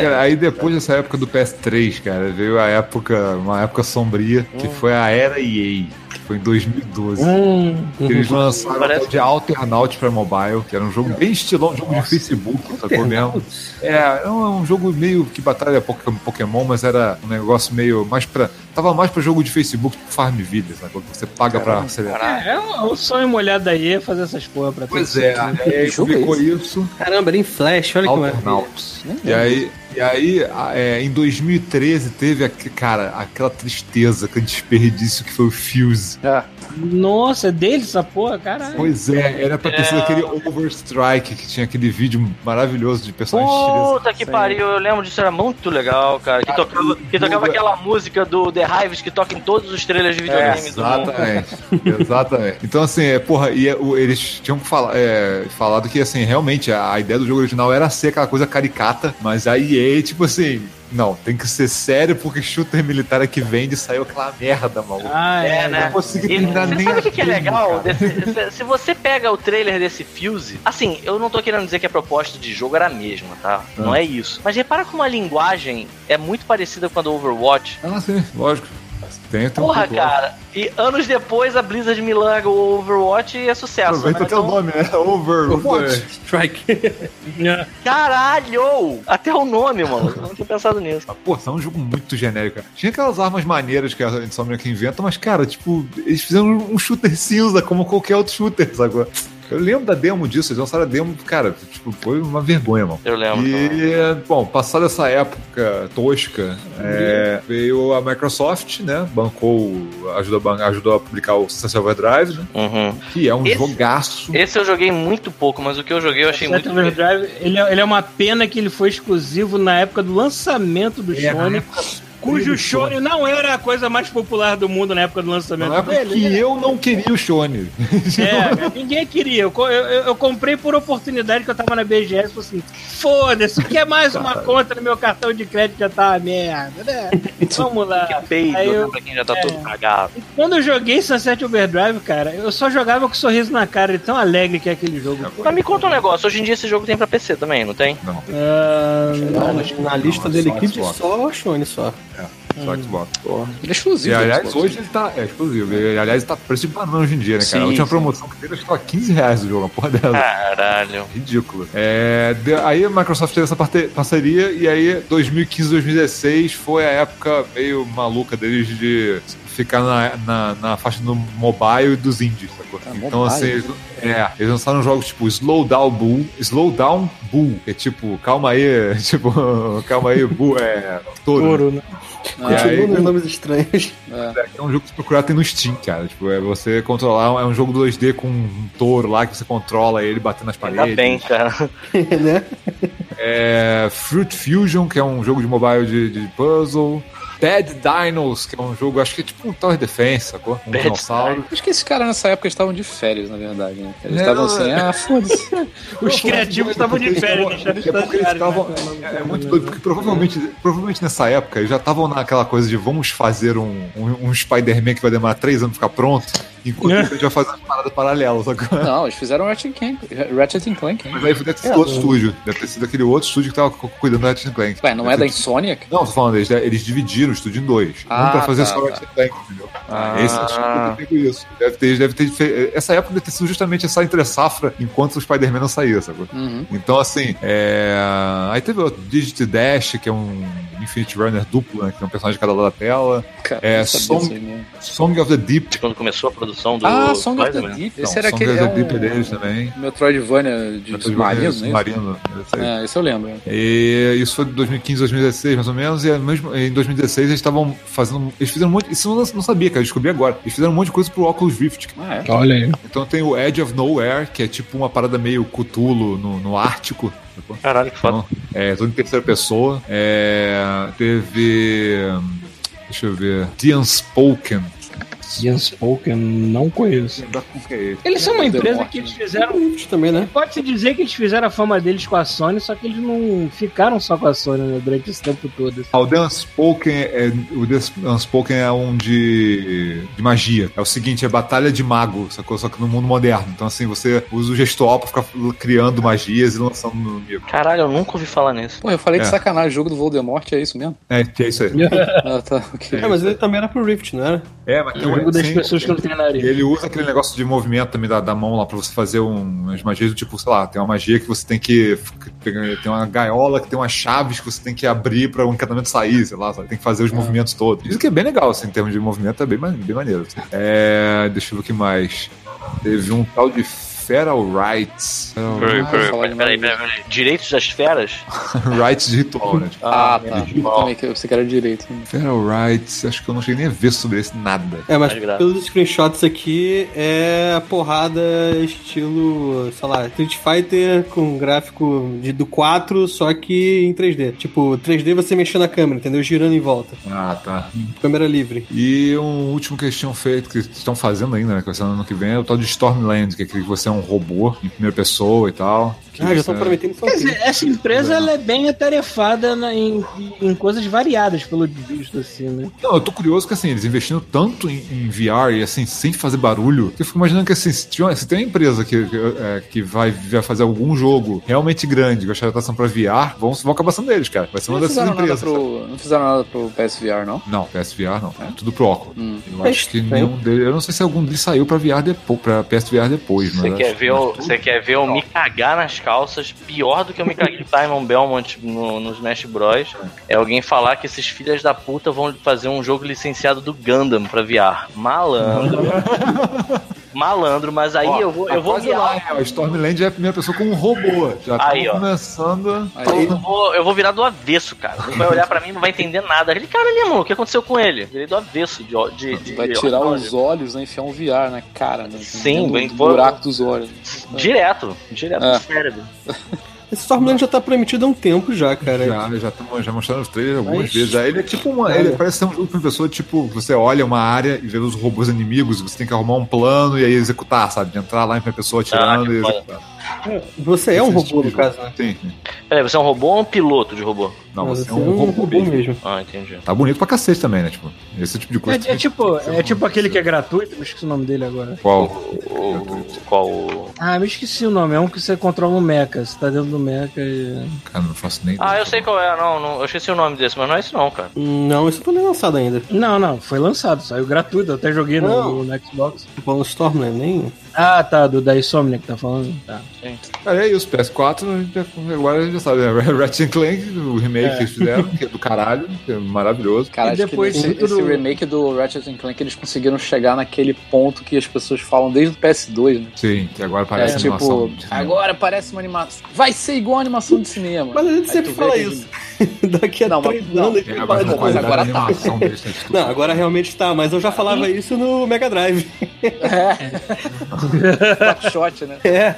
Cara, aí depois dessa época do PS3, cara, veio a época, uma época sombria, que foi a era EA. que Foi em 2012. Hum. Eles lançaram Parece- o de Alternaut pra mobile, que era um jogo bem estilão, um jogo de Facebook, sacou mesmo? É, era um, um jogo meio que batalha Poké- Pokémon, mas era um negócio meio mais pra. Tava mais pra jogo de Facebook, tipo Farmville, sacou? Que você paga pra acelerar. É, é um, um sonho molhado aí é fazer essas porra pra Pois é, aí jogo é publicou esse? isso. Caramba, era em Flash, olha que maravilha. Alternauts. E aí, e aí é, em 2013, teve, cara, aquela tristeza, aquele desperdício que foi o Fuse. Ah, Nossa, é dele essa porra, caralho. Pois é, era pra ter sido aquele Overstrike, que tinha aquele vídeo maravilhoso de personagens. Puta que pariu, eu lembro disso, era muito legal, cara. Que tocava, que tocava aquela música do The Hives que toca em todos os trailers de videogames do mundo. Exatamente, exatamente. Então, assim, é, porra, e é, o- eles tinham que falar, é, falado que, assim, realmente, a, a ideia do jogo original era ser aquela coisa caricata, mas a EA, tipo assim, não, tem que ser sério porque shooter militar é que vende e saiu aquela merda, maluco. Ah, É, é, né? Não consegui E terminar nem sabe o que, que é legal? desse- se- se você pega o trailer desse Fuse, assim, eu não tô querendo dizer que a proposta de jogo era a mesma, tá? Não é isso. Mas repara como a linguagem é muito parecida com a do Overwatch. Ah, sim, lógico. Tem, tem um Porra, lógico. cara. E anos depois a Blizzard me larga o Overwatch e é sucesso. Aproveita né? até o nome, né? Overwatch. Strike. Caralho! Até o nome, mano. Eu não tinha pensado nisso. Pô, é um jogo muito genérico, cara. Tinha aquelas armas maneiras que a Insomniac inventa, mas, cara, tipo, eles fizeram um shooter cinza como qualquer outro shooter, sacou? Eu lembro da demo disso, eles lançaram a demo, cara, tipo, foi uma vergonha, mano. Eu lembro. E, bom, passada essa época tosca, é, veio a Microsoft, né? Bancou, ajudou, ajudou a publicar o Sunset Overdrive, né? Uhum. Que é um Esse- jogaço. Esse eu joguei muito pouco, mas o que eu joguei eu achei Sunset muito. Overdrive, ele é, ele é uma pena que ele foi exclusivo na época do lançamento do É, Sony, cujo Sony não era a coisa mais popular do mundo na época do lançamento Na época dele. que eu não queria o Shone. É, ninguém queria. Eu, eu, eu comprei por oportunidade que eu tava na BGS e falei assim: foda-se, o que é mais uma conta no meu cartão de crédito já tá uma merda, né? Vamos lá. Que peido, Aí eu- né, pra quem já tá é. todo cagado. E Quando eu joguei Sunset Overdrive, cara, eu só jogava com um sorriso na cara, de tão alegre que é aquele jogo. Mas me conta um negócio, hoje em dia esse jogo tem pra PC também, não tem? Ah, Na, na lista Não, dele só aqui Xbox. só Shone só. Só Xbox. Ele é exclusivo. E aliás, Xbox. hoje ele tá. É exclusivo. E, aliás, tá preço de banana hoje em dia, né, cara? Sim, a última sim. promoção que teve, acho que tava 15 reais o jogo, uma porra dela. Caralho. Ridículo. É, de- aí a Microsoft teve essa parte- parceria e aí 2015, 2016 foi a época meio maluca deles de ficar na, na, na faixa do mobile e dos indies, sacou? Ah, então, mobile? assim, eles, é, eles lançaram jogos tipo Slow Down Bull, Slow Down Bull, que é tipo, calma aí, tipo, calma aí, Bull, é, touro. Ouro, né? Ah, E aí- Continua nos nomes estranhos. é. É um jogo que se procurar tem no Steam, cara. Tipo, é você controlar, é um jogo 2D com um touro lá que você controla ele batendo nas Ainda paredes. bem, cara. né? É, Fruit Fusion, que é um jogo de mobile de, de puzzle. Dead Dinos, que é um jogo, acho que é tipo um Tower Defense, sacou? Um Dead dinossauro. Acho que esses caras nessa época estavam de férias, na verdade, né? Eles É, estavam assim, é. ah, foda-se. os criativos estavam de férias, deixaram É estavam. É, é muito doido, porque provavelmente, provavelmente nessa época eles já estavam naquela coisa de vamos fazer um, um, um Spider-Man que vai demorar três anos pra ficar pronto, enquanto É. a gente vai fazer as paradas paralelas, sacou? Não, eles fizeram Ratchet Clank. Ratchet and Clank. hein? Mas aí deve ter sido outro estúdio. Deve ter sido aquele outro estúdio que tava cu- cuidando do Ratchet Clank. Ué, não é da Insomniac? Não, tô falando, eles, eles dividiram o estúdio em dois. um Ah, pra fazer tá, só o tá. Clank, entendeu? Ah. Esse acho que ter pego isso. Deve ter, deve ter Essa época deve ter sido justamente essa entre-safra enquanto o Spider-Man não saía, sacou? Uhum. Então, assim, é... aí teve o Digit Dash, que é um Infinite Runner duplo, né? Que é um personagem de cada lado da tela. Cara, É, mesmo. Song of the Deep. Quando começoou a produção do Ah, Song of the. Deep. Não, Esse era Song aquele. of É the Deep é um deles também. Metroidvania de submarino, né? Submarino, esse aí. É, esse eu lembro. E isso foi de 2015, 2016, mais ou menos, e é mesmo em 2016 eles estavam fazendo. Eles fizeram muito. Isso eu não, não sabia, cara, eu descobri agora. Eles fizeram um monte de coisa pro Oculus Rift. Ah, é. Olha aí. Então tem o Edge of Nowhere, que é tipo uma parada meio Cthulhu no, no Ártico. Caralho, que foda. Então, é, tudo em terceira pessoa. É, teve. hum, Deixa eu ver. The Unspoken. Unspoken, não conheço. É. Eles são uma empresa que eles né? fizeram. Também, né? Pode-se dizer que eles fizeram a fama deles com a Sony, só que eles não ficaram só com a Sony né, durante esse tempo todo. Ah, o The Unspoken é, o The Unspoken é um de, de magia. É o seguinte, é batalha de mago, sacou? Só que no mundo moderno. Então, assim, você usa o gestual pra ficar criando magias e lançando no inimigo. Caralho, eu nunca ouvi falar nisso. Pô, eu falei de É. sacanagem, o jogo do Voldemort é isso mesmo? É, que é isso aí. Ah, tá, ok. É, mas ele também era pro Rift, não era? É, mas tem O jogo das sim, pessoas que não treinariam. E ele usa aquele negócio de movimento também da, da mão lá pra você fazer um, umas magias do tipo, sei lá, tem uma magia que você tem que. Tem uma gaiola que tem umas chaves que você tem que abrir pra o encantamento sair, sei lá, sabe? tem que fazer os movimentos todos. Isso que é bem legal, assim, em termos de movimento, é bem, bem maneiro. assim. É, deixa eu ver o que mais. Teve um tal de Feral Rights. Peraí, peraí, peraí. Direitos das feras? Rights de ritual, né? Tipo, Ah, tá. menos Eu também que eu pensei que era direito. Feral Rights, acho que eu não cheguei nem a ver sobre esse nada. É, mas graça. pelos screenshots aqui é porrada estilo, sei lá, Street Fighter com gráfico de, do 4, só que em 3D. Tipo, 3D você mexendo na câmera, entendeu? Girando em volta. Ah, tá. Câmera livre. E um último que eles tinham feito, que estão fazendo ainda, né? Que vai ser no ano que vem, é o tal de Stormland, que é aquele que você é um robô em primeira pessoa e tal. que Ah, já estão prometendo isso Quer dizer, essa empresa ela é bem atarefada na- em, em coisas variadas, pelo visto, assim, né? Não, eu tô curioso que assim, eles investindo tanto em, em VR e assim, sem fazer barulho, que eu fico imaginando que assim, se, tiver- se tem uma empresa que, que, é, que vai, vai fazer algum jogo realmente grande, vai chamar atenção pra VR, vão, vão acabar sendo eles, cara. Vai ser uma Não dessas empresas. pro, não fizeram nada pro PSVR, não? Não, PSVR não. É tudo pro óculos. Hum. Eu acho que nenhum deles. Eu não sei se algum deles saiu pra VR depois, pra PSVR depois, mas. Quer, que- ver o, você quer ver eu me cagar nas calças, pior do que eu me caguei Simon Belmont no, no Smash Bros. É alguém falar que esses filhos da puta vão fazer um jogo licenciado do Gundam pra VR. Malandro. Malandro, mas aí Ó, eu vou, tá eu vou quase virar. lá, Stormland é a primeira pessoa com um robô. Já tá Aí, ó. começando. Aí, Eu vou, eu vou virar do avesso, cara. Ele vai olhar pra mim e não vai entender nada. Aquele cara ali, mano, o que aconteceu com ele? Virei do avesso de. ó- de, de vai de tirar os olhos, né? Enfiar um VR na cara, né? Sim, Dentro bem, vou- buraco dos olhos. Direto, direto É. no cérebro. Esse Stormland já tá prometido há um tempo já, cara. Já, já, tamo, já mostraram os trailers algumas Mas- vezes. Já. Ele é tipo uma. Ele parece ser um jogo de uma pessoa, tipo, você olha uma área e vê os robôs inimigos, você tem que arrumar um plano e aí executar, sabe? De entrar lá em uma pessoa atirando Ah, e foda. executar. Você é um Esse robô, tipo no jogo. caso, né? Sim, sim. Peraí, você é um robô ou um piloto de robô? Não, você é um robô mesmo. Ah, entendi. Tá bonito pra cacete também, né? Tipo, esse tipo de coisa. É, é tipo, é tipo aquele que é gratuito, me esqueci o nome dele agora. Qual? O, o- qual o. Ah, me esqueci o nome, é um que você controla um mecha, você tá dentro do mecha e. Cara, não faço nem. Ah, eu sei qual é, não, não, eu esqueci o nome desse, mas não é esse não, cara. Não, isso não foi nem lançado ainda. Não, não, foi lançado, saiu gratuito, eu até joguei no, Não. no Xbox. Falando Stormland, nem. Ah, tá, do da Insomnia que tá falando. Tá. Cara, e aí, os PS4, a gente já- agora a gente já sabe, né? Ratchet Clank, o remake que eles fizeram, que é do caralho, que é maravilhoso. Cara, E acho depois tudo- esse remake do Ratchet Clank eles conseguiram chegar naquele ponto que as pessoas falam desde o PS2, né? Sim, que agora É parece animação. tipo, cinema. agora parece uma animação. Vai ser igual a animação de cinema. Mas a gente Aí sempre fala que isso. Daqui a Não, mas- três não, anos. a gente É, agora, de- qualidade agora tá. animação. Não, agora realmente tá, mas eu já falava isso no Mega Drive. Shot, né? É.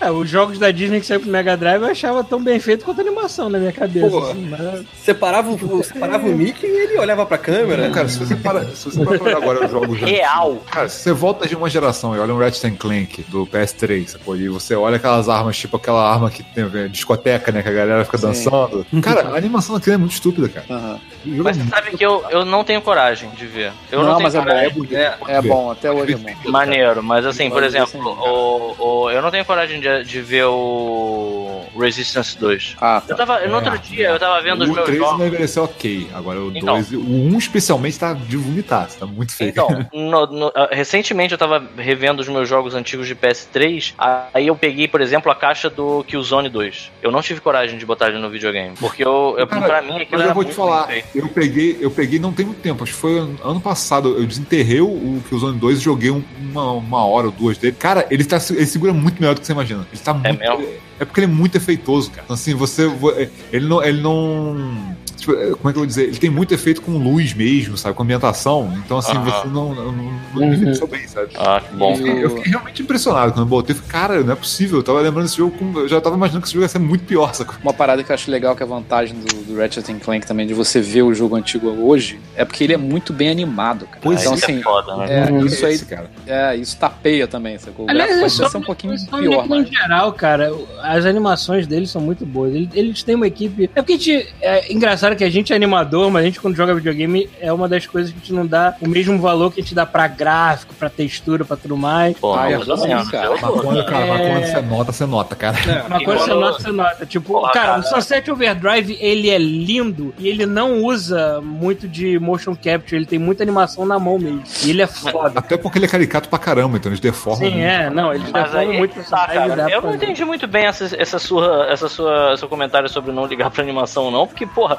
É, os jogos da Disney que saíram pro Mega Drive eu achava tão bem feito quanto a animação na minha cabeça. Pô. assim, mas- Separava, o- separava o Mickey e ele olhava pra câmera. Cara, se você para, se você para olhar agora os jogos já Real. Cara, se você volta de uma geração e olha um Ratchet Clank do PS3, sacou? e você olha aquelas armas, tipo aquela arma que tem é, discoteca, né? Que a galera fica Sim. dançando. Cara, a animação daquilo é muito estúpida, cara. Mas é você sabe que eu, eu não tenho coragem de ver. Eu não, Não, tenho mas é bom. coragem. é bonito. É bom, até hoje é bom. Maneiro, mas assim, por Mas, exemplo, o, o- eu não tenho coragem de, de ver o Resistance 2. Ah, Eu tá. tava, no outro É. dia eu tava vendo os o meus 3 jogos. não envelheceu ok. Agora o Então. 2, o 1 especialmente tá de vomitar, tá muito feio. Então, no- no- ah, recentemente eu tava revendo os meus jogos antigos de PS3, aí eu peguei, por exemplo, a caixa do Killzone 2. Eu não tive coragem de botar ele no videogame, porque eu, eu Cara, pra mim aquilo Mas era eu vou te falar, eu peguei, eu peguei não tem muito tempo, acho que foi ano- passado, eu desenterrei o o Killzone 2 e joguei um- uma, uma hora ou duas dele. Cara, ele, tá, ele segura muito melhor do que você imagina. Ele tá muito. mesmo? É porque ele é muito efeitoso, cara. Então, assim, você. vo- Ele não. Ele não tipo, é, como é que eu vou dizer? Ele tem muito efeito com luz mesmo, sabe? Com ambientação. Então, assim, você não, não, não, não envelheceu bem, sabe? Ah, que bom. E Eu fiquei, realmente impressionado quando eu botei. Falei, cara, não é possível. Eu tava lembrando desse jogo, com- eu já tava imaginando que esse jogo ia ser muito pior, sacou? Uma parada que eu acho legal, que é a vantagem do, do Ratchet Clank também, de você ver o jogo antigo hoje, é porque ele é muito bem animado, cara. Pois então, Isso assim, é foda, né? é, Uhum. isso aí, Esse, cara. é, isso tapeia também, sacou? Aliás, é pode só ser um pouquinho Só pior, em mas... geral, cara, as animações deles são muito boas. Eles, eles têm uma equipe. É porque a gente. É engraçado que a gente é animador, mas a gente, quando joga videogame, é uma das coisas que a gente não dá o mesmo valor que a gente dá pra gráfico, pra textura, pra tudo mais. Pô, Ah, é bom, menos. cara. Mas quando, cara, mas É. quando você nota, você nota, cara. Uma E coisa você quando- nota, você nota. Tipo, Porra, cara, cara. o Sunset Overdrive, ele é lindo e ele não usa muito de motion capture, ele tem muita animação na mão mesmo. E ele é foda. Até porque ele é caricato pra caramba, então eles deformam. Sim, muito. é, não, eles Mas deformam aí, muito o tá, cara, eu não entendi muito bem essa, essa sua, essa sua, seu comentário sobre não ligar pra animação, não, porque, porra,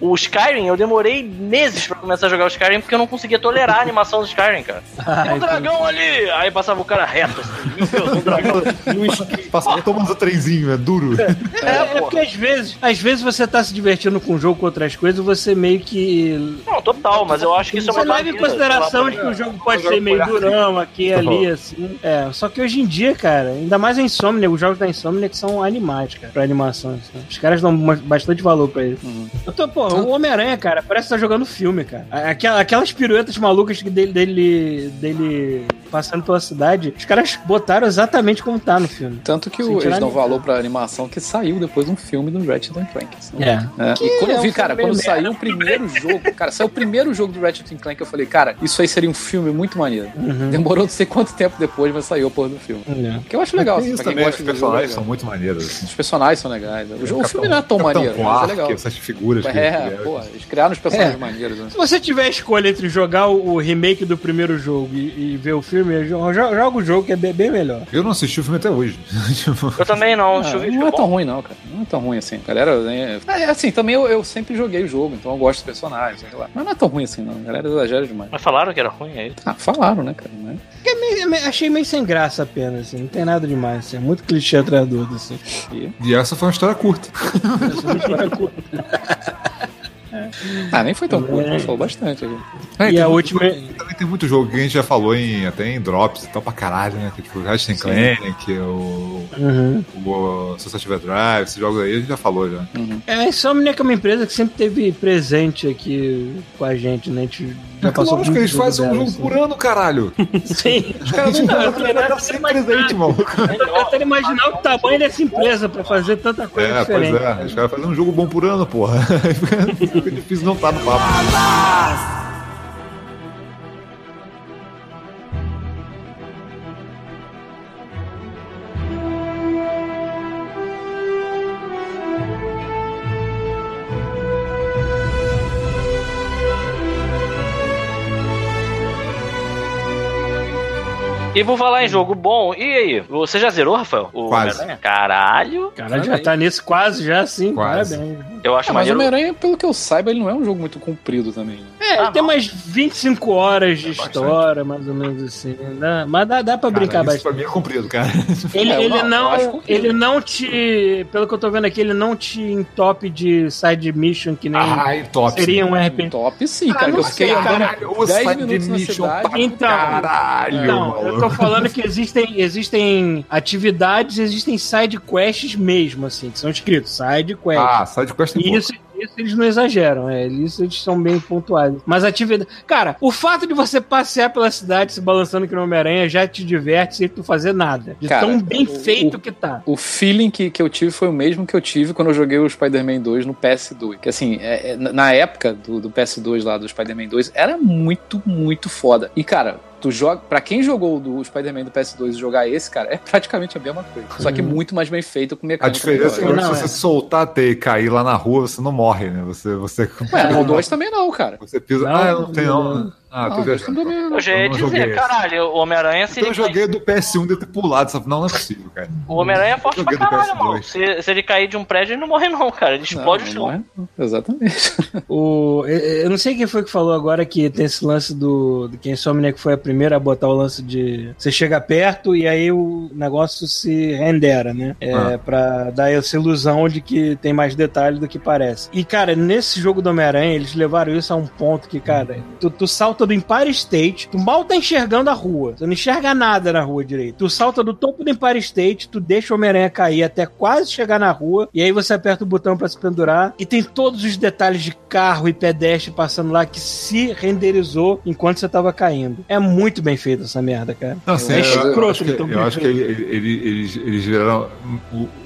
o Skyrim, eu demorei meses pra começar a jogar o Skyrim porque eu não conseguia tolerar a animação do Skyrim, cara. Tem Ai, um dragão ali! Aí passava o cara reto, assim, meu Deus, um dragão. Passa tomando o trenzinho, é duro. É, é porque às vezes, às vezes você tá se divertindo com o jogo com outras coisas, você meio que. Não, total, mas eu acho que isso é Você uma leva em consideração de que o jogo pode ser meio durão aqui e ali, assim. É, só que hoje em dia, cara, ainda mais a Insomnia, os jogos da Insomnia que são animais, cara, pra animação. assim. Os caras dão bastante valor pra isso. Eu tô, pô, o Homem-Aranha, cara, parece que tá jogando filme, cara. Aquela- Aquelas piruetas malucas dele, dele, dele passando pela cidade, os caras botaram exatamente como tá no filme. Tanto que o, eles dão valor pra animação que saiu depois um filme do Ratchet Clank. assim. É. É, E quando eu é vi, um cara, filme quando saiu o primeiro jogo, cara, saiu o primeiro jogo do Ratchet Clank, eu falei, cara, isso aí seria um filme muito maneiro. Uhum. Demorou não sei quanto tempo depois, mas saiu a porra do filme. É. Que eu acho legal, assim, isso pra quem também, os gosta de jogo. é personagens legal. são muito maneiros. Assim. Os personagens são legais. O, jogo, o filme não é tão Capitão maneiro, mas é Quark, legal. essas figuras. que É, pô, eles criaram os personagens É. maneiros, né? Se você tiver a escolha entre jogar o o remake do primeiro jogo e, e ver o filme, filme, eu jo- jo- joga o jogo que é bem, melhor. Eu não assisti o filme até hoje. Tipo, Eu também não, Ah, ver. não é tão ruim, não, cara. Não é tão ruim assim. Galera, é, é, assim, também eu, eu sempre joguei o jogo, então eu gosto dos personagens, sei lá. Mas não é tão ruim assim, não. A galera exagera demais. Mas falaram que era ruim aí. Ah, falaram, né, cara? Né? É meio- é achei meio sem graça apenas, assim, não tem nada demais, assim, é muito clichê atrás do outro, assim. e essa foi uma história curta. Ah, nem foi tão curto, mas falou bastante aqui. É, E tem a muito última- jogo- também tem muito jogo que a gente já falou em, até em Drops e tal pra caralho, né? Que, tipo, o Ratchet. Clank, o, Uhum. o Sunset Overdrive, esses jogos aí a gente já falou já. É, a Insomniac é uma empresa que sempre teve presente aqui com a gente, né? A gente já É passou lógico que eles fazem um jogo assim. por ano, caralho. Sim. Os caras não Não, eu não, né, estar sempre presente, mano. Eu tô tentando imaginar o tamanho dessa empresa pra fazer tanta coisa É, pois diferente. é. Os caras fazem um jogo bom por ano, porra. Fica difícil não estar no papo. E por falar em jogo bom, e aí? Você já zerou, Rafael? O Quase. Homem-Aranha? Caralho. Cara, já tá nesse quase já, sim. Quase. Parabéns. Eu acho Ah, mas o maneiro. Homem-Aranha, pelo que eu saiba, ele não é um jogo muito comprido também. né? É, Ah, tem não. umas 25 horas de bastante. história, mais ou menos assim. né? Mas dá, dá pra brincar Cara, isso bastante. pra mim é comprido, cara. Ele, É, ele não, não, ele não te. Pelo que eu tô vendo aqui, ele não te entope de side mission que nem Ai, top. seria um RPG. Top sim, cara. não que eu fiquei o 10 side minutos na cidade. pra Então, caralho, Não, eu tô falando que existem, existem atividades, existem side quests mesmo, assim, que são escritos side quests. Ah, side quest tem E isso, isso eles não exageram, é. Isso eles são bem pontuais. Mas atividade. Cara, o fato de você passear pela cidade se balançando que no Homem-Aranha já te diverte sem tu fazer nada. De Cara, tão bem o- feito o- que tá. O feeling que, que eu tive foi o mesmo que eu tive quando eu joguei o Spider-Man 2 no PS2. Que assim, é- é- na época do, do PS2 lá, do Spider-Man 2, era muito, muito foda. E cara, tu joga. Pra quem jogou do Spider-Man do PS2 e jogar esse, cara, é praticamente a mesma coisa. Só que muito mais bem feito com A mecânica. diferença é melhor. que Não, se é. você soltar a teia e cair lá na rua, você não morre, né? Você, você, Ué, no 2 também não, cara. você pisa. Não, ah, eu não tenho. não. Não. Ah, Não, tô viajando. não. Eu já ia Eu não joguei dizer, esse. caralho, o Homem-Aranha se Então ele eu joguei do PS1 de ter pulado. Só, não, não é possível, cara. O Homem-Aranha é forte pra caralho, PS2. mano. Se, se ele cair de um prédio, ele não morre, não, cara. Ele explode Não, o chão. é? Exatamente. O, eu eu não sei quem foi que falou agora que tem esse lance do. do que a Insomniac foi a primeira a botar o lance de. Você chega perto e aí o negócio se rendera, né? É, Ah. Pra dar essa ilusão de que tem mais detalhe do que parece. E, cara, nesse jogo do Homem-Aranha, eles levaram isso a um ponto que, cara, tu, tu salta do Empire State, tu mal tá enxergando a rua. Tu não enxerga nada na rua direito. Tu salta do topo do Empire State, tu deixa o Homem-Aranha cair até quase chegar na rua, e aí você aperta o botão pra se pendurar, e tem todos os detalhes de carro e pedestre passando lá que se renderizou enquanto você tava caindo. É muito bem feito essa merda, cara. Não, assim, É eu, eu escroto acho que, eu acho que ele- ele- ele- eles, eles viraram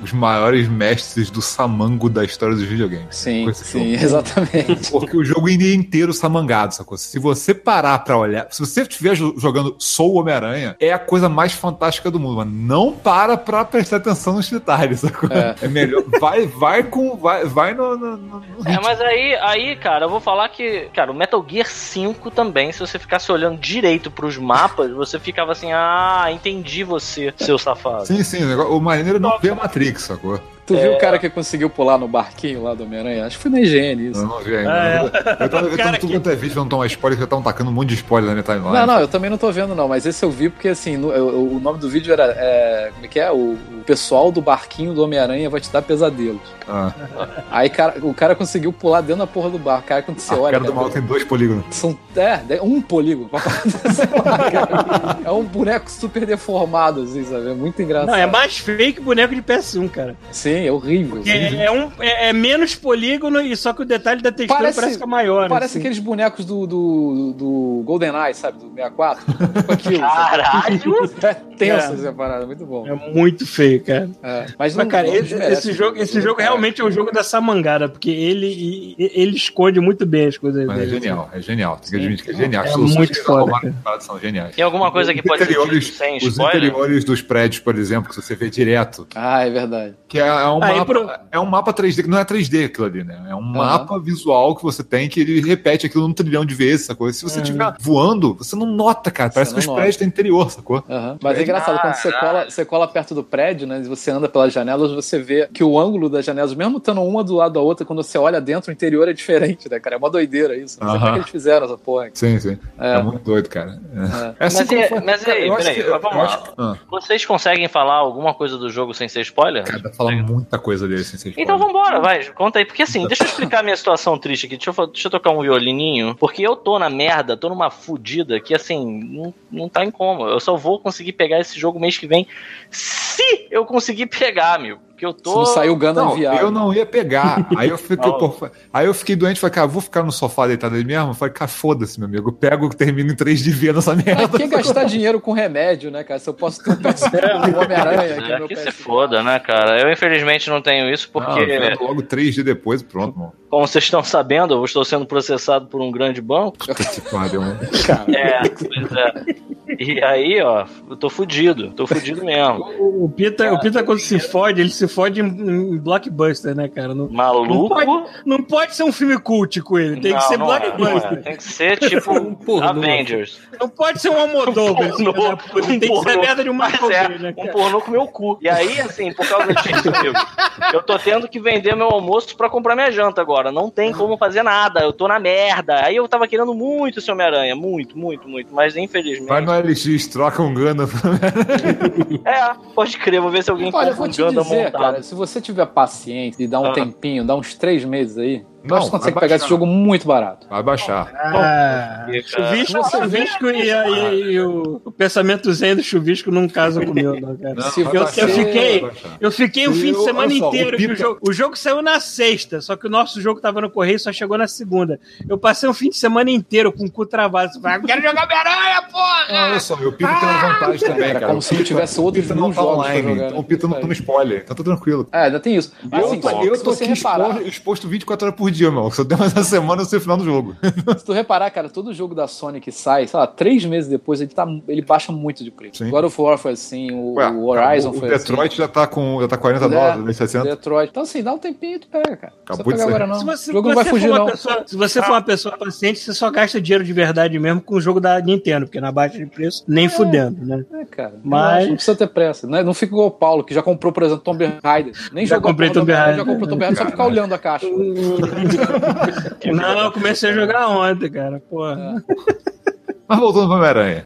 os maiores mestres do samango da história dos videogames. Sim, sim, jogo. exatamente. Porque o jogo ainda é inteiro samangado, sacou? Se você parar pra olhar, se você estiver jo- jogando Sou o Homem-Aranha, é a coisa mais fantástica do mundo, mas não para pra prestar atenção nos detalhes, sacou? É. É, melhor. Vai, vai com. Vai, vai no. no, no- É, mas aí, aí, cara, eu vou falar que, cara, o Metal Gear 5 também, se você ficasse olhando direito pros mapas, você ficava assim, ah, entendi você, seu safado. Sim, sim, o, o maneiro é não ver a Matrix, sacou? Tu viu o cara que conseguiu pular no barquinho lá do Homem-Aranha? Acho que foi na higiene isso. Eu não vi ainda. É. Eu tava evitando tudo quanto é vídeo pra não tomar spoiler, que já estavam tacando um monte de spoiler na minha timeline. Não, não, eu também não tô vendo, não, mas esse eu vi porque assim, no- o, o nome do vídeo era. é, como é que é? O, o pessoal do barquinho do Homem-Aranha vai te dar pesadelos. Ah, Aí cara, o cara conseguiu pular dentro da porra do barco. Cara, quando você a olha. cara do maluco tem dois polígonos. São é, um polígono. Lá, é um boneco super deformado, assim, sabe? É muito engraçado. Não, é mais feio que boneco de PS1, cara. Sim, é horrível. É, é um, é, é menos polígono e só que o detalhe da textura parece, Parece- que é maior. Parece assim. aqueles bonecos do, do, do GoldenEye, sabe? Do 64. Tipo aquilo. Caralho! sabe? É tenso É. essa parada, muito bom. É muito feio, cara. É. Mas, não, Mas, cara, não esse, esse jogo, esse jogo cara. realmente é um jogo dessa mangada, porque ele, ele esconde muito bem as coisas Mas é dele. genial, é genial. Tem que admitir que é genial. É muito foda, são geniais. Tem alguma coisa que Os pode ser sem os spoiler? interiores dos prédios, por exemplo, que você vê direto, Ah, é verdade. que é é um, Aí mapa, pro- é um mapa 3D, que não é 3D aquilo ali, né? É um Aham. mapa visual que você tem que ele repete aquilo um trilhão de vezes, sacou? Se você estiver voando, você não nota, cara. Parece Você que os não prédios têm interior, sacou? Aham. Mas é engraçado, quando você cola, você cola perto do prédio, né? E você anda pelas janelas, você vê que o ângulo das janelas, mesmo estando uma do lado da outra, quando você olha dentro, o interior é diferente, né, cara? É uma doideira isso. Não sei como é que eles fizeram essa porra. Sim, sim. É, É. muito doido, cara. É. É. assim Mas e- foi- mas aí, peraí, vamos lá. que- ah, Vocês conseguem falar alguma coisa do jogo sem ser spoiler? Cara, tá falando muita coisa dele ser Então vambora, vai, conta aí. Porque assim, deixa eu explicar a minha situação triste aqui. Deixa eu, deixa eu tocar um violininho. Porque eu tô na merda, tô numa fudida que assim, não, não tá em como. Eu só vou conseguir pegar esse jogo mês que vem se eu conseguir pegar, meu. Porque eu Se tô. não saiu Gundam Não, enviado. eu não ia pegar. Aí eu fiquei, Não. pô, fa- aí eu fiquei doente, falei, cara, vou ficar no sofá deitado aí mesmo? Eu Falei, cara, foda-se, meu amigo. Eu pego e termino em 3 de V nessa Pra merda. que gastar dinheiro com remédio, né, cara? Se eu posso ter um Homem-Aranha aqui É, que se PS4. foda, né, cara? Eu infelizmente não tenho isso Não, porque, eu pego logo 3 dias depois pronto, mano. como vocês estão sabendo, eu estou sendo processado por um grande banco. Puta que pariu, mano. É, pois é. E aí, ó, eu tô fudido. Tô fudido mesmo. O, o Pita, o Pita, quando se fode, ele se fode em, em blockbuster, né, cara? Não, não, Maluco. pode, não pode ser um filme cult com ele, tem que ser não é, não é. blockbuster. Tem que ser tipo pornô. Avengers. Não pode ser um Almodóvar, esse filho da puta. tem que ser merda de um Michael é, né, um pornô com meu cu. E aí, assim, por causa disso, amigo, eu tô tendo que vender meu almoço pra comprar minha janta agora. Não tem como fazer nada, eu tô na merda. Aí eu tava querendo muito esse Homem-Aranha, muito, muito, muito. Mas infelizmente. LX, troca um Gundam. É, pode crer, vou ver se alguém Olha, compra vou um te Gundam dizer, montado. cara, se você tiver paciência e dar um Ah. tempinho, dar uns três meses aí, Não, eu você consegue pegar esse jogo muito barato. Vai baixar. Ah, chuvisco, chuvisco e, e- e o, o pensamento zen do chuvisco não casa com o meu, não, cara. Eu, baixar, eu fiquei, eu fiquei o E fim de eu- semana olha só, inteiro. o O, jogo, o jogo saiu na sexta, só que o nosso jogo tava no correio e só chegou na segunda. Eu passei um fim de semana inteiro com o cu travado. Fala, quero jogar Homem-Aranha, porra! Não, olha só, o Pita tem uma vantagem também, Cara, como se não tivesse outros O Pita não tá online, jogar, então né? o Pita não toma spoiler, então tá tranquilo. É, ainda tem isso. Mas Eu assim, tô, se, eu tô reparar, exposto, exposto 24 horas por dia, meu. Se eu der mais uma semana, eu sei o final do jogo. se tu reparar, cara, todo jogo da Sony que sai, sei lá, três meses depois, ele, tá, ele baixa muito de preço. Sim. God of War foi assim, o, Ué, o Horizon o, foi o Detroit já tá com já tá 40 É, dólares, assim. 60. Detroit. Então, assim, dá um tempinho e tu pega, cara. Não Acabou de agora, Se não. você, o jogo não vai fugir, não. pessoa- se você for uma pessoa paciente, você só gasta dinheiro de verdade mesmo com o jogo da Nintendo, porque na baixa de preço, nem fudendo, né? É, cara. Mas-. Não precisa ter pressa. Né? Não fica igual o Paulo, que já comprou, por exemplo, Tomb Raider. Nem Já jogou comprei Tomb Raider. Já comprou Tomb Raider só ficar olhando a caixa. Não, eu comecei a jogar ontem, cara. Porra. Mas voltando pro Homem-Aranha.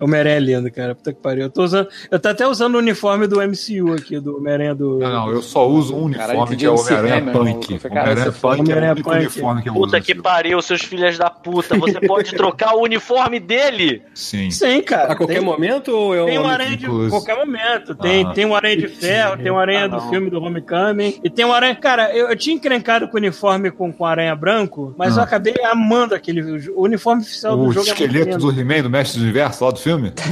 Homem-Aranha é lindo, cara. Puta que pariu. Eu tô usando. Eu tô até usando o uniforme do MCU aqui, do Homem-Aranha do. Não, não, eu só uso um uniforme que que é o Homem-Aranha Hammer, Punk. Homem-Aranha Punk é o Homem-Aranha único Punk. uniforme que eu Puta uso. que pariu, seus filhos da puta. Você pode trocar o uniforme dele. Sim. Sim, cara. A qualquer tem, momento ou é um Tem um aranha de incluso? qualquer momento. Tem, Ah. tem um aranha de ferro, tem um aranha Ah, do filme do Homecoming. E tem um aranha. Cara, eu, eu tinha encrencado com o uniforme com, com aranha branco, mas Ah. eu acabei amando aquele. O uniforme oficial O do jogo é do. He-Man, do Mestre do Universo, lá do filme?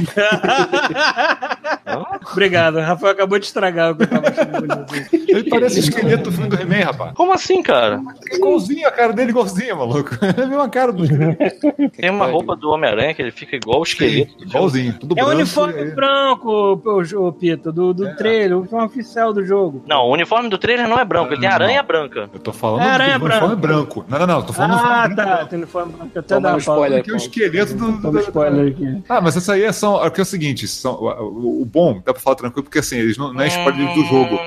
Obrigado, o Rafael acabou de estragar o que eu tava achando bonito. Ele parece o esqueleto do filme do He-Man, rapaz. Como assim, cara? É igualzinho, a cara dele igualzinha, maluco. É a mesma cara do. Tem uma roupa do Homem-Aranha que ele fica igual o esqueleto. Igualzinho. Tudo É o branco, uniforme e branco, o, o Pita, do, do trailer, o uniforme oficial do jogo. Não, o uniforme do trailer não é branco, ele tem aranha branca. Eu tô falando É, aranha do uniforme branco. Não, não, não. eu Tô falando do Ah, uniforme tá. branco. Tem uniforme branco. Até dá um spoiler. Que é o esqueleto do. Toma spoiler aqui. Ah, mas essa aí é são. É que é o seguinte, são, o, o bom, dá pra falar tranquilo, porque assim, eles não, não é spoiler do jogo.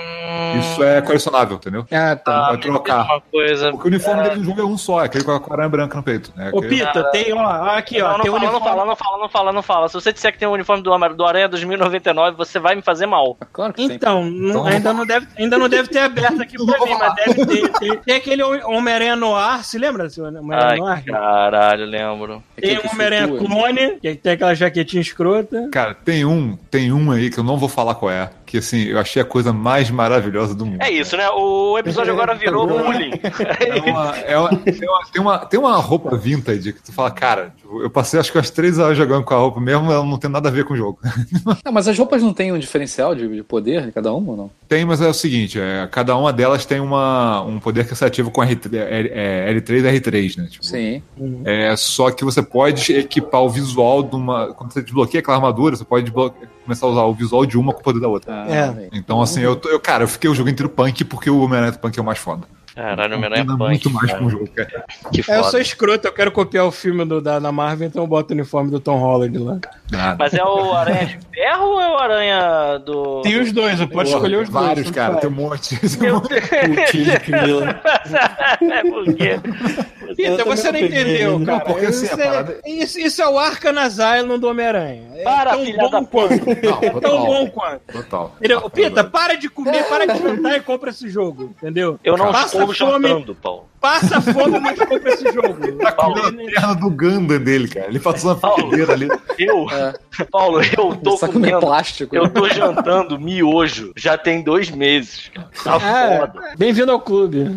Isso é colecionável, entendeu? Ah, tá. Vai trocar. Coisa. Porque o uniforme dele no jogo é um só, é aquele com a aranha branca no peito. Né? Ô, Aquele- Pita, tem, ó, aqui, ó, Não, não tem fala, não fala, não fala, não fala, não fala. Se você disser que tem o uniforme do, do Aranha 2099, você vai me fazer mal. Claro que tem. Então, não- Então- ainda, não deve, ainda não deve ter aberto aqui pra mim, mas deve ter. Tem, tem aquele Homem-Aranha Noir, se lembra Homem-Aranha Ai, Noir? caralho, lembro. Tem o Homem-Aranha. Clone, que tem aquela jaquetinha escrota. Cara, tem um, tem um aí que eu não vou falar qual é, que assim, eu achei a coisa mais maravilhosa do mundo. É isso, né? O episódio agora virou bullying. É uma, é uma- tem, uma, tem, uma, tem uma roupa vintage que tu fala, cara, tipo, eu passei acho que umas três horas jogando com a roupa mesmo, ela não tem nada a ver com o jogo. Não, mas as roupas não têm um diferencial de, de poder de cada uma ou não? Tem, mas é o seguinte, é, cada uma delas tem uma, um poder que você ativa com R3, é, é, L3 e R3, né? Tipo, Sim. É, só que você pode equipar o visual de uma. Quando você desbloqueia aquela armadura, você pode começar a usar o visual de uma com o poder da outra. É. Então, assim, eu, eu, cara, eu fiquei o jogo inteiro punk porque o Homem-Aranha Punk é o mais foda. Caralho, o menor é punk. muito mais com o jogo, cara. Que É, eu foda. sou escroto, eu quero copiar o filme do, da, da Marvel, então eu boto o uniforme do Tom Holland lá. Nada. Mas é o Aranha de Ferro ou é o Aranha do. Tem os dois, eu posso escolher os dois. Vários, cara, tem um monte. Tem um Meu monte. É porque. Pita, Eu você não não entendeu, ainda. cara. Não, porque assim, isso, a parada- é, isso, isso é o Arkham Asylum do Homem-Aranha. É Para, tão filha bom da quanto. Não, É tão total. bom quanto. Total. Entendeu? Pita, para de comer, para de jantar e compra esse jogo, entendeu? Eu não Passa estou fome, jantando, Paulo. Passa fome, mas compra esse jogo. Tá comendo a perna do Ganda dele, cara. Ele passou uma frigideira ali. Eu, Paulo, eu tô Só comer comendo. plástico. Eu tô jantando miojo já tem dois meses, cara. Tá Ah, foda. bem-vindo ao clube.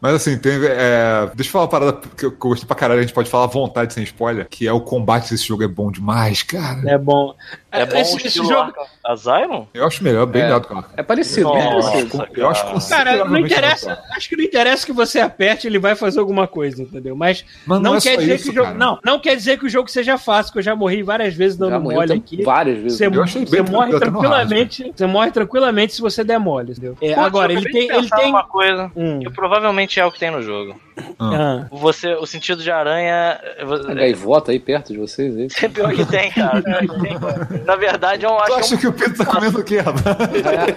Mas assim, tem, é, deixa eu falar uma parada que eu, que eu gostei pra caralho, a gente pode falar à vontade sem spoiler, que é o combate desse jogo é bom demais, cara. É bom. É bom esse, esse jogo. Asylum? Eu acho melhor, bem É. melhor do que o Arkham. É parecido, bem parecido. Eu acho Cara, Cara, não interessa. melhor. Acho que não interessa que você aperte, ele vai fazer alguma coisa, entendeu? Mas, Mas não, não é quer dizer isso, que o jogo. cara. Não, não quer dizer que o jogo seja fácil, que eu já morri várias vezes dando mole aqui. várias vezes. Você, Eu achei você bem morre tranquilamente. Você morre tranquilamente se você der mole, entendeu? É, Pô, agora, ele tem. Ele tem. uma coisa Hum. que provavelmente é o que tem no jogo. Ah. Você, o sentido de aranha. A gaivota aí perto de vocês aí. É pior que tem, cara. Pior que tem. Na verdade, eu Tu acho que é que o Pedro tá comendo o quê, rapaz?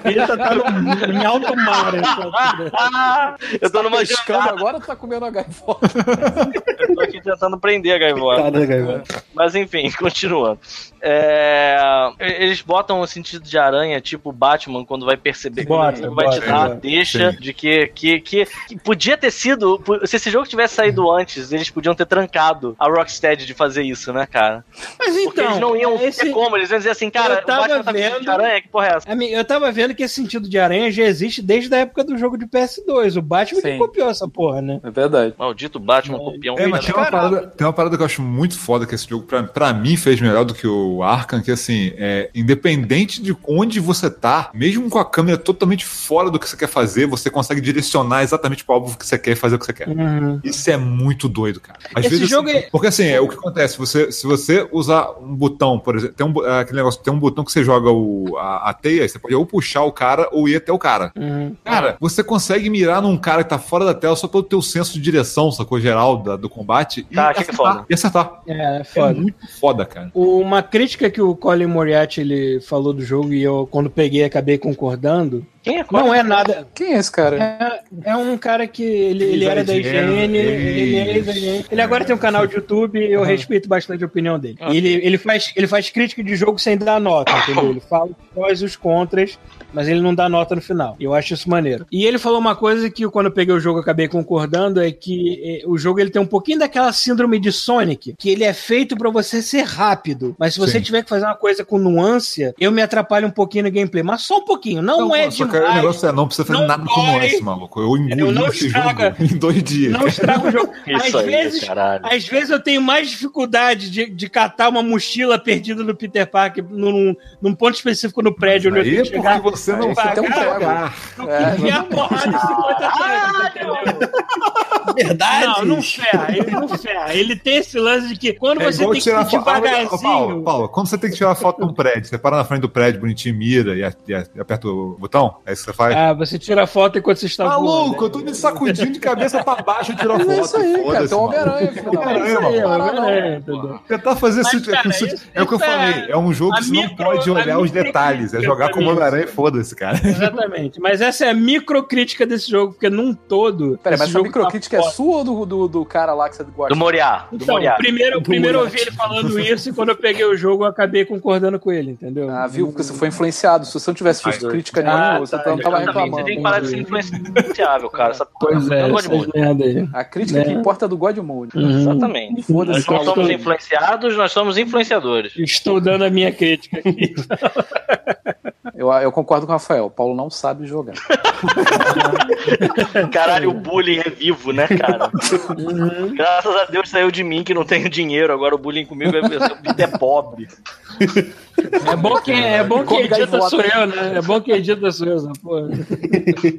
Ele tá, tá no, em alto mar. essa- Ah, eu tô numa Pescando jangada, agora tá comendo a gaivota. eu tô aqui tentando prender a gaivota. Cara, gaivota. Mas enfim, continuando. É, eles botam o sentido de aranha, tipo Batman, quando vai perceber que Bota, vai te bota, dar, é. deixa Sim. de que, que, que, que podia ter sido. Se esse jogo tivesse saído antes, eles podiam ter trancado a Rocksteady de fazer isso, né, cara? Mas Porque então. eles não iam esse- ter como, eles iam dizer assim, cara, Eu o tava Batman tá sentido de vendo- aranha, que porra é essa? Eu tava vendo que esse sentido de aranha já existe desde a época do jogo de PS2. O Batman que Sim. copiou essa porra, né? É verdade. Maldito Batman copião. É, mas tem uma, parada, tem uma parada que eu acho muito foda que esse jogo, pra, pra mim, fez melhor do que o Arkham, que assim, é, independente de onde você tá, mesmo com a câmera totalmente fora do que você quer fazer, você consegue direcionar exatamente pro alvo que você quer e fazer o que você quer. Uhum. Isso é muito doido, cara. Às Esse vezes, jogo assim, é- Porque assim, é o que acontece, você, se você usar um botão, por exemplo, tem um, é, aquele negócio, tem um botão que você joga o, a, a teia, você pode ou puxar o cara ou ir até o cara. Uhum. Cara, você consegue mirar num cara que tá fora da tela só pelo teu senso de direção, sacou? Geral da- do combate. Tá, e, que acertar, foda. e acertar. É, é É foda. muito foda, cara. Uma crítica que o Colin Moriarty ele falou do jogo e eu, quando peguei, acabei concordando. Quem é Não é nada. Quem é esse cara? É, é um cara que ele, ele era da IGN, ele é ex-IGN. Ele agora tem um canal de YouTube e eu respeito bastante a opinião dele. Ele, ele, faz, ele faz crítica de jogo sem dar nota, entendeu? Ele fala os prós e os contras, mas ele não dá nota no final. E eu acho isso maneiro. E ele falou uma coisa que quando eu peguei o jogo acabei concordando, é que o jogo ele tem um pouquinho daquela síndrome de Sonic, que ele é feito pra você ser rápido. Mas se você Sim. tiver que fazer uma coisa com nuance, eu me atrapalho um pouquinho no gameplay. Mas só um pouquinho, não, é só demais. que o negócio é, não precisa fazer Não nada com dói. nuance, maluco. Eu engoli Não esse estraga. jogo em dois dias. Não estraga o jogo. Isso às, aí, vezes, caralho. às vezes eu tenho mais dificuldade de, de catar uma mochila perdida no Peter Parker num, num ponto específico no prédio onde eu Aí tenho é que porque chegar. você não tem um jogar. É, E a porrada em 50 anos, entendeu? Verdade. Não, não ferra, ele não ferra. Ele tem esse lance de que quando É você tem que ir. Ah, devagarzinho. Paulo, Paulo, quando você tem que tirar foto de um prédio, você para na frente do prédio, bonitinho, mira e, a- e a- e aperta o botão? É isso que você faz? Ah, você tira a foto enquanto você está Maluco, voando. eu tô me sacudindo de cabeça pra baixo e tirar foto. é isso aí, cara. Tem um maluco. Homem-Aranha. Homem-Aranha, É? Tentar fazer Mas, isso, é, cara, com isso- isso- é o que eu é- falei. É um jogo a que você não pode a olhar os detalhes. É jogar como mim. Homem-Aranha e foda-se, cara. Exatamente. Mas essa é a microcrítica desse jogo, porque num todo. Peraí, mas a jogo microcrítica tá é sua ou do, do, do cara lá que você gosta? Do Moriá. Do Então, Moriá. primeiro, primeiro eu ouvi ele falando isso e quando eu peguei o jogo eu acabei concordando com ele, entendeu? Ah, viu? Porque você foi influenciado. Se você não tivesse visto Ai, crítica Ah, nenhuma, você tá, não tava reclamando. Você tem que parar de ser influenciável, cara. Essa Pois é, é. A crítica que Né? importa é do God Mode. Uhum. Exatamente. Nós não somos influenciados, nós somos influenciadores. Estou dando a minha crítica aqui. Eu, eu concordo com o Rafael. O Paulo não sabe jogar. Caralho, o bullying é vivo, né, cara? Graças a Deus saiu de mim que não tenho dinheiro. Agora o bullying comigo é o Peter é pobre. Bobby. É bom que, é bom que edita sou eu, né? É bom que edita sou eu, porra.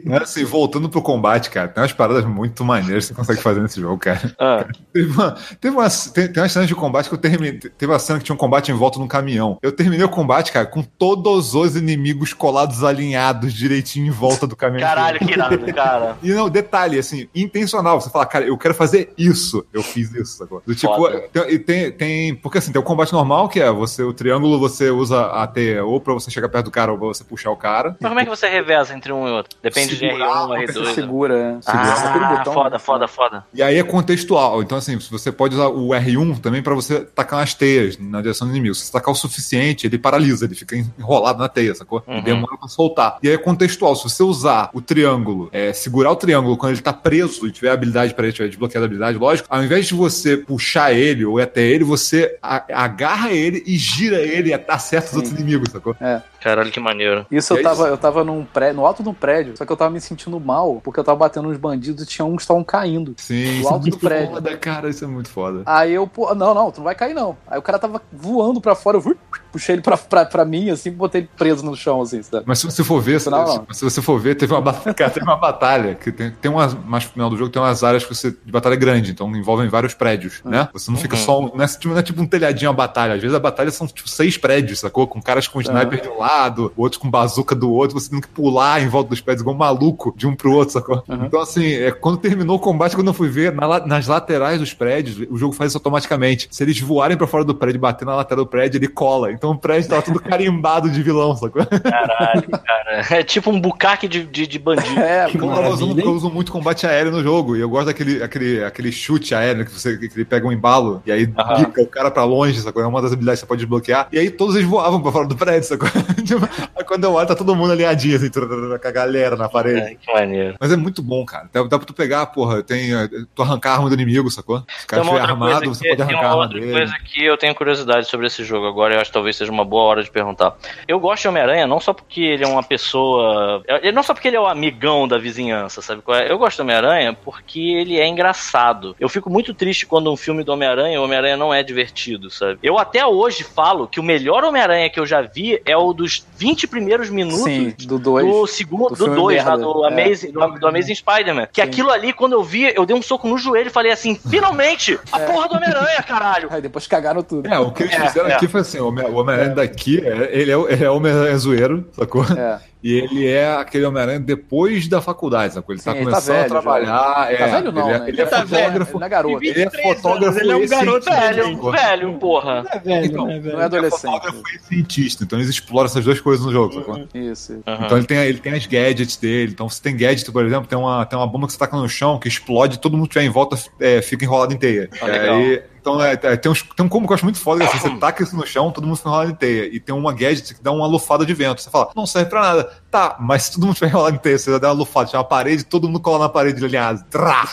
Mas, assim, voltando pro combate, cara, tem umas paradas muito maneiras que você consegue fazer nesse jogo, cara. Ah, Teve uma, teve uma, tem, tem umas cenas de combate que eu terminei. Teve uma cena que tinha um combate em volta num caminhão. Eu terminei o combate, cara, com todos os inimigos colados alinhados direitinho em volta do caminhão. caralho, que irado, cara. E não, detalhe, assim, intencional. Você fala, cara, eu quero fazer isso. Eu fiz isso, sacou? Do tipo, Foda. tem, e tem, tem. Porque assim, tem o combate normal, que é você, o triângulo, você usa a teia ou pra você chegar perto do cara ou pra você puxar o cara. Mas como é que você reveza entre um e outro? Depende Segurar, de R1 Você R2. né? segura. Ah, botão, foda, né? foda, foda. E aí é contextual. Então, assim, você pode usar o R1 também pra você tacar umas teias na direção do inimigo. Se você tacar o suficiente, ele paralisa, ele fica enrolado na teia, sacou? Uhum. Demora pra soltar. E aí é contextual. Se você usar o triângulo, é, segurar o triângulo quando ele tá preso e tiver habilidade pra ele, tiver desbloqueado a habilidade, lógico, ao invés de você puxar ele ou ir até ele, você agarra ele e gira ele acerta os outros inimigos, sacou? Caralho, que maneiro. Isso eu é tava, eu tava num pré, no alto de um prédio, só que eu tava me sentindo mal, porque eu tava batendo uns bandidos e tinha uns que estavam caindo. Sim, Do isso é alto do muito prédio. foda, cara. Isso é muito foda. Aí eu, pô, não, não, tu não vai cair não. Aí o cara tava voando pra fora, eu fui, puxei ele pra, pra, pra mim, assim, botei ele preso no chão, assim, sabe? Mas se você for ver, se, Não, não. se você for ver, teve uma, batalha, cara, teve uma batalha que tem, tem umas, mais pro final do jogo tem umas áreas que você, de batalha grande, então envolvem vários prédios, né? Você não fica só, um- não é, tipo, não é tipo um telhadinho a batalha, às vezes a batalha são tipo seis prédios, sacou? Com caras com sniper de um lado, outros com bazuca do outro, você tendo que pular em volta dos prédios igual um maluco de um pro outro, sacou? Então assim, é, quando terminou o combate, quando eu fui ver, na nas laterais dos prédios, o jogo faz isso automaticamente. Se eles voarem pra fora do prédio e bater na lateral do prédio, ele cola. Então o prédio tava tudo carimbado de vilão, sacou? Caralho, cara. É tipo um bucaque de, de, de bandido. É, Como eu uso, eu uso muito combate aéreo no jogo, e eu gosto daquele aquele, aquele chute aéreo que você que ele pega um embalo e aí Aham. bica o cara pra longe, sacou? É uma das habilidades que você pode desbloquear. E aí todos eles voavam pra fora do prédio, sacou? Tipo, aí quando eu olho, tá todo mundo alinhadinho, assim, com a galera na parede. É, que maneiro. Mas é muito bom, cara. Dá, dá pra tu pegar, porra, tem. Tu arrancar a arma do inimigo, sacou? Se o cara Tem uma estiver outra armado, coisa você que, pode tem arrancar a uma arma outra dele. coisa que eu tenho curiosidade sobre esse jogo agora, eu acho que talvez seja uma boa hora de perguntar. Eu gosto de Homem-Aranha não só porque ele é uma pessoa. é- Não só porque ele é o amigão da vizinhança, sabe qual é? Eu gosto do Homem-Aranha porque ele é engraçado. Eu fico muito triste quando um filme do Homem-Aranha, o Homem-Aranha não é divertido, sabe? Eu até hoje falo que o melhor Homem-Aranha que eu já vi é o dos 20 primeiros minutos sim, do 2. do segundo, do do filme 2, lá merda. do É. Amazing, do, do Amazing Spider-Man. Que Sim. aquilo ali, quando eu vi, eu dei um soco no joelho e falei assim: finalmente! A porra do Homem-Aranha, caralho! Aí depois cagaram tudo. É, o que eles É, fizeram é. aqui foi assim: o Homem-Aranha daqui, é- ele é, o- ele é Homem-Aranha zoeiro, sacou? É. E ele é aquele Homem-Aranha depois da faculdade, sacou? Ele tá Sim, ele tá começando a velho trabalhar. Tá é, velho não, ele é, né? ele é tá velho, fotógrafo. Ele não é garoto. Ele é 23 fotógrafo anos, ele é um garoto Velho, velho, porra. É velho, Então, né, velho? Não é Ele é adolescente. fotógrafo e cientista, então eles exploram essas duas coisas no jogo, sacou? Isso. isso. Aham. Então ele tem, ele tem as gadgets dele. Então você tem gadget, por exemplo, tem uma, tem uma bomba que você taca no chão que explode, todo mundo que estiver em volta é, fica enrolado em teia. Ah, E legal. aí, então é, é, tem, uns, tem um combo que eu acho muito foda, é assim, você taca isso no chão, todo mundo fica enrolado em teia. E tem uma gadget que dá uma lufada de vento. Você fala, não serve pra nada. Tá, mas se todo mundo estiver enrolado em teia, você dá uma lufada, tiver uma parede, todo mundo cola na parede alinhado. Trá!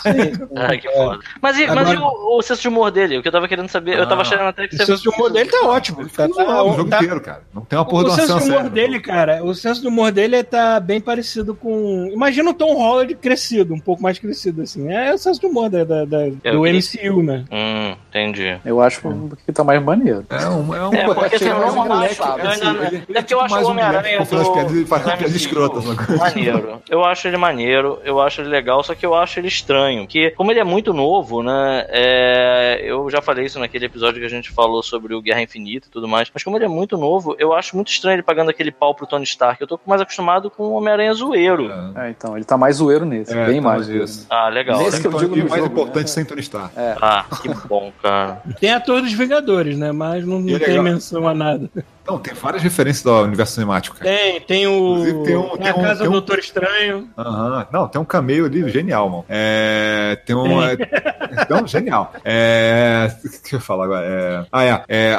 Ai, que foda. Mas, e, mas Agora- e o, o senso de humor dele? O que eu tava querendo saber, eu tava Ah. achando até que O você. senso de humor dele tá ótimo. Ele Tá, fica zoando o jogo tá- inteiro, cara. Não tem uma porra o de uma senso cena de humor séria. dele, cara, o senso de humor dele tá bem parecido com. Imagina o Tom Holland crescido, um pouco mais crescido, assim. É o senso de humor da, da- da- Eu do. MCU, né? Hum, entendi. Eu acho que tá mais maneiro. É um, é um É, porque É porque eu tipo acho mais o um moleque Homem-Aranha. que faz do- piadas e faz do piadas MCU escrotas. né? Maneiro. Eu acho ele maneiro, eu acho ele legal, só que eu acho ele estranho. Porque, como ele é muito novo, né? é, Eu já falei isso naquele episódio que a gente falou sobre o Guerra Infinita e tudo mais. Mas como ele é muito novo, eu acho muito estranho ele pagando aquele pau pro Tony Stark. Eu tô mais acostumado com o Homem-Aranha zoeiro. É, então, ele tá mais zoeiro nesse, É, bem tá mais. mais isso. Ah, legal. Nesse que eu digo E no o mais jogo, importante, né? sem Tony Stark. Ah, que bom, cara. Tem ator dos Vingadores, né? Mas não, não é tem legal. menção a nada. Não, tem várias referências do universo cinemático, cara. Tem, tem o. Inclusive, tem um- tem a um- Casa tem do um- Doutor Estranho. Aham. Não, tem um cameo ali genial, mano. É, tem um. É, não, genial. É, o que eu ia falar agora? É, ah, é. é,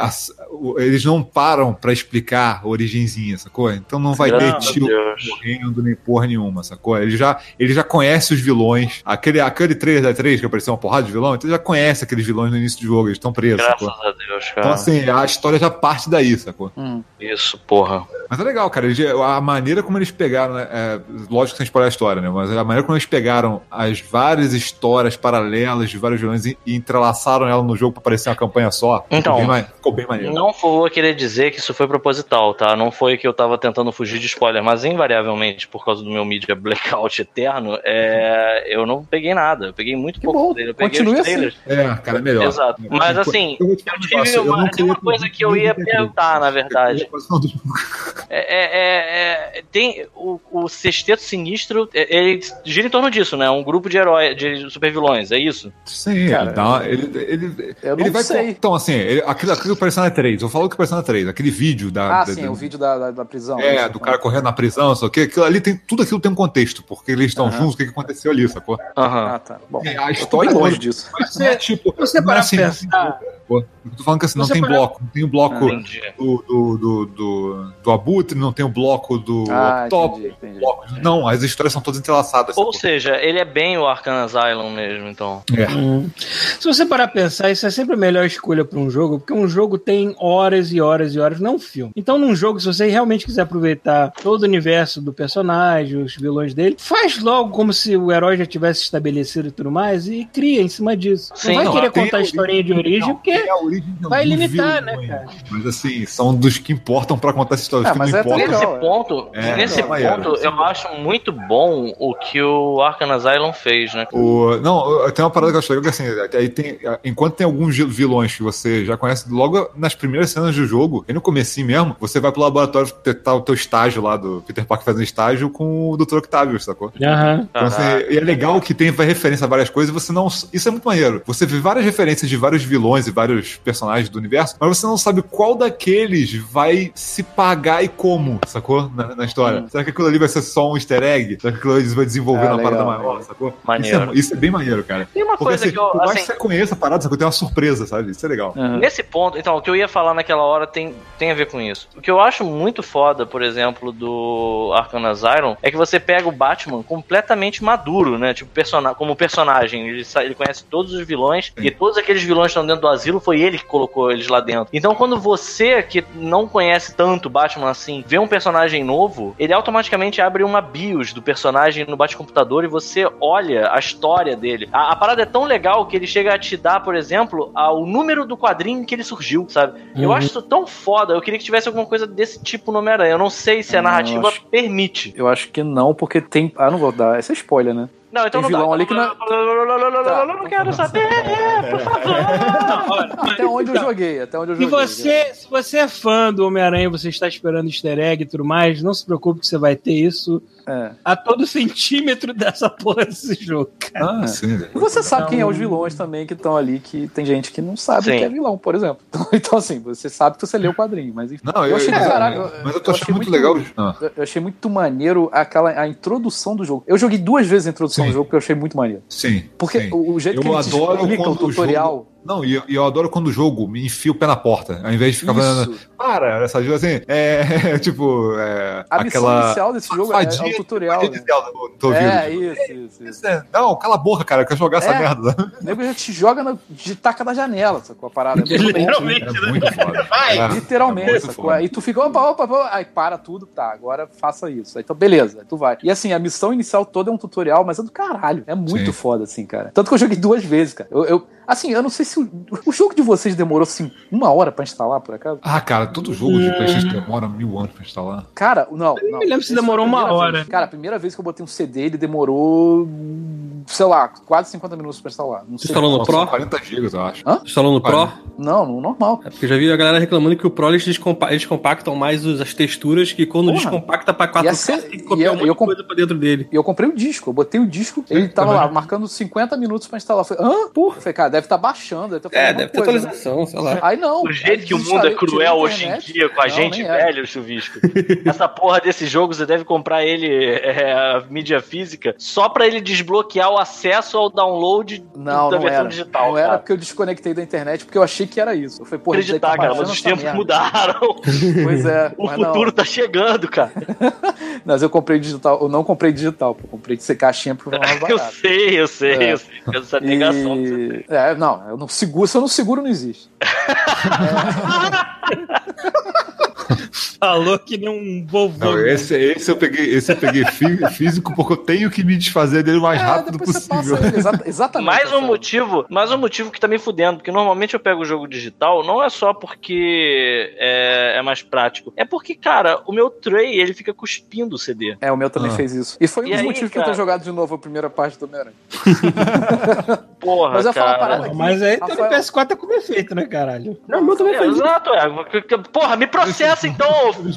eles não param pra explicar a origenzinha, sacou? Então não vai ter Graças tio morrendo nem porra nenhuma, sacou? Ele já, ele já conhece os vilões. Aquele, aquele 3 da 3 que apareceu uma porrada de vilão, então ele já conhece aqueles vilões no início do jogo, eles estão presos, Graças sacou? a Deus, Então, cara. assim, a história já parte daí, sacou? Hum. Isso, porra. Mas é legal, cara. eles- a maneira como eles pegaram, né, é, lógico que sem spoiler a história, né? Mas a maneira como eles pegaram as várias histórias paralelas de vários vilões e, e entrelaçaram ela no jogo pra parecer uma campanha só. Então, ficou bem, ficou bem maneiro. Não vou querer dizer que isso foi proposital, tá? Não foi que eu tava tentando fugir de spoiler, mas invariavelmente, por causa do meu mídia blackout eterno, é, eu não peguei nada. Eu peguei muito pouco bom, dele. Eu peguei continue os trailers. É, cara, é melhor. Exato. Mas assim, Eu eu tive eu uma, uma coisa que eu ia perguntar, na verdade. É, é- é- é- tem o, o Sexteto Sinistro, é- ele gira em torno disso, né? Um grupo de heróis, de supervilões, é isso? Sim, Cara, ele, dá, ele, ele, eu ele não vai. sei. Então, assim, ele, aquilo, aquilo que apareceu na 3, eu falo que apareceu na 3, aquele vídeo da. Ah, da- sim, da- o vídeo da, da, da prisão. É, Isso, do né? cara correndo na prisão, só que aquilo ali tem. Tudo aquilo tem um contexto, porque eles estão juntos, o que, que aconteceu ali, sacou? Aham. Ah, tá. Bom, É, a história longe disso. Mas não é tipo. Você para assim, pensar. Eu tô falando que assim, não Você tem bloco. Não tem o bloco Entendi. do, do, do, do, do Abutre, não tem o bloco do Ah, Top. entendi, entendi. bloco- Não, as histórias são todas entrelaçadas. Ou sacou? seja, ele é bem o Arkham Asylum mesmo, então. É. Hum. Se você parar a pensar, isso é sempre a melhor escolha para um jogo, porque um jogo tem horas e horas e horas, não um filme. Então, num jogo, se você realmente quiser aproveitar todo o universo do personagem, os vilões dele, faz logo como se o herói já tivesse estabelecido e tudo mais, e cria em cima disso. Sim, não vai não, querer contar a a historinha de origem, Não, porque tem a origem de vai limitar, né, cara? Mas assim, são dos que importam pra contar essa história. Os Ah, que mas não é importam. legal. Nesse é. ponto, É, nesse é ponto, eu acho muito bom o que o Arkham Asylum fez, né? O, não, tem uma parada que eu acho legal que assim, aí tem, enquanto tem alguns vilões que você já conhece logo nas primeiras cenas do jogo, e no comecinho mesmo, você vai pro laboratório tá o teu estágio lá do Peter Parker fazendo estágio com o Dr. Octavius, sacou? Aham. Então, assim, e é legal que tem referência a várias coisas e você não. Isso é muito maneiro. Você vê várias referências de vários vilões e vários personagens do universo, mas você não sabe qual daqueles vai se pagar e como, sacou? Na, na história. Será que aquilo ali vai ser só um easter egg? Será que aquilo ali vai desenvolver Ah, uma parada legal, maior, legal. sacou? Maneiro. Isso é, isso é bem maneiro, cara. Tem uma Porque coisa assim, que eu, por mais assim, que você conheça a parada, sacou? Tem uma surpresa, sabe? Isso é legal. Aham. Nesse ponto, então, o que eu ia falar naquela hora tem, tem a ver com isso. O que eu acho muito foda, por exemplo, do Arkham Asylum, é que você pega o Batman completamente maduro, né? Tipo, persona como personagem. Ele, ele conhece todos os vilões e todos aqueles vilões que estão dentro do asilo foi ele que colocou eles lá dentro. Então, quando você, que não conhece tanto Batman assim, vê um personagem novo, ele automaticamente abre uma BIOS do personagem no bate-computador e você olha a história dele. A, a parada é tão legal que ele chega a te dar, por exemplo, a- o número do quadrinho em que ele surgiu, sabe? Eu Uhum. acho isso tão foda. Eu queria que tivesse alguma coisa desse tipo no Homem-Aranha. Eu não sei se a narrativa eu acho- permite. Eu acho que não, porque tem. Ah, não vou dar. Esse é spoiler, né? Não, então Tem não vilão dá. ali que não- Eu não quero saber, por favor. Até onde eu joguei, até onde eu Se joguei. você, se você é fã do Homem-Aranha, você está esperando easter egg e tudo mais, não se preocupe que você vai ter isso É. a todo centímetro dessa porra desse jogo, cara. Ah, sim. E você sabe quem é os vilões também que estão ali, que tem gente que não sabe Sim. que é vilão, por exemplo. Então, então, assim, você sabe que você leu o quadrinho, mas enfim. Não, Eu eu, achei caralho, mas eu tô eu achando muito, muito- legal. Ah. Eu- Eu achei muito maneiro aquela a introdução do jogo. Eu joguei duas vezes a introdução Sim. do jogo porque eu achei muito maneiro. Sim. Porque sim. o, jeito Eu que ele te adoro explica o quando o tutorial. jogo- Não, e eu, eu adoro quando o jogo me enfia o pé na porta, ao invés de ficar falando. Para, essa jogo assim, é tipo. É, A missão aquela. inicial desse jogo é, é o tutorial. Né? Zelda no teu É, ouvido. isso, isso, isso. Isso é- Não, cala a boca, cara, eu quero jogar essa É. merda. O nego já te joga na, de taca da janela, sacou? A parada. É. Literalmente. É muito foda. Vai, É, Literalmente, é sacou? Aí tu fica, opa, opa, opa, aí para tudo, tá, agora faça isso. Aí, então, beleza, aí tu vai. E assim, a missão inicial toda é um tutorial, mas é do caralho. É muito Sim. foda, assim, cara. Tanto que eu joguei duas vezes, cara. Eu, eu- assim, eu não sei se o, o jogo de vocês demorou, assim, uma hora pra instalar, por acaso. Ah, cara, todo jogo de PlayStation demora mil anos pra instalar. Cara, não, não. me lembro se demorou uma primeira hora. vez. Cara, a primeira vez que eu botei um CD, ele demorou, sei lá, quase 50 minutos pra instalar. Não Você sei. falou no Pro? 40 gigas, eu acho. Hã? Você falou no Pro? Não, no normal. É porque eu já vi a galera reclamando que o Pro eles, descompa- eles compactam mais as texturas, que quando Porra. descompacta pra 4K, E essa- tem que e copiar eu- um eu comp- coisa pra dentro dele. E eu comprei o disco, eu botei o disco, ele tava também. lá, marcando 50 minutos pra instalar. Eu falei, hã? Porra. Eu falei, cara, deve estar baixando. Deve tá É, deve ter né? atualização, sei lá. Aí não. O jeito que o mundo é cruel hoje em dia com a Não, gente é. velho, Chuvisco. Essa porra desse jogo, você deve comprar ele, é, a mídia física, só pra ele desbloquear o acesso ao download Não, da não versão era. digital. não era cara. porque eu desconectei da internet, porque eu achei que era isso. Eu falei, porra, Acreditar, tá cara, mas os tempos merda. mudaram. Pois é. O futuro não. tá chegando, cara. Mas eu comprei digital, eu não comprei digital, pô, eu comprei de ser caixinha foi mais Eu barato. sei, eu sei, É. eu sei. Essa negação. E... É, não, eu não seguro, se eu não seguro, não existe. É. Falou que nem um vovô. Não, esse, esse eu peguei, esse eu peguei fí- físico porque eu tenho que me desfazer dele o mais É, rápido depois você possível. passa ele, exa- exatamente. Mais um motivo, mais um motivo que tá me fudendo, porque normalmente eu pego o jogo digital, não é só porque é, é mais prático, é porque, cara, o meu tray, ele fica cuspindo o CD. É, o meu também Ah. fez isso. E foi um dos aí, motivos que eu cara? tenho jogado de novo a primeira parte do Homem-Aranha. Porra, Mas eu ia falar cara. parada aqui. Mas aí Rafael- PS4 tá com defeito, né, caralho? Não, o meu também É, isso. exato, é. Porra, me processa então,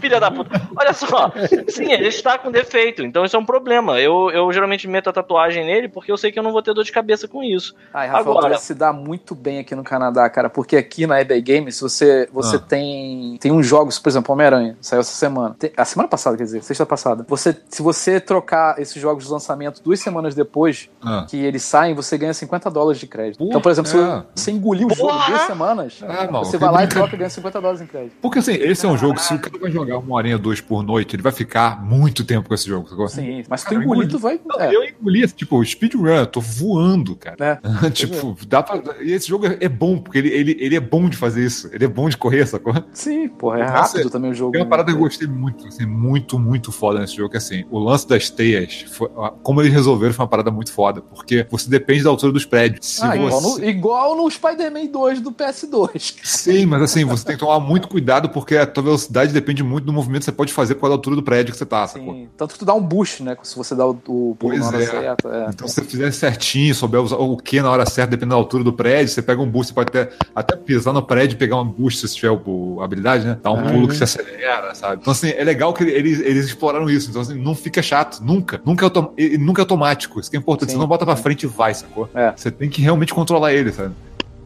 filha da puta. Olha só. Sim, ele está com defeito, então isso é um problema. Eu, eu geralmente meto a tatuagem nele porque eu sei que eu não vou ter dor de cabeça com isso. Ai, Rafael, Agora- se dá muito bem aqui no Canadá, cara, porque aqui na eBay Games você, você Ah. tem, tem uns jogos, por exemplo, Homem-Aranha, saiu essa semana. Tem- a semana passada, quer dizer, sexta passada. Você, se você trocar esses jogos de lançamento duas semanas depois Ah. que eles saem, você ganha 50 dólares de crédito. Porra, então, por exemplo, é. se você engolir o jogo duas semanas, maluco, você vai lá e troca e ganha 50 dólares em crédito. Porque assim, esse é um jogo, se o cara vai jogar uma horinha dois por noite, ele vai ficar muito tempo com esse jogo. sacou? Sim, mas se tu Cara, eu engolir, engoli- tu vai. Não, é, Eu engoli, tipo, speedrun, eu tô voando, cara. né? tipo, dá pra. E esse jogo é é bom, porque ele, ele, ele é bom de fazer isso. Ele é bom de correr, sacou? Sim, porra, é Nossa, rápido também o jogo. Tem uma né? parada que eu gostei muito, assim, muito, muito foda nesse jogo, que assim, o lance das teias, foi- como eles resolveram foi uma parada muito foda, porque você depende da altura dos prédios. Se Ah, igual, você... no, igual no Spider-Man 2 do PS2. Sim, mas assim, você tem que tomar muito cuidado, porque a tua velocidade depende muito do movimento que você pode fazer por causa da altura do prédio que você tá, sacou? Sim, tanto que tu dá um boost, né? Se você dá o, o pulo Pois na hora é. certa. É. Então, se você fizer certinho, souber usar o que na hora certa, dependendo da altura do prédio, você pega um boost, você pode até, até pisar no prédio e pegar um boost, se tiver o, a habilidade, né? Dá um pulo que se acelera, sabe? Então, assim, é legal que eles, eles exploraram isso. Então, assim, não fica chato, nunca. Nunca é, autom- nunca é automático. Isso que é importante. Sim. Você não bota pra frente e vai, sacou? É. Você tem que realmente controlar ele, sabe?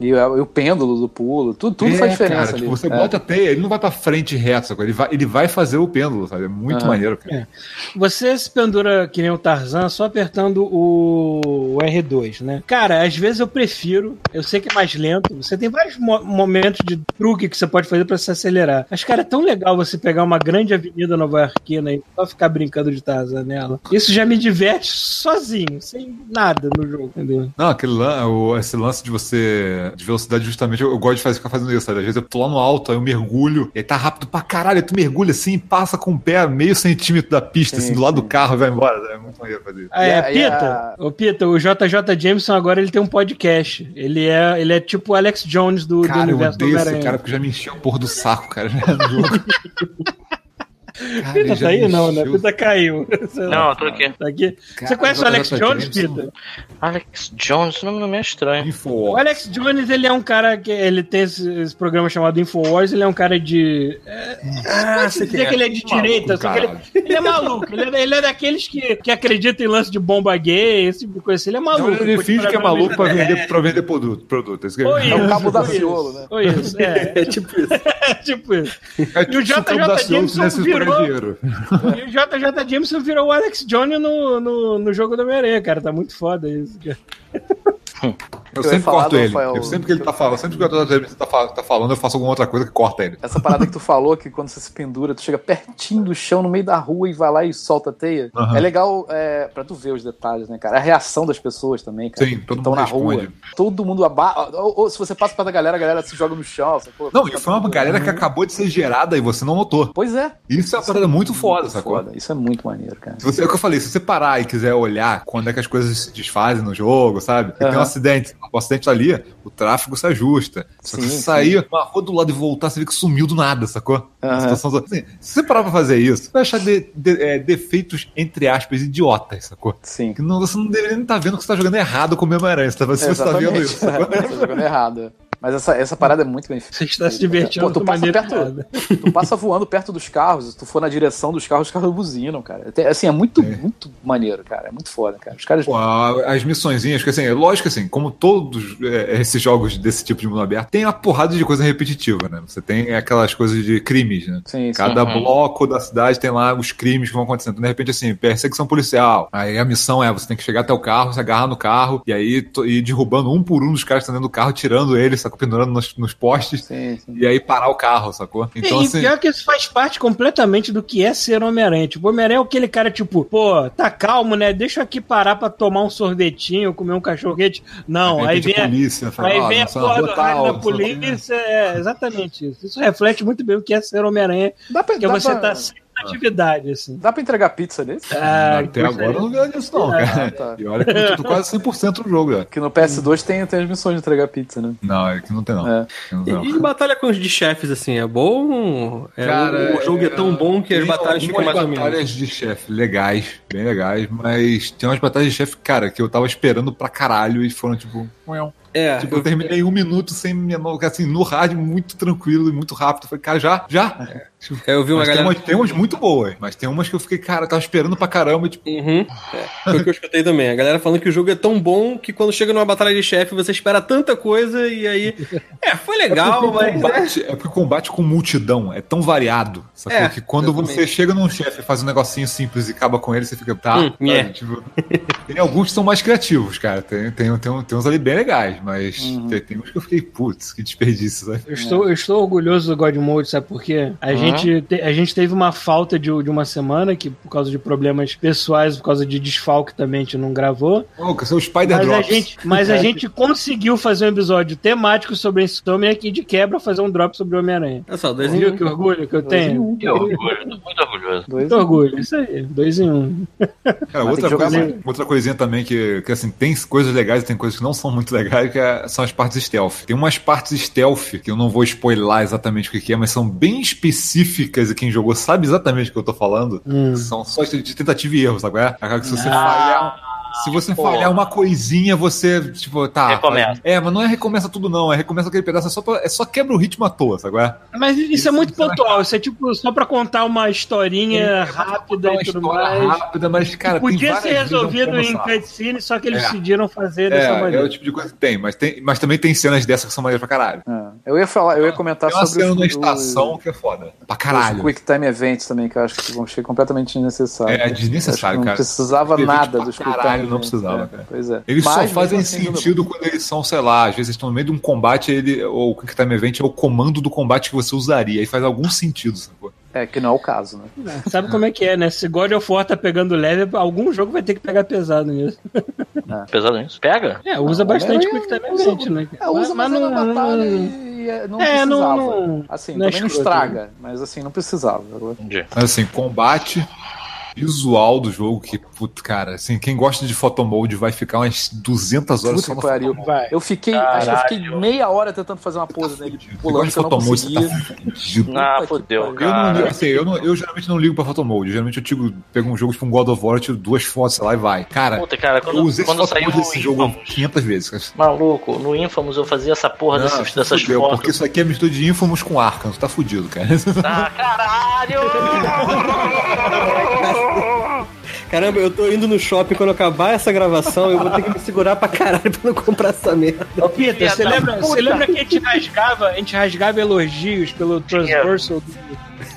E, o- e o pêndulo do pulo, tudo, tudo É, faz diferença cara, ali. tipo, você É. bota a teia, ele não vai pra frente reto? Ele vai, ele vai fazer o pêndulo, sabe? É muito Aham. maneiro, cara. Você se pendura que nem o Tarzan só apertando o R2, né? Cara, às vezes eu prefiro, eu sei que é mais lento, você tem vários mo- momentos de truque que você pode fazer pra se acelerar. Mas, cara, é tão legal você pegar uma grande avenida nova-iorquina e só ficar brincando de Tarzan nela. Isso já me diverte sozinho, sem nada no jogo, entendeu? Não, aquele lan- o- esse lance de você. De velocidade, justamente, eu, eu gosto de fazer, ficar fazendo isso, sabe? Às vezes eu tô lá no alto, aí eu mergulho, e aí tá rápido pra caralho, aí tu mergulha assim, passa com o pé meio centímetro da pista, Sim, assim, do lado sim. do carro e vai embora. É muito maneiro fazer isso. Ah, é, e Pita, o Pita, o JJ Jameson agora ele tem um podcast. Ele é, ele é tipo o Alex Jones do, do Cara, eu universo do odeio esse cara porque já me encheu a porra do saco, cara, já no jogo. Cara, Pita tá aí? Não, né? Pita caiu. Não, eu tô aqui. Tá aqui. Você Cara, conhece o Alex JJ Jones. Pita? Alex Jones, o nome não é estranho. O Infowars. Alex Jones, ele é um cara que ele tem esse, esse programa chamado Infowars, ele é um cara de. É, Ah, sei dizer que ele é de direita, só que ele, ele é maluco. Ele é, ele é daqueles que, que acreditam em lance de bomba gay, esse tipo de coisa. assim. Ele é maluco. Não, ele finge que é maluco pra vender, pra vender produto. produto. Esse que É o isso, cabo da Ciolo, né? Foi isso, é. É tipo isso. É tipo isso. É E o tipo JJ Jameson virou- dinheiro. E o JJ Jameson virou o Alex Jones no, no, no jogo do Homem-Aranha, cara. Tá muito foda isso. cara. Eu sempre corto ele. Rafael- Eu sempre que ele tá falando, sempre que o tá, tá falando, eu faço alguma outra coisa que corta ele. Essa parada que tu falou, que quando você se pendura, tu chega pertinho do chão, no meio da rua e vai lá e solta a teia. Aham. É legal é, pra tu ver os detalhes, né, cara? A reação das pessoas também, cara. Sim, todo mundo na responde. rua. Todo mundo aba... ou, ou se você passa perto da galera, a galera se joga no chão. sacou? Não, e foi uma galera que acabou de ser gerada e você não notou. Pois é. Isso é uma parada muito foda, sacou? Foda. Isso é muito maneiro, cara. Se você, é o que eu falei, se você parar e quiser olhar quando é que as coisas se desfazem no jogo, sabe? Porque tem um acidente, o acidente tá ali, o tráfego se ajusta. Se Sim, você sair uma rua do lado e voltar, você vê que sumiu do nada, sacou? Aham. situação assim, se você parar pra fazer isso, você vai achar de- de- é, defeitos, entre aspas, idiotas, sacou? Sim. Que não, você não deveria nem estar vendo que você tá jogando errado com o Homem-Aranha. Você tá, você tá vendo isso, sacou? Você tá jogando errado. Mas essa, essa parada é muito bem feita. Você está se divertindo Pô, tu de passa maneira perto- errada. Tu passa voando perto dos carros, se tu for na direção dos carros, os carros buzinam, cara. Tem- Assim, é muito, muito maneiro, cara. É muito foda, cara. Os caras. Pô, a- as missõezinhas, que assim, é lógico que assim, como todos é, esses jogos desse tipo de mundo aberto, tem uma porrada de coisa repetitiva, né? Você tem aquelas coisas de crimes, né? Sim, sim. Cada Uhum. bloco da cidade tem lá os crimes que vão acontecendo. Então, de repente, assim, perseguição policial. Aí a missão é: você tem que chegar até o carro, se agarrar no carro, e aí ir derrubando um por um dos caras que estão dentro do carro, tirando eles, sacou? Sacou? Pendurando nos, nos postes. Sim, sim. E aí parar o carro, sacou? Então, e assim. pior que isso faz parte completamente do que é ser Homem-Aranha. Tipo, Homem-Aranha é aquele cara, tipo, pô, tá calmo, né? Deixa eu aqui parar pra tomar um sorvetinho, comer um cachorro-quente. Não, aí de vem, a, polícia, fala, aí vem a porra do raio da polícia. É exatamente isso. Isso reflete muito bem o que é ser Homem-Aranha. Dá pra, Porque dá você pra- tá sempre atividade, assim. Dá pra entregar pizza nesse? Ah, Até agora eu não vejo disso, não, cara. tá. E olha que eu tô quase 100% no jogo, já. Que no PS2 tem, tem as missões de entregar pizza, né? Não, é que não tem, não. É. Não tem, não. E, e batalha com os de chefes, assim, é bom? É, Cara, o, o jogo é, tão bom que as batalhas ficam mais ou menos. batalhas de chefe legais, bem legais, mas tem umas batalhas de chefe, cara, que eu tava esperando pra caralho e foram tipo. É, Tipo, eu terminei um minuto sem menor, assim, no rádio, muito tranquilo e muito rápido. Eu falei, cara, já? Já? Tipo, eu vi uma galera. tem, umas, tem umas muito boas, mas tem umas que eu fiquei, cara, eu tava esperando pra caramba, tipo, Uhum. É, foi o que eu escutei também. A galera falando que o jogo é tão bom que quando chega numa batalha de chefe você espera tanta coisa e aí. É, foi legal, porque o mas. combate, é porque o combate com multidão é tão variado, sacou? É, que quando exatamente. você chega num chefe e faz um negocinho simples e acaba com ele, você fica, tá? Hum, é. Tipo, tem alguns que são mais criativos, cara. Tem, tem, tem, tem uns ali bem legais, mas tem, tem uns que eu fiquei, putz, que desperdício, sabe? Eu estou, eu estou orgulhoso do God Mode, sabe por quê? A, gente, te- a gente teve uma falta de, de uma semana, que por causa de problemas pessoais, por causa de desfalque também, a gente não gravou. Ô, que são os Spider Mas a, Drops. gente, mas a gente conseguiu fazer um episódio temático sobre Insomniac e de quebra fazer um drop sobre o Homem-Aranha. Olha só, dois em Viu um. que orgulho que eu Dois em tenho? um. Que orgulho, muito orgulhoso. Dois Muito orgulho, isso aí. Dois em um. Cara, outra, mais. outra coisinha também que, que, assim, tem coisas legais e tem coisas que não são muito legais, que é- são as partes stealth. Tem umas partes stealth, que eu não vou spoiler exatamente o que é, mas são bem específicas e quem jogou sabe exatamente o que eu tô falando. Hum. São só de tentativa e erro, sabe? É? Aquela que se você Ah, falhar. Se você pô. falhar uma coisinha, você, tipo, tá. Recomeça. É, mas não é recomeça tudo, não. É recomeça aquele pedaço, é só, pra- é só quebra o ritmo à toa, sabe? é? Mas isso, Isso é muito é pontual, isso é tipo só pra contar uma historinha rápida uma e tudo história mais. rápida, mas, cara, tem Podia ser é resolvido em cutscene, só que eles É. decidiram fazer É, dessa é maneira. o tipo de coisa que tem, mas, tem, mas também tem cenas dessas que são maneiras pra caralho. É. Eu ia falar, eu ia comentar Tem uma sobre cena os- na os- estação que é foda. Pra Os caralho. Quick Time Events também, que eu acho que vão ser completamente desnecessários. É desnecessário, Não cara. precisava Evento nada dos Quick caralho, Time não Events. precisava, É, cara. Pois é. Eles Mas, só fazem assim, sentido quando eles são, sei lá, às vezes estão no meio de um combate, ele, ou o Quick Time Event é o comando do combate que você usaria. Aí faz algum sentido, sacou? É, que não é o caso, né? Sabe como é que é, né? Se God of War tá pegando leve, algum jogo vai ter que pegar pesado nisso. Pesado nisso. Pega? É, usa Não, bastante Homem-Aranha Quick Time Event, né? É, usa mas, não, na batalha não- e é, não É, precisava. não- não- assim, não é também não estraga, mas assim, não precisava. Entendi. Mas assim, combate visual do jogo, que, puto, cara, assim, quem gosta de photomode vai ficar umas 200 horas Puta só no que pariu. Eu fiquei, acho que eu fiquei meia hora tentando fazer uma pose nele, Você pulando que eu de não você conseguia. tá fudido. Ah, fodeu, pariu. Eu, não, cara. ligo- assim, eu, não- eu geralmente não ligo pra photomode. Geralmente eu tiro, pego um jogo tipo um God of War, eu tiro duas fotos, sei lá, e vai. Cara, Puta, cara, quando, eu usei quando esse saiu desse jogo Infamous, 500 vezes. cara. Maluco, no Infamous eu fazia essa porra Não, desses, dessas fudeu, fotos. Porque isso aqui é mistura de Infamous com Arkham, tu tá fudido, cara. Ah, caralho! Caramba, eu tô indo no shopping quando acabar essa gravação, eu vou ter que me segurar pra caralho pra não comprar essa merda. Ô, Peter, você lembra, você lembra que a gente rasgava, a gente rasgava elogios pelo transversal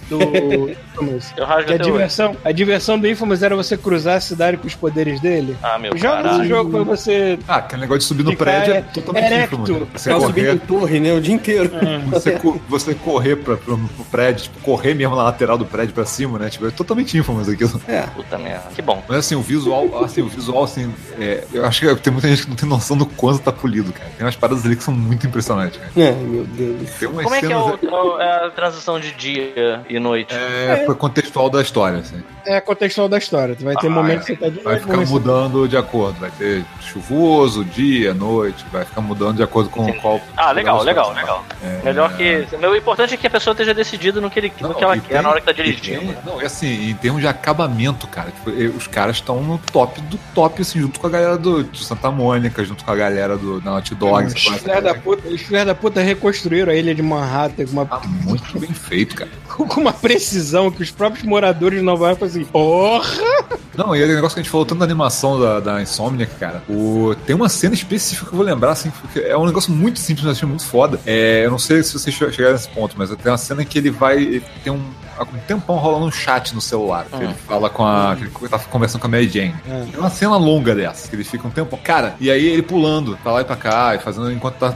do, do Infamous? Eu rasgo Que a até hoje. diversão, a diversão do Infamous era você cruzar a cidade com os poderes dele. Ah, meu Joga caralho. esse jogo pra você. Ah, aquele negócio de subir no Ficar prédio é é- totalmente erecto. Infamous. né? Você Tava subindo em correr, torre, né? O dia inteiro. você, co- você correr pra, pro, pro prédio, tipo, correr mesmo na lateral do prédio pra cima, né? Tipo, é totalmente Infamous aquilo. É. Puta merda. Que bom. Mas assim, o visual, assim, o visual, assim, é, eu acho que tem muita gente que não tem noção do quanto tá polido, cara. Tem umas paradas ali que são muito impressionantes, cara. Ai, meu Deus. Tem umas Como é que é, o- o- é a transição de dia e noite? é, foi contextual da história, assim. É contextual da história. Tu vai ter Ah, momentos é. que você tá de Vai ficar mudando de acordo. Vai ter chuvoso, dia, noite. Vai ficar mudando de acordo com Entendi. qual. Ah, legal, legal, legal. É, Melhor que. O importante é que a pessoa esteja decidida no que, ele, no que ela quer tem- na hora que tá dirigindo. tem- não, e assim, em termos de acabamento, cara, tipo, os caras estão no top do top, assim, junto com a galera do, de Santa Mônica, junto com a galera do da Naughty Dog. Os filhos da puta, os da puta reconstruíram a ilha de Manhattan com uma, Tá muito bem feito, cara. com uma precisão que os próprios moradores de Nova York assim: porra! Não, e é o negócio que a gente falou tanto da animação da, da Insomniac, cara. O, tem uma cena específica que eu vou lembrar, assim, porque é um negócio muito simples, mas achei muito foda. É, eu não sei se vocês che- chegaram nesse ponto, mas tem uma cena que ele vai. ele tem um. há um tempão rolando um chat no celular. que Ele fala com a. que ele tá conversando com a Mary Jane. É uma cena longa dessa, que ele fica um tempo. Cara, e aí ele pulando pra lá e pra cá, e fazendo enquanto tá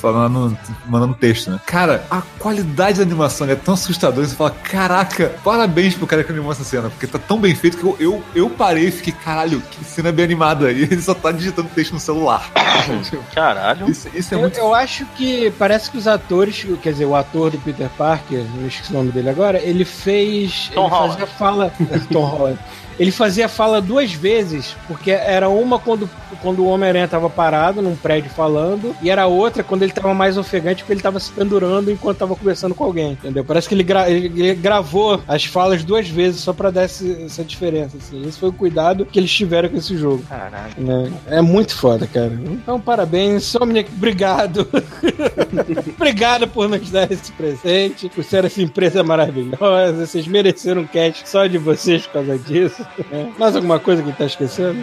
falando, mandando texto, né? Cara, a qualidade da animação é tão assustadora, você fala, caraca, parabéns pro cara que animou essa cena, porque tá tão bem feito que eu, eu, eu parei e fiquei, caralho, que cena bem animada. E ele só tá digitando texto no celular. Caralho. Isso, isso é Eu, muito eu acho que parece que os atores, quer dizer, o ator do Peter Parker, não esqueci o nome dele agora, ele fez. Tom ele Holland. fazia fala. Tom Holland. Ele fazia fala duas vezes, porque era uma quando, quando o Homem-Aranha tava parado num prédio falando, e era outra quando ele tava mais ofegante, porque ele tava se pendurando enquanto tava conversando com alguém, entendeu? Parece que ele, gra- ele- gravou as falas duas vezes só pra dar esse- essa diferença, assim. Esse foi o cuidado que eles tiveram com esse jogo. Caralho. né? É muito foda, cara. Então, parabéns, Somniac, obrigado. obrigado por nos dar esse presente, por ser essa empresa maravilhosa. Vocês mereceram um cast só de vocês por causa disso. Mais alguma coisa que tá esquecendo?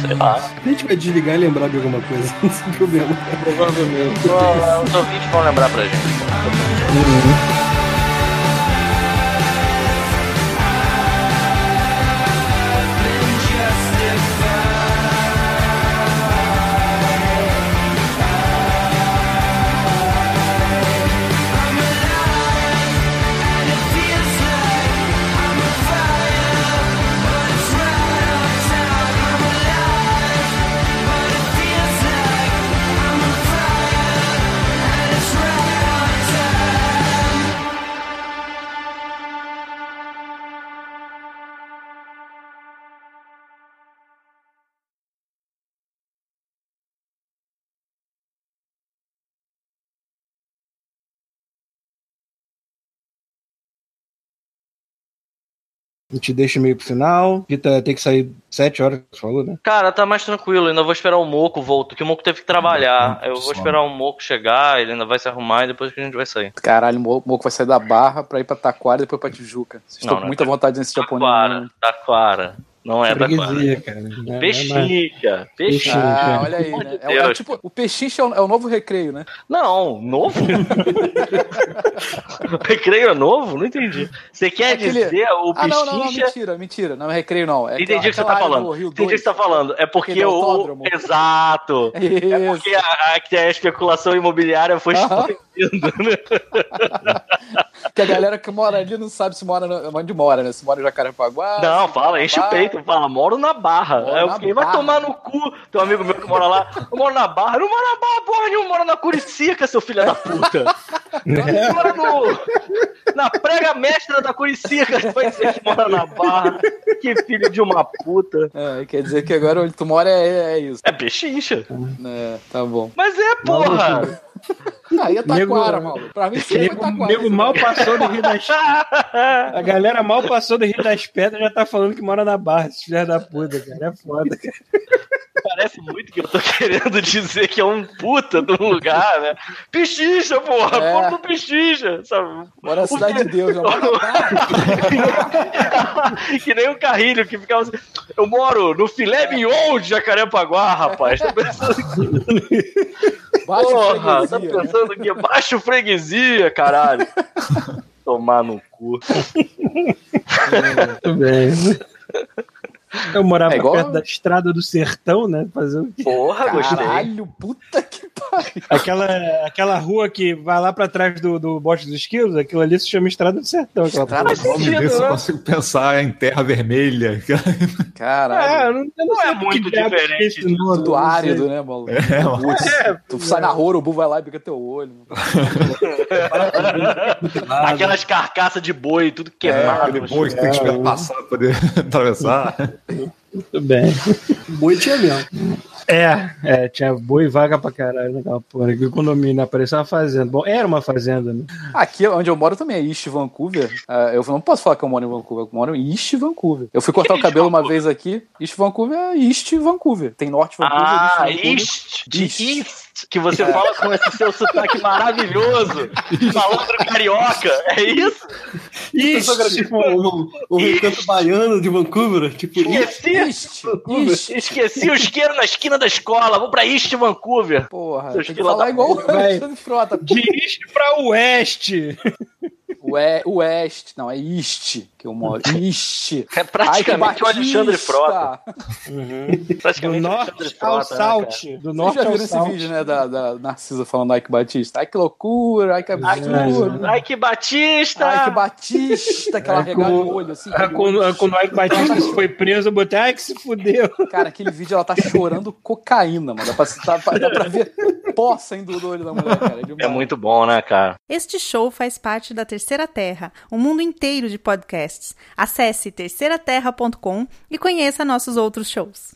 Sei lá. A gente vai desligar e lembrar de alguma coisa, sem problema. Provavelmente. Os ouvintes vão lembrar pra gente. A gente deixa meio pro final. Rita tem que sair sete horas, você falou, né? Cara, tá mais tranquilo, ainda vou esperar o Moco voltar, que o Moco teve que trabalhar. Eu vou esperar o Moco chegar, ele ainda vai se arrumar e depois que a gente vai sair. Caralho, o Mo- Moco vai sair da Barra pra ir pra Taquara e depois pra Tijuca. Vocês Não, estão não com é muita vontade nesse japonês. Taquara, né? Taquara. Não é. Freguesia, cara. Não é- não é mais- Pechincha, pechincha. Pechincha. Ah, olha aí, né? de É, o- é tipo, o pechincha é o, é o novo recreio, né? Não, novo? Recreio é novo? Não entendi. Você quer Aquele- dizer o Ah, não, não, não, mentira, mentira. Não é recreio, não. É Entendi o que você tá falando. Entendi o que 2. você tá falando. É porque o. Exato. É Isso. porque a, a, a especulação imobiliária foi né? Que a galera que mora ali não sabe se mora no- onde mora, né? Se mora em Jacarepaguá. Não, fala, enche o Barra. Peito, fala, moro na barra. Moro Aí eu na fiquei, vai Barra. tomar no cu. Tem um amigo meu que mora lá, eu moro na barra. Eu não moro na barra, porra nenhuma, eu moro na Curicica, seu filho da puta. Eu moro no, na prega mestra da Curicica, vai dizer que mora na barra. Que filho de uma puta. É, quer dizer que agora onde tu mora é, é isso. É pechincha. É, tá bom. Mas é, porra. Aí é Nego- Taquara, maluco. Pra mim sempre é Nego, Taquara. nego mal passou do Rio das A galera mal passou do Rio das Pedras já tá falando que mora na Barra, esse filho da puta, cara. É foda, cara. Parece muito que eu tô querendo dizer que é um puta de um lugar, né? Pechincha, porra. É. Porra do pechincha, sabe? Mora na Cidade de Deus, que nem o Carrilho que ficava assim. Eu moro no filé mignon de Jacarepaguá, rapaz. Tá pensando que, Baixa porra, tá né? pensando que é baixo freguesia, caralho. Tomar no cu. Muito bem. Eu morava É igual- perto da estrada do sertão, né? Fazer o quê? Porra, gostei. Caralho, puta que pariu. Aquela, aquela rua que vai lá pra trás do, do Bote dos Esquilos, aquilo ali se chama Estrada do Sertão. Aquela Estrada porra. do O nome sentido, desse eu né? consigo pensar em terra vermelha. Ah, Caralho. eu não, eu não Não sei é muito é diferente Tudo não sei. árido, né, maluco? É. Putz, tu sai na rua, o urubu vai lá e pica teu olho. Aquelas carcaças de boi, tudo É, queimado. aquele boi que tem que esperar passar pra poder atravessar. Muito bem. Boi tinha mesmo. É, é, tinha boi e vaga pra caralho naquela porra. Aquele condomínio apareceu uma fazenda. Bom, era uma fazenda, né? Aqui onde eu moro também é East Vancouver. Ah, eu não posso falar que eu moro em Vancouver, eu moro em East Vancouver. Eu fui cortar o cabelo uma vez aqui. East Vancouver é East Vancouver. Tem Norte Vancouver, Ah, East Vancouver. East, de East. East, que você fala com esse seu sotaque maravilhoso, malandro carioca, é isso? Isso, tipo, o, o recanto baiano de Vancouver, tipo, Esqueci, East, East. esqueci o isqueiro na esquina da escola, vou pra East Vancouver. Porra, Seus tem que falar da igual o Frota. De este pra oeste. O é, West, não, é East. Que que eu moro. Ixi! É praticamente o Alexandre. Frota. Do Praticamente o Alexandre ao Frota, né, cara? south. Do Vocês norte já ao viram esse vídeo, né, da, da Narcisa falando Ike Batista? Ai, que loucura, ai, que absurdo. Ai, que Batista! Ai, que Batista, aquela É, regada com- no olho, assim. Ah, Quando, quando o Ike Batista foi preso, eu botei, ai que se fudeu. Cara, aquele vídeo ela tá chorando cocaína, mano. Dá pra, dá pra, dá pra ver pó saindo do olho da mulher, cara. É demais. muito bom, né, cara? Este show faz parte da Terceira Terra, um mundo inteiro de podcasts. Acesse terceiraterra.com e conheça nossos outros shows.